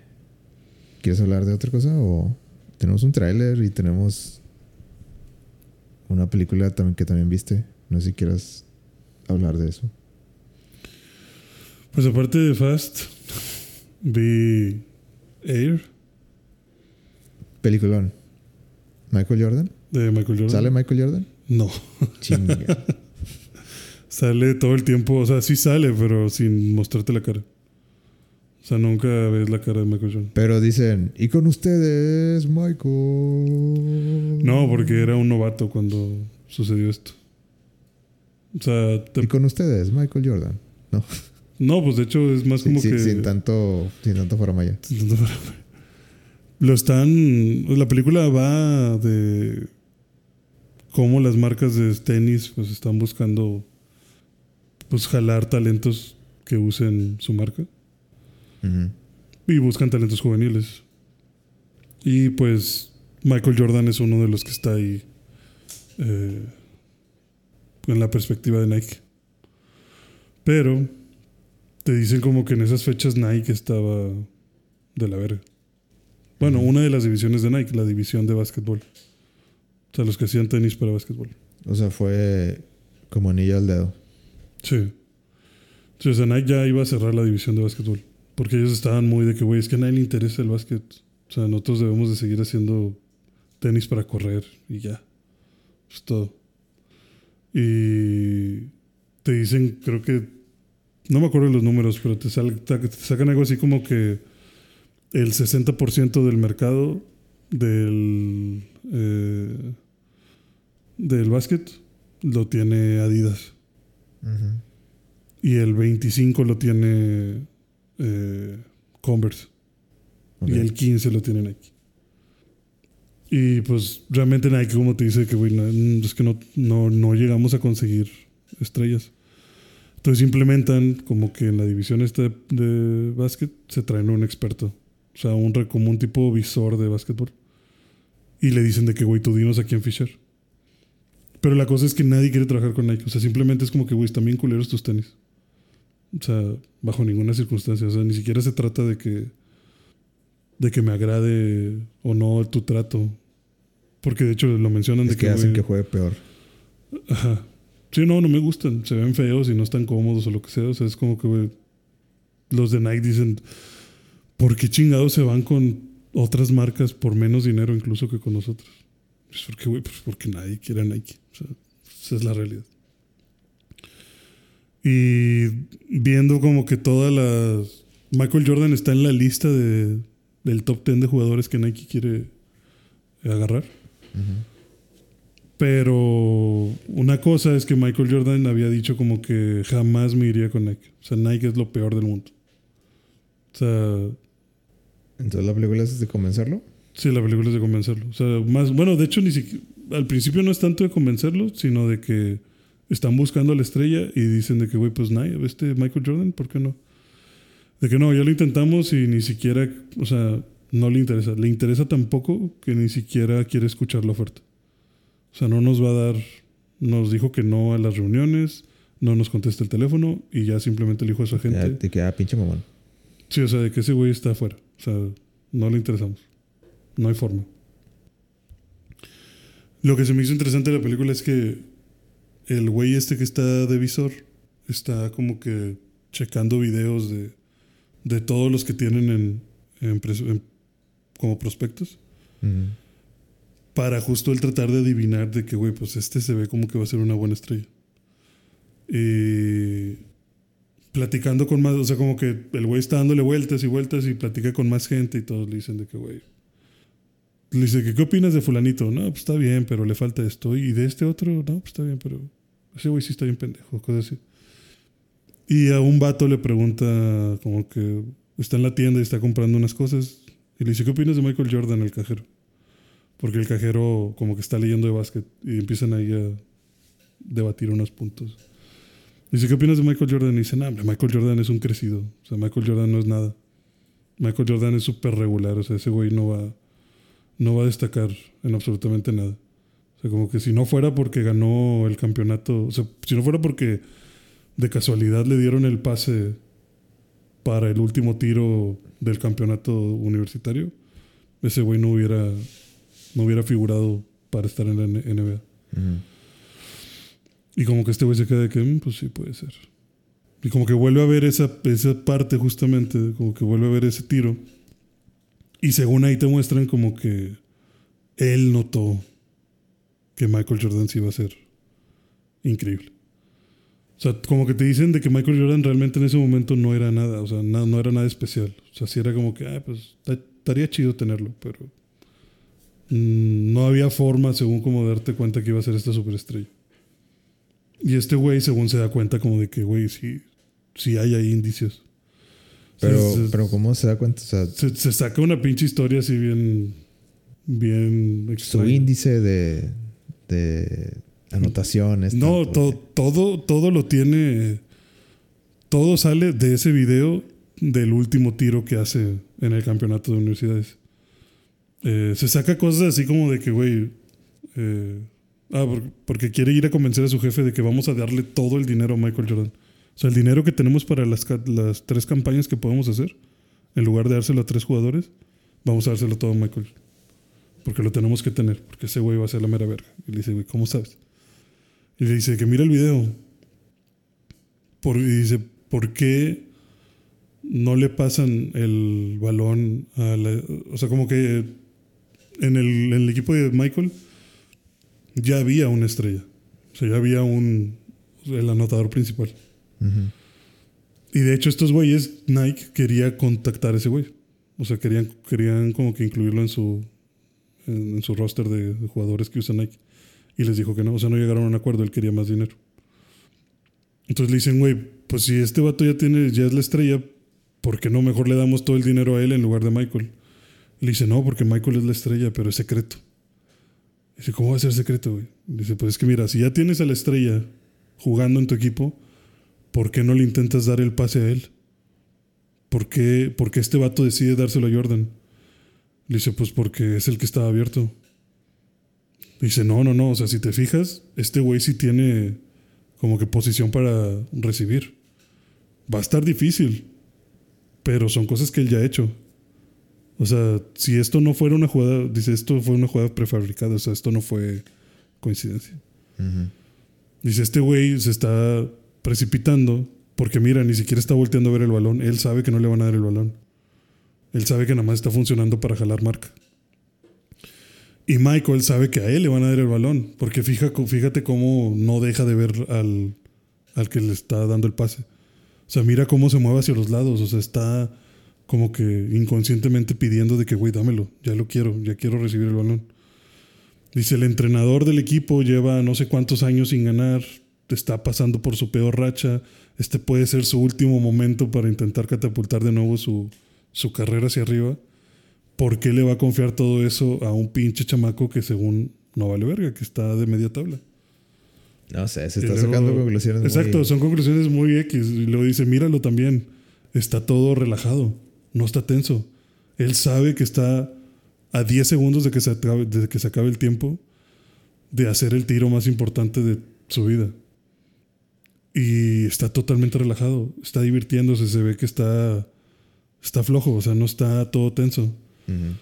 ¿Quieres hablar de otra cosa? O tenemos un tráiler y tenemos una película también que también viste. No sé si quieras hablar de eso. Pues aparte de Fast, vi Air Peliculón. Michael Jordan. de Michael Jordan. ¿Sale Michael Jordan? No. Chinga. *laughs* Sale todo el tiempo, o sea, sí sale, pero sin mostrarte la cara. O sea, nunca ves la cara de Michael Jordan. Pero dicen, y con ustedes, Michael. No, porque era un novato cuando sucedió esto. O sea, te- Y con ustedes, Michael Jordan. No, *laughs* no, pues de hecho es más como sí, que... sin tanto, sin tanto faramaya. Lo están. La película va de cómo las marcas de tenis pues están buscando pues jalar talentos que usen su marca Y buscan talentos juveniles. Y pues Michael Jordan es uno de los que está ahí eh, en la perspectiva de Nike. Pero te dicen como que en esas fechas Nike estaba de la verga. Bueno, una de las divisiones de Nike, la división de básquetbol. O sea, los que hacían tenis para básquetbol. O sea, fue como anillo al dedo. Sí. Sí, o sea, Nike ya iba a cerrar la división de básquetbol. Porque ellos estaban muy de que, güey, es que a nadie le interesa el básquet. O sea, nosotros debemos de seguir haciendo tenis para correr y ya. Es todo. Y te dicen, creo que, no me acuerdo los números, pero te, te sacan algo así como que el 60% del mercado del, eh, del básquet lo tiene Adidas. Y el 25 lo tiene eh, Converse. Y el 15 lo tiene Nike. Y pues realmente Nike como te dice que, es que no, no, llegamos a conseguir estrellas. Entonces implementan como que en la división esta de, de básquet se traen un experto. O sea, un, como un tipo visor de básquetbol. Y le dicen de que, güey, tú dinos a quién Fisher. Pero la cosa es que nadie quiere trabajar con Nike. O sea, simplemente es como que, güey, están bien culeros tus tenis. O sea, bajo ninguna circunstancia. O sea, ni siquiera se trata de que. de que me agrade o no tu trato. Porque de hecho lo mencionan de que. que hacen que juegue peor. Ajá. Sí, no, no me gustan. Se ven feos y no están cómodos o lo que sea. O sea, es como que, güey. Los de Nike dicen. ¿Por qué chingados se van con otras marcas por menos dinero incluso que con nosotros? Pues porque, güey, pues porque nadie quiere Nike. O sea, esa es la realidad. Y viendo como que todas las... Michael Jordan está en la lista de, del top 10 de jugadores que Nike quiere agarrar. Pero una cosa es que Michael Jordan había dicho como que jamás me iría con Nike. O sea, Nike es lo peor del mundo. O sea... Entonces la película es de convencerlo. Sí, la película es de convencerlo. O sea, más... Bueno, de hecho, ni siquiera... Al principio no es tanto de convencerlo, sino de que están buscando a la estrella y dicen de que, güey, pues nadie, este Michael Jordan, ¿por qué no? De que no, ya lo intentamos y ni siquiera, o sea, no le interesa. Le interesa tampoco que ni siquiera quiere escuchar la oferta. O sea, no nos va a dar, nos dijo que no a las reuniones, no nos contesta el teléfono y ya simplemente le dijo a esa gente. de que, ah, pinche mamón. Sí, o sea, de que ese güey está afuera. O sea, no le interesamos. No hay forma. Lo que se me hizo interesante de la película es que el güey este que está de visor está como que checando videos de, de todos los que tienen en, como prospectos. Para justo el tratar de adivinar de que, güey, pues este se ve como que va a ser una buena estrella. Y platicando con más, o sea, como que el güey está dándole vueltas y vueltas y platica con más gente y todos le dicen de que, güey. Le dice que, ¿qué opinas de fulanito? No, pues está bien, pero le falta esto. Y de este otro, no, pues está bien, pero ese güey sí está bien pendejo, cosas así. Y a un vato le pregunta, como que está en la tienda y está comprando unas cosas. Y le dice, ¿qué opinas de Michael Jordan, el cajero? Porque el cajero como que está leyendo de básquet y empiezan ahí a debatir unos puntos. Dice, ¿qué opinas de Michael Jordan? Y dice, no, Michael Jordan es un crecido. O sea, Michael Jordan no es nada. Michael Jordan es súper regular. O sea, ese güey no va, no va a destacar en absolutamente nada sea, como que si no fuera porque ganó el campeonato, o sea, si no fuera porque de casualidad le dieron el pase para el último tiro del campeonato universitario, ese güey no hubiera, no hubiera figurado para estar en la NBA. Y como que este güey se queda de que, mm, pues sí, puede ser. Y como que vuelve a ver esa, esa parte justamente, como que vuelve a ver ese tiro. Y según ahí te muestran como que él notó que Michael Jordan sí iba a ser increíble. O sea, como que te dicen de que Michael Jordan realmente en ese momento no era nada, o sea, no, no era nada especial. O sea, sí era como que, ah, pues estaría chido tenerlo, pero mm, no había forma, según como darte cuenta que iba a ser esta superestrella. Y este güey, según se da cuenta, como de que, güey, sí, sí hay ahí indicios. Pero, pero ¿cómo se da cuenta? se, se, saca una pinche historia así bien, bien Su índice de, de anotaciones. No, todo, todo lo tiene. Todo sale de ese video del último tiro que hace en el campeonato de universidades. Eh, se saca cosas así como de que, güey. Eh, ah, porque quiere ir a convencer a su jefe de que vamos a darle todo el dinero a Michael Jordan. O sea, el dinero que tenemos para las, las tres campañas que podemos hacer, en lugar de dárselo a tres jugadores, vamos a dárselo todo a Michael. Porque lo tenemos que tener, porque ese güey va a ser la mera verga. Y le dice, güey, ¿cómo sabes? Y le dice que mira el video. Por, y dice, ¿por qué no le pasan el balón a la, O sea, como que en el, en el equipo de Michael ya había una estrella. O sea, ya había un. El anotador principal. Ujú. Y de hecho, estos güeyes, Nike quería contactar a ese güey. O sea, querían, querían como que incluirlo en su, en, su roster de, jugadores que usa Nike. Y les dijo que no. O sea, no llegaron a un acuerdo. Él quería más dinero. Entonces le dicen, güey, pues si este vato ya tiene, ya es la estrella, ¿por qué no mejor le damos todo el dinero a él en lugar de Michael? Le dice, no, porque Michael es la estrella, pero es secreto. Dice, ¿cómo va a ser secreto, güey? Dice, pues es que mira, si ya tienes a la estrella jugando en tu equipo, ¿por qué no le intentas dar el pase a él? ¿Por qué, por qué este vato decide dárselo a Jordan? Le dice, pues porque es el que estaba abierto. Dice, no, no, no, o sea, si te fijas, este güey sí tiene como que posición para recibir. Va a estar difícil, pero son cosas que él ya ha hecho. O sea, si esto no fuera una jugada, dice, esto fue una jugada prefabricada, o sea, esto no fue coincidencia. Dice, este güey se está precipitando porque mira, ni siquiera está volteando a ver el balón. Él sabe que no le van a dar el balón. Él sabe que nada más está funcionando para jalar marca. Y Michael sabe que a él le van a dar el balón. Porque fija, fíjate cómo no deja de ver al, al que le está dando el pase. O sea, mira cómo se mueve hacia los lados. O sea, está como que inconscientemente pidiendo de que, güey, dámelo. Ya lo quiero. Ya quiero recibir el balón. Dice, el entrenador del equipo lleva no sé cuántos años sin ganar. Está pasando por su peor racha. Este puede ser su último momento para intentar catapultar de nuevo su, su carrera hacia arriba. ¿Por qué le va a confiar todo eso a un pinche chamaco que según no vale verga, que está de media tabla? No sé, se está luego- sacando conclusiones. Exacto, muy- son conclusiones muy X. Y luego dice, míralo también. Está todo relajado. No está tenso. Él sabe que está a 10 segundos de que, se acabe, de que se acabe el tiempo de hacer el tiro más importante de su vida. Y está totalmente relajado. Está divirtiéndose. Se ve que está, está flojo. O sea, no está todo tenso. Ujú.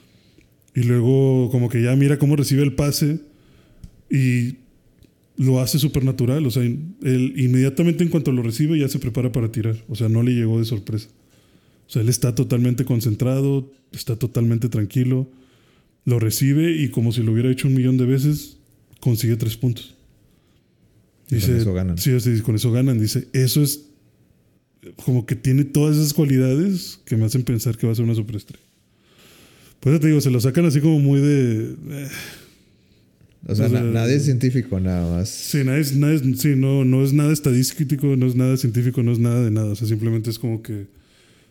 Y luego como que ya mira cómo recibe el pase y lo hace súper natural. O sea, él inmediatamente en cuanto lo recibe ya se prepara para tirar. O sea, no le llegó de sorpresa. O sea, él está totalmente concentrado, está totalmente tranquilo, lo recibe y como si lo hubiera hecho un millón de veces, consigue tres puntos. Y con eso ganan. Sí, sí, con eso ganan. Dice, eso es como que tiene todas esas cualidades que me hacen pensar que va a ser una superestrella. Pues ya te digo, se lo sacan así como muy de... eh, O sea, O sea, na- nadie es científico, nada más. Sí, nada es, nada es- sí, no, no es nada estadístico, no es nada científico, no es nada de nada. O sea, simplemente es como que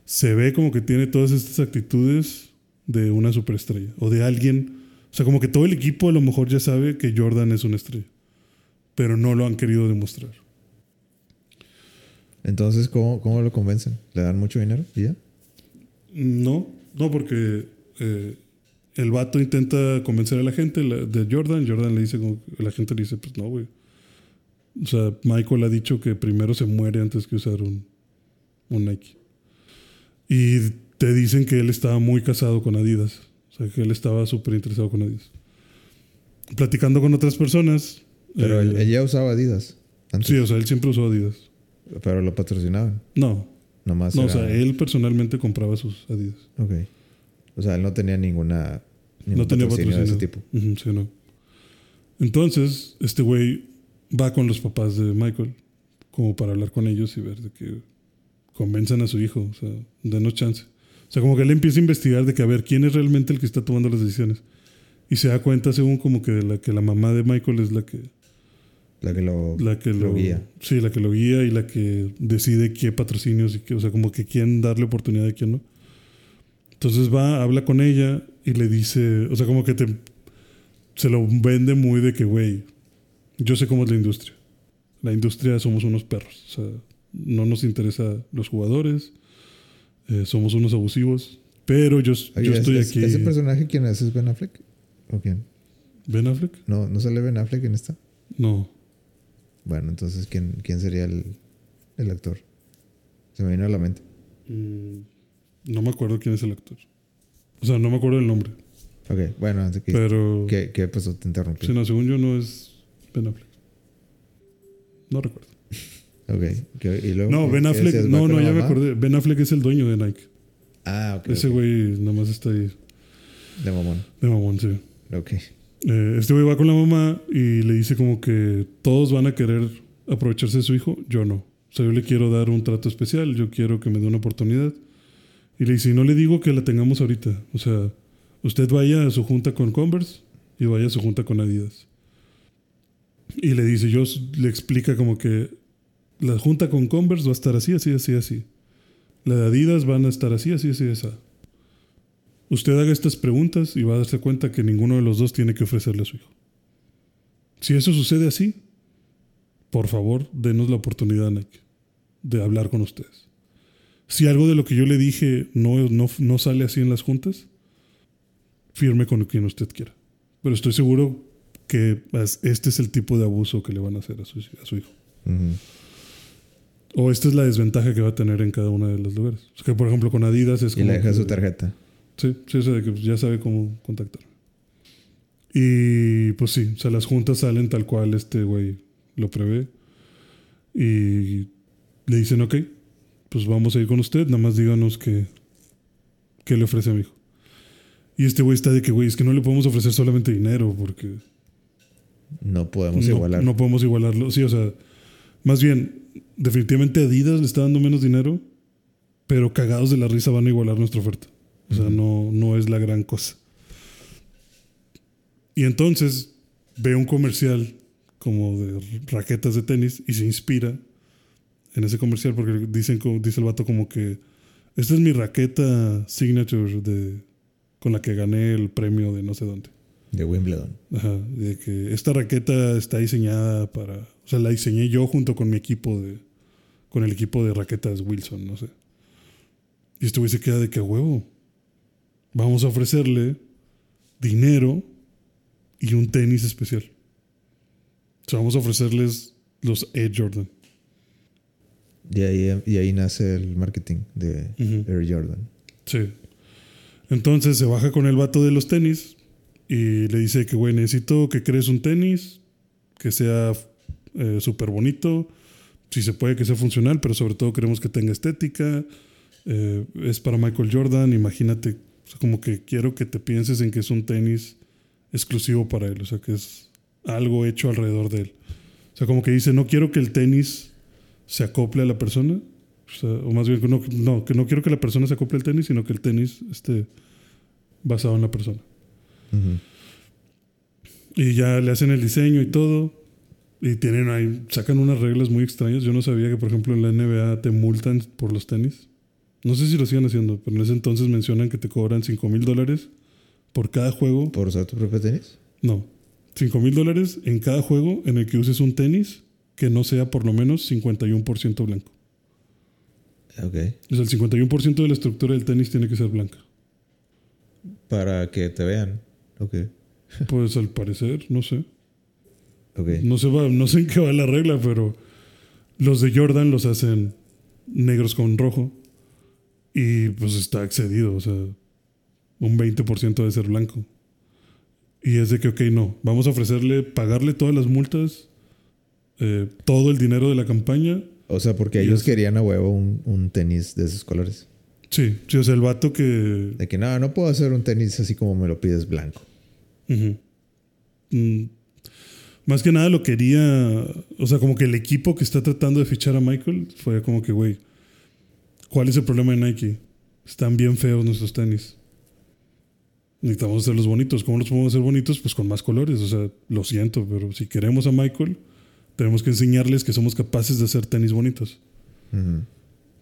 se ve como que tiene todas estas actitudes de una superestrella o de alguien. O sea, como que todo el equipo a lo mejor ya sabe que Jordan es una estrella, pero no lo han querido demostrar. Entonces, ¿cómo, ¿cómo lo convencen? ¿Le dan mucho dinero y ya? No, no, porque eh, el vato intenta convencer a la gente la- de Jordan. Jordan le dice, como, la gente le dice, pues no, güey. O sea, Michael ha dicho que primero se muere antes que usar un, un Nike. Y te dicen que él estaba muy casado con Adidas. O sea, que él estaba súper interesado con Adidas. Platicando con otras personas. Pero eh, él, ya usaba Adidas. Antes, Sí, o sea, él siempre usó Adidas. Pero lo patrocinaban. No, Nomás no, o era- sea, él personalmente compraba sus Adidas. Ok. O sea, él no tenía ninguna. Ningún No tenía patrocinio de ese tipo. Ujú, sí, no. Entonces, este güey va con los papás de Michael como para hablar con ellos y ver de que convenzan a su hijo, o sea, denos chance. O sea, como que él empieza a investigar de que a ver quién es realmente el que está tomando las decisiones. Y se da cuenta según como que la que la mamá de Michael es la que La que lo, la que lo lo, guía. Sí, la que lo guía y la que decide qué patrocinios y qué, o sea, como que quién darle oportunidad y quién no. Entonces va, habla con ella y le dice, o sea, como que te se lo vende muy de que, güey, yo sé cómo es la industria. La industria somos unos perros, o sea, no nos interesa los jugadores, eh, somos unos abusivos, pero yo, Oye, yo ¿es- estoy es- aquí. ¿Ese personaje quién es? ¿Es Ben Affleck? ¿O quién? ¿Ben Affleck? No, ¿no sale Ben Affleck en esta? No. Bueno, entonces, ¿quién, quién sería el, el actor? Se me vino a la mente. Mm, no me acuerdo quién es el actor. O sea, no me acuerdo el nombre. Ok, bueno, antes que, Pero. ¿qué, qué pasó? Te interrumpí. Sí, no, según yo no es Ben Affleck. No recuerdo. *laughs* Ok. ¿qué- ¿Y luego? No, Ben ¿Qué Affleck. No, no, ya me acordé. Ben Affleck es el dueño de Nike. Ah, ok. Ese güey nomás está ahí De mamón. de mamón, sí. Ok. Eh, este güey va con la mamá y le dice como que todos van a querer aprovecharse de su hijo, yo no. O sea, yo le quiero dar un trato especial, yo quiero que me dé una oportunidad. Y le dice, no le digo que la tengamos ahorita. O sea, usted vaya a su junta con Converse y vaya a su junta con Adidas. Y le dice, yo le explica como que la junta con Converse va a estar así, así, así, así. La de Adidas van a estar así, así, así, así. Usted haga estas preguntas y va a darse cuenta que ninguno de los dos tiene que ofrecerle a su hijo. Si eso sucede así, por favor, denos la oportunidad Nike de hablar con ustedes. Si algo de lo que yo le dije no, no, no sale así en las juntas, firme con quien usted quiera. Pero estoy seguro que este es el tipo de abuso que le van a hacer a su, a su hijo. O esta es la desventaja que va a tener en cada uno de los lugares. O sea, que, por ejemplo, con Adidas es Y como le deja que- su tarjeta. Sí, sí, o sea, de que pues, ya sabe cómo contactar. Y pues sí, o sea, las juntas salen tal cual este güey lo prevé. Y le dicen, ok, pues vamos a ir con usted, nada más díganos qué, qué le ofrece a mi hijo. Y este güey está de que, güey, es que no le podemos ofrecer solamente dinero porque No podemos no, igualar. no podemos igualarlo. Sí, o sea, más bien, definitivamente Adidas le está dando menos dinero, pero cagados de la risa van a igualar nuestra oferta. O sea, no, no es la gran cosa. Y entonces ve un comercial como de raquetas de tenis y se inspira en ese comercial porque dicen, dice el vato como que esta es mi raqueta signature de, con la que gané el premio de no sé dónde. De Wimbledon. Ajá, de que esta raqueta está diseñada para, o sea, la diseñé yo junto con mi equipo de, con el equipo de raquetas Wilson, no sé. Y este güey se queda de que huevo. Vamos a ofrecerle dinero y un tenis especial. O sea, vamos a ofrecerles los Air Jordan. Y ahí, y ahí nace el marketing de. Air Jordan. Sí. Entonces se baja con el vato de los tenis y le dice que, güey, necesito que crees un tenis que sea súper bonito, si se puede que sea funcional, pero sobre todo queremos que tenga estética. Eh, es para Michael Jordan, imagínate, o sea, como que quiero que te pienses en que es un tenis exclusivo para él, o sea, que es algo hecho alrededor de él. O sea, como que dice, no quiero que el tenis se acople a la persona, o, sea, o más bien, no, no, que no quiero que la persona se acople al tenis, sino que el tenis esté basado en la persona. Y ya le hacen el diseño y todo. Y tienen ahí, sacan unas reglas muy extrañas. Yo no sabía que, por ejemplo, en la NBA te multan por los tenis. No sé si lo siguen haciendo, pero en ese entonces mencionan que te cobran 5 mil dólares por cada juego. ¿Por usar tu propio tenis? No, 5 mil dólares en cada juego en el que uses un tenis que no sea por lo menos 51% blanco. Ok. O sea, el 51% de la estructura del tenis tiene que ser blanca. Para que te vean. Ok. *laughs* Pues al parecer, no sé. Ok. No sé, va- no sé en qué va la regla, pero los de Jordan los hacen negros con rojo. Y pues está excedido, o sea, un 20% debe ser blanco. Y es de que, ok, no, vamos a ofrecerle, pagarle todas las multas, eh, todo el dinero de la campaña. O sea, porque ellos es- querían a huevo un, un tenis de esos colores. Sí, sí, o sea, el vato que... De que no, no puedo hacer un tenis así como me lo pides blanco. Mm, Más que nada lo quería, o sea, como que el equipo que está tratando de fichar a Michael fue como que, güey, ¿cuál es el problema de Nike? Están bien feos nuestros tenis. Necesitamos hacerlos bonitos. ¿Cómo los podemos hacer bonitos? Pues con más colores. O sea, lo siento, pero si queremos a Michael, tenemos que enseñarles que somos capaces de hacer tenis bonitos.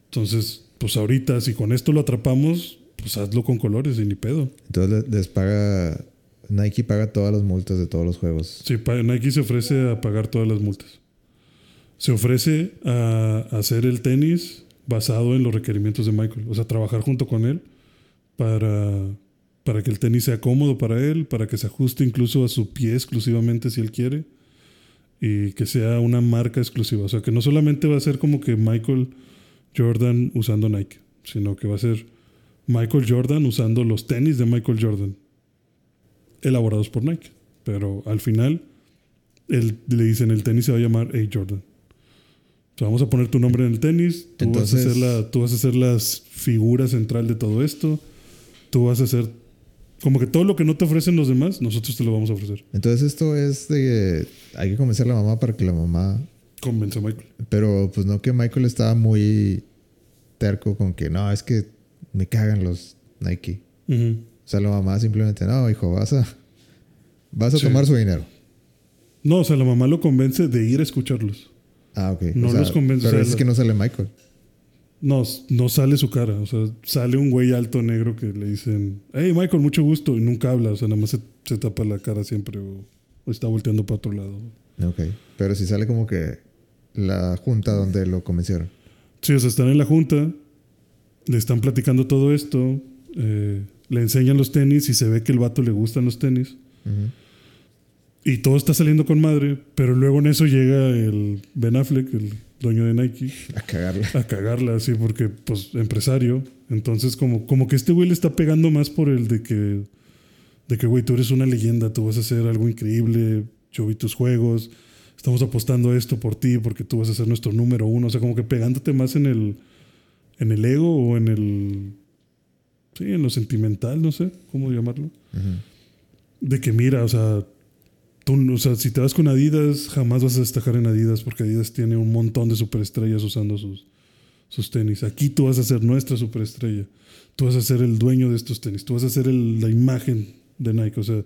Entonces, pues ahorita, si con esto lo atrapamos, pues hazlo con colores y ni pedo. Entonces le- les paga. Nike paga todas las multas de todos los juegos. Sí, Nike se ofrece a pagar todas las multas. Se ofrece a hacer el tenis basado en los requerimientos de Michael. O sea, trabajar junto con él para, para que el tenis sea cómodo para él, para que se ajuste incluso a su pie exclusivamente si él quiere. Y que sea una marca exclusiva. O sea, que no solamente va a ser como que Michael Jordan usando Nike, sino que va a ser Michael Jordan usando los tenis de Michael Jordan elaborados por Nike. Pero al final, él, le dicen el tenis se va a llamar A. Jordan. O sea, vamos a poner tu nombre en el tenis, tú, vas, a Entonces- ser la, tú vas a ser la figura central de todo esto, tú vas a ser... Como que todo lo que no te ofrecen los demás, nosotros te lo vamos a ofrecer. Entonces esto es de... Hay que convencer a la mamá para que la mamá... Convence a Michael. Pero pues no que Michael estaba muy terco con que no, es que me cagan los Nike. O sea, la mamá simplemente, no, hijo, vas a... Vas a Sí. tomar su dinero. No, o sea, la mamá lo convence de ir a escucharlos. Ah, ok. No O sea, los convence, Pero o sea, es la- que no sale Michael. No, no sale su cara. O sea, sale un güey alto negro que le dicen, hey Michael, mucho gusto. Y nunca habla. O sea, nada más se, se tapa la cara siempre o, o está volteando para otro lado. Ok. Pero si sale como que la junta donde lo convencieron. Sí, o sea, están en la junta, le están platicando todo esto, eh, le enseñan los tenis y se ve que el vato le gustan los tenis. Y todo está saliendo con madre, pero luego en eso llega el Ben Affleck, el dueño de Nike, A cagarla. a cagarla así porque, pues, empresario. Entonces, como, como que este güey le está pegando más por el de que, de que, güey, tú eres una leyenda, tú vas a hacer algo increíble, yo vi tus juegos, estamos apostando esto por ti porque tú vas a ser nuestro número uno. O sea, como que pegándote más en el, en el ego o en el, sí, en lo sentimental, no sé cómo llamarlo. De que mira, o sea, tú, o sea, si te vas con Adidas, jamás vas a destacar en Adidas porque Adidas tiene un montón de superestrellas usando sus, sus tenis. Aquí tú vas a ser nuestra superestrella. Tú vas a ser el dueño de estos tenis. Tú vas a ser el- la imagen de Nike. O sea,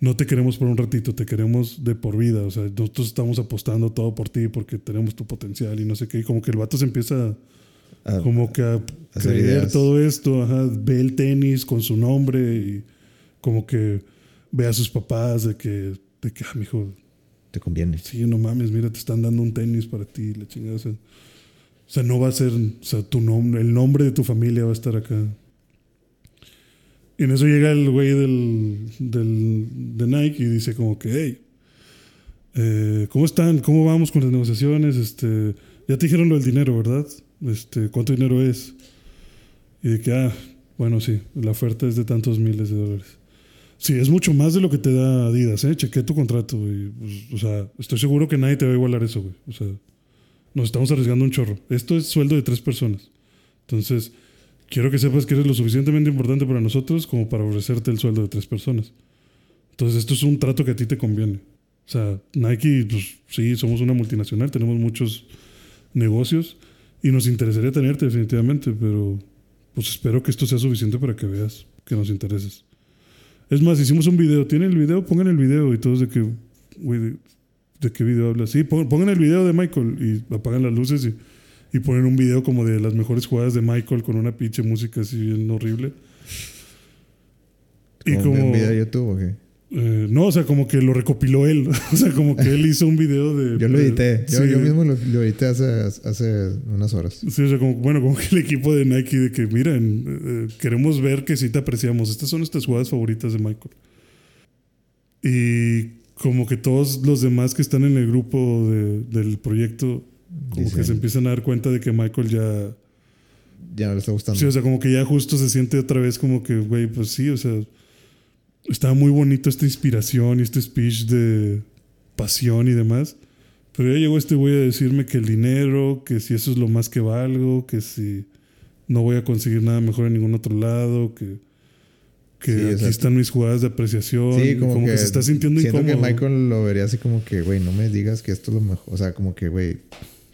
no te queremos por un ratito, te queremos de por vida. O sea, nosotros estamos apostando todo por ti porque tenemos tu potencial y no sé qué. Y como que el vato se empieza Ah, como que a creer ideas. todo esto, ajá, ve el tenis con su nombre y como que ve a sus papás de que, de que, ah, mijo, te conviene. sí, no mames, mira, te están dando un tenis para ti, la chingada. O sea, o sea, no va a ser, o sea, tu nombre, el nombre de tu familia va a estar acá. Y en eso llega el güey del, del, de Nike y dice como que, hey, eh, ¿cómo están? ¿Cómo vamos con las negociaciones? Este, ya te dijeron lo del dinero, ¿verdad? Este, ¿Cuánto dinero es? Y de que, ah, bueno, sí, la oferta es de tantos miles de dólares. Sí, es mucho más de lo que te da Adidas, ¿eh? Chequé tu contrato pues, o sea, estoy seguro que nadie te va a igualar eso, güey. O sea, nos estamos arriesgando un chorro. Esto es sueldo de tres personas. Entonces, quiero que sepas que eres lo suficientemente importante para nosotros como para ofrecerte el sueldo de tres personas. Entonces, esto es un trato que a ti te conviene. O sea, Nike, pues sí, somos una multinacional, tenemos muchos negocios y nos interesaría tenerte definitivamente, pero pues espero que esto sea suficiente para que veas que nos intereses. Es más, hicimos un video. ¿Tienen el video? Pongan el video y todos de que, güey, de, de qué video hablas? Sí, pon- pongan el video de Michael y apagan las luces y, y ponen un video como de las mejores jugadas de Michael con una pinche música así bien horrible. Y Como como... un video de YouTube, ¿o qué? Eh, no, o sea, como que lo recopiló él. *laughs* o sea, como que él hizo un video de. Yo lo edité. Yo, sí, yo mismo lo, lo edité hace, hace unas horas. Sí, o sea, como, bueno, como que el equipo de Nike de que, miren, eh, queremos ver que sí te apreciamos. Estas son nuestras jugadas favoritas de Michael. Y como que todos los demás que están en el grupo de- del proyecto, como que se empiezan a dar cuenta de que Michael ya. Ya no le está gustando. Sí, o sea, como que ya justo se siente otra vez como que, güey, pues sí, o sea, estaba muy bonito esta inspiración y este speech de pasión y demás. Pero ya llegó este güey a decirme que el dinero, que si eso es lo más que valgo, que si no voy a conseguir nada mejor en ningún otro lado, que, que Sí, aquí exacto. están mis jugadas de apreciación. Sí, y como, que, se está sintiendo siento incómodo. que Michael lo vería así como que, güey, no me digas que esto es lo mejor. O sea, como que, güey,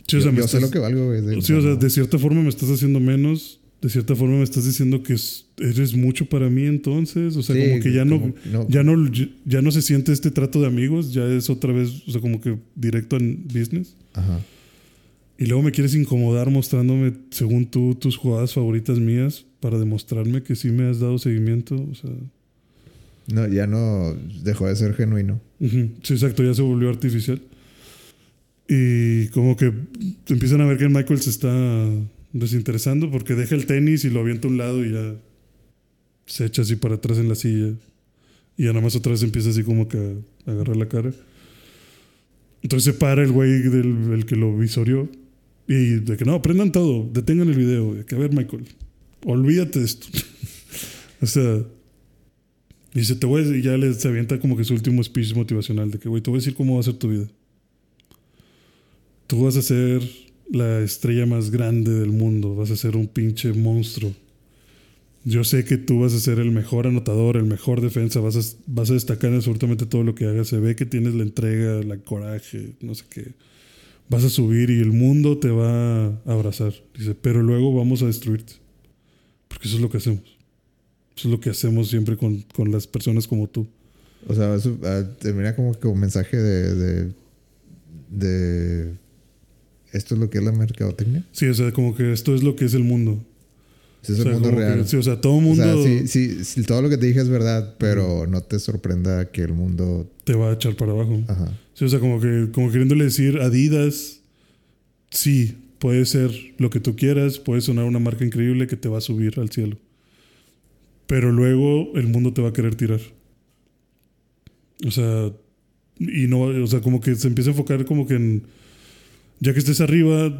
Sí, o sea, yo, sé lo que valgo, güey. Sí, o sea, de cierta forma me estás haciendo menos. De cierta forma me estás diciendo que es- eres mucho para mí entonces. O sea, Sí, como que ya no, como- no. ya no ya no se siente este trato de amigos, ya es otra vez, o sea, como que directo en business. Ajá. Y luego me quieres incomodar mostrándome, según tú, tus jugadas favoritas mías para demostrarme que sí me has dado seguimiento. O sea, No, ya no dejó de ser genuino. sí, exacto, ya se volvió artificial. Y como que empiezan a ver que Michael se está desinteresando porque deja el tenis y lo avienta a un lado y ya se echa así para atrás en la silla. Y ya nada más otra vez empieza así como que a agarrar la cara. Entonces se para el güey del el que lo visorió. Y de que no, prendan todo, detengan el video. De que a ver, Michael, olvídate de esto. *laughs* o sea, y se te voy a- y ya le, se avienta como que su último speech motivacional de que, güey, te voy a decir cómo va a ser tu vida. Tú vas a ser la estrella más grande del mundo, vas a ser un pinche monstruo. Yo sé que tú vas a ser el mejor anotador, el mejor defensa, vas a, vas a destacar en absolutamente todo lo que hagas. Se ve que tienes la entrega, el coraje, no sé qué. Vas a subir y el mundo te va a abrazar. Dice, pero luego vamos a destruirte. Porque eso es lo que hacemos. Eso es lo que hacemos siempre con, con las personas como tú. O sea, eso, ah, termina como que un mensaje de, de, de... ¿Esto es lo que es la mercadotecnia? Sí, o sea, como que esto es lo que es el mundo. Sí, es O sea, el mundo como que- real. sí, o sea, todo el O mundo sea, sí, sí, todo lo que te dije es verdad, pero no te sorprenda que el mundo... te va a echar para abajo. Ajá. Sí, o sea, como que como queriéndole decir Adidas, sí, puede ser lo que tú quieras, puede sonar una marca increíble que te va a subir al cielo. Pero luego el mundo te va a querer tirar. O sea, y no, o sea, como que se empieza a enfocar como que en ya que estés arriba,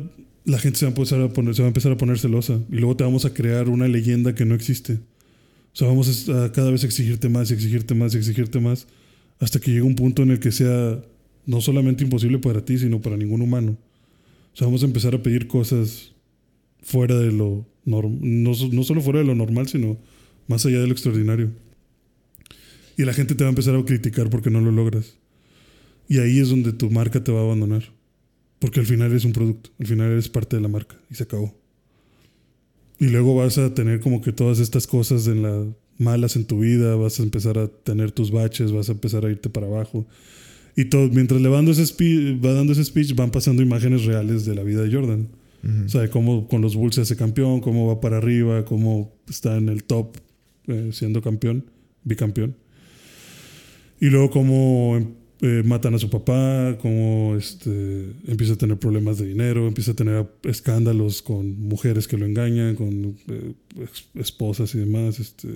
la gente se va a empezar a poner, se va celosa y luego te vamos a crear una leyenda que no existe. O sea, vamos a cada vez exigirte más y exigirte más y exigirte más hasta que llegue un punto en el que sea no solamente imposible para ti, sino para ningún humano. O sea, vamos a empezar a pedir cosas fuera de lo normal, no, no solo fuera de lo normal, sino más allá de lo extraordinario. Y la gente te va a empezar a criticar porque no lo logras. Y ahí es donde tu marca te va a abandonar. Porque al final eres un producto, al final eres parte de la marca y se acabó. Y luego vas a tener como que todas estas cosas en la, malas en tu vida, vas a empezar a tener tus baches, vas a empezar a irte para abajo. Y todo, mientras le va dando ese speech, va dando ese speech, van pasando imágenes reales de la vida de Jordan. Ujú. O sea, de cómo con los Bulls se hace campeón, cómo va para arriba, cómo está en el top eh, siendo campeón, bicampeón. Y luego cómo eh, matan a su papá, cómo este, empieza a tener problemas de dinero, empieza a tener escándalos con mujeres que lo engañan, con eh, esposas y demás. Este,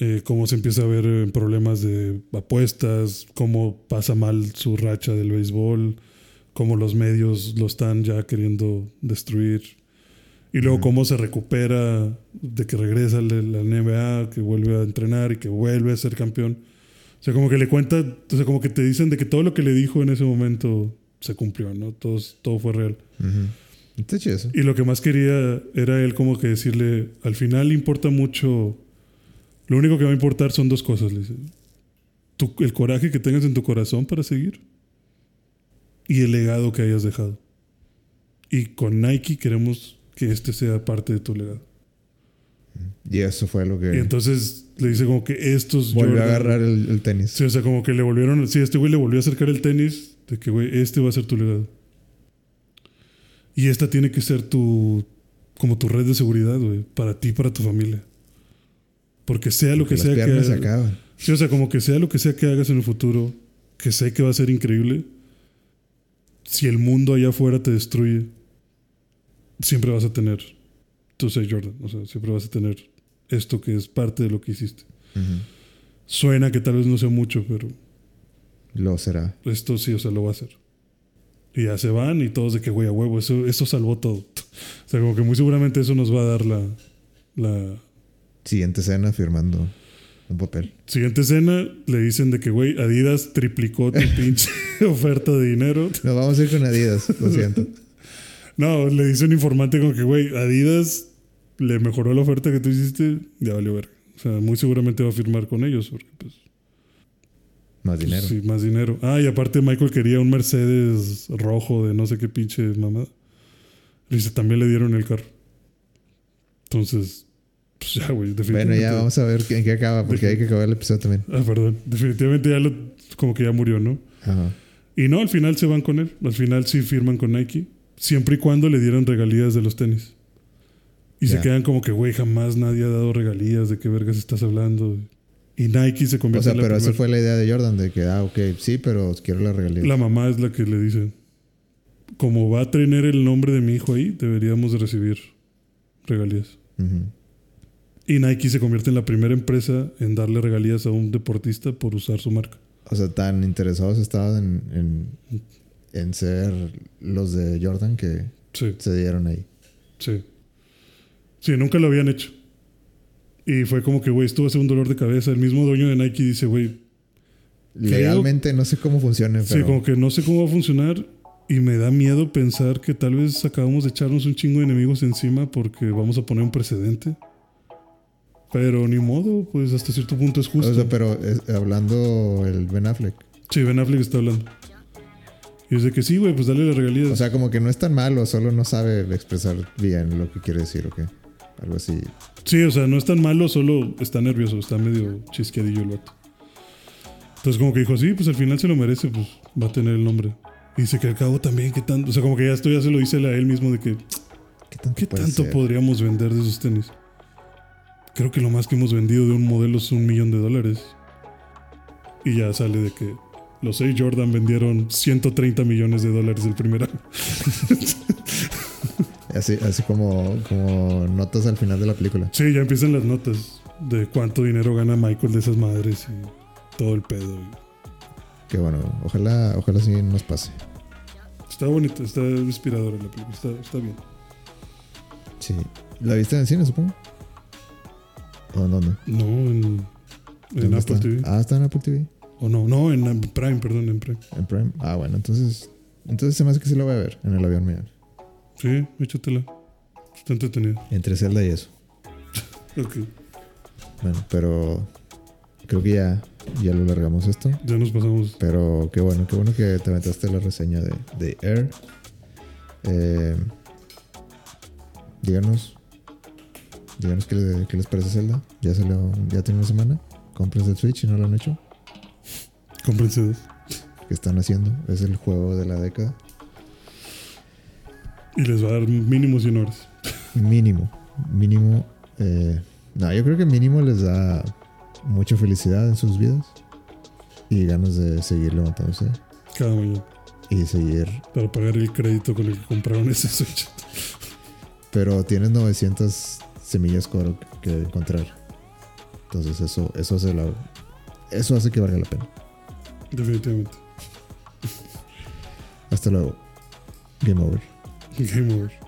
eh, cómo se empieza a ver problemas de apuestas, cómo pasa mal su racha del béisbol, cómo los medios lo están ya queriendo destruir. Y luego cómo se recupera de que regresa a la NBA, que vuelve a entrenar y que vuelve a ser campeón. O sea, como que le cuenta, o sea, como que te dicen de que todo lo que le dijo en ese momento se cumplió, ¿no? Todo, todo fue real. Ujú. Está chido eso. Y lo que más quería era él como que decirle, al final importa mucho, lo único que va a importar son dos cosas, le dice. Tu- el coraje que tengas en tu corazón para seguir y el legado que hayas dejado. Y con Nike queremos que este sea parte de tu legado. Y eso fue lo que... Y entonces le dice como que estos... volvió a Jordan- agarrar el, el tenis. Sí, o sea, como que le volvieron... Sí, este güey le volvió a acercar el tenis de que, güey, este va a ser tu legado. Y esta tiene que ser tu... Como tu red de seguridad, güey. Para ti, para tu familia. Porque sea lo Porque que las sea que... piernas se acaban. Sí, o sea, como que sea lo que sea que hagas en el futuro, que sé que va a ser increíble, si el mundo allá afuera te destruye, siempre vas a tener Say Jordan. O sea, siempre vas a tener esto que es parte de lo que hiciste. Suena que tal vez no sea mucho, pero Lo será. esto sí, o sea, lo va a hacer. Y ya se van y todos de que, güey, a huevo, eso, eso salvó todo. *laughs* O sea, como que muy seguramente eso nos va a dar la, la Siguiente escena firmando un papel. siguiente escena. Le dicen de que, güey, Adidas triplicó tu *laughs* pinche oferta de dinero. Nos vamos a ir con Adidas, lo siento. *laughs* No, le dice un informante como que, güey, Adidas le mejoró la oferta que tú hiciste, ya valió ver. O sea, muy seguramente va a firmar con ellos, porque pues, Más dinero. Sí, más dinero. Ah, y aparte Michael quería un Mercedes rojo de no sé qué pinche mamada. Dice, también le dieron el carro. Entonces, pues ya, güey, Bueno, ya vamos a ver en qué acaba, porque hay que acabar el episodio también. Ah, perdón. Definitivamente ya lo, como que ya murió, ¿no? Ajá. Y no, al final se van con él. Al final sí firman con Nike. Siempre y cuando le dieran regalías de los tenis. Y se quedan como que, güey, jamás nadie ha dado regalías. ¿De qué vergas estás hablando? Y Nike se O convierte sea, en la pero esa fue la idea de Jordan, de que, ah, ok, sí, pero quiero la regalía. La mamá es la que le dice, como va a tener el nombre de mi hijo ahí, deberíamos de recibir regalías. Y Nike se convierte en la primera empresa en darle regalías a un deportista por usar su marca. O sea, tan interesados estaban en, en, en ser los de Jordan que Sí, se dieron ahí. sí. Sí, nunca lo habían hecho. Y fue como que, güey, esto va a ser un dolor de cabeza. El mismo dueño de Nike dice, güey, Legalmente no sé cómo funciona, sí, pero como que no sé cómo va a funcionar. Y me da miedo pensar que tal vez acabamos de echarnos un chingo de enemigos encima porque vamos a poner un precedente. Pero ni modo, pues hasta cierto punto es justo. O sea, pero es- hablando el Ben Affleck. Sí, Ben Affleck está hablando. Y es de que sí, güey, pues dale la regalías. O sea, como que no es tan malo, solo no sabe expresar bien lo que quiere decir o qué. Algo así. sí, o sea, no es tan malo, solo está nervioso, está medio chisqueadillo el vato. Entonces como que dijo, sí, pues al final se lo merece, pues va a tener el nombre. Y dice que al cabo también, ¿qué tanto? O sea, como que ya esto ya se lo dice a él mismo de que, ¿Qué tanto, podríamos vender de esos tenis? Creo que lo más que hemos vendido de un modelo es un millón de dólares. Y ya sale de que los 6 Jordan vendieron 130 millones de dólares el primer año. *laughs* Así, así como, como notas al final de la película. Sí, ya empiezan las notas de cuánto dinero gana Michael de esas madres y todo el pedo. Que bueno, ojalá, ojalá sí nos pase. Está bonito, está inspiradora la película, está, está bien. Sí. ¿La viste en el cine, supongo? ¿O en dónde? No, en, en ¿Dónde Apple está? TV. Ah, está en Apple TV. O no, no, en Prime, perdón, en Prime. En Prime. Ah, bueno, entonces. Entonces se me hace que sí lo voy a ver en el avión mío. Sí, échatela. Está entretenido. Entre Zelda y eso. *laughs* Ok, Bueno, pero. Creo que ya, ya lo largamos esto. ya nos pasamos. Pero qué bueno, qué bueno que te aventaste la reseña de, de Air. Eh, díganos. Díganos qué, le- qué les parece Zelda. Ya salió, ya tiene una semana. Cómprense el Switch si no lo han hecho. Cómprense dos. ¿Qué están haciendo? Es el juego de la década. Y les va a dar mínimo 100 horas. Mínimo. Mínimo. eh, no, yo creo que mínimo les da mucha felicidad en sus vidas. Y ganas de seguir levantándose. Cada mañana. Y seguir. Para pagar el crédito con el que compraron ese Switch. Pero tienes 900 semillas oro que encontrar. Entonces eso, eso hace la, eso hace que valga la pena. Definitivamente. Hasta luego. Game over. Game over.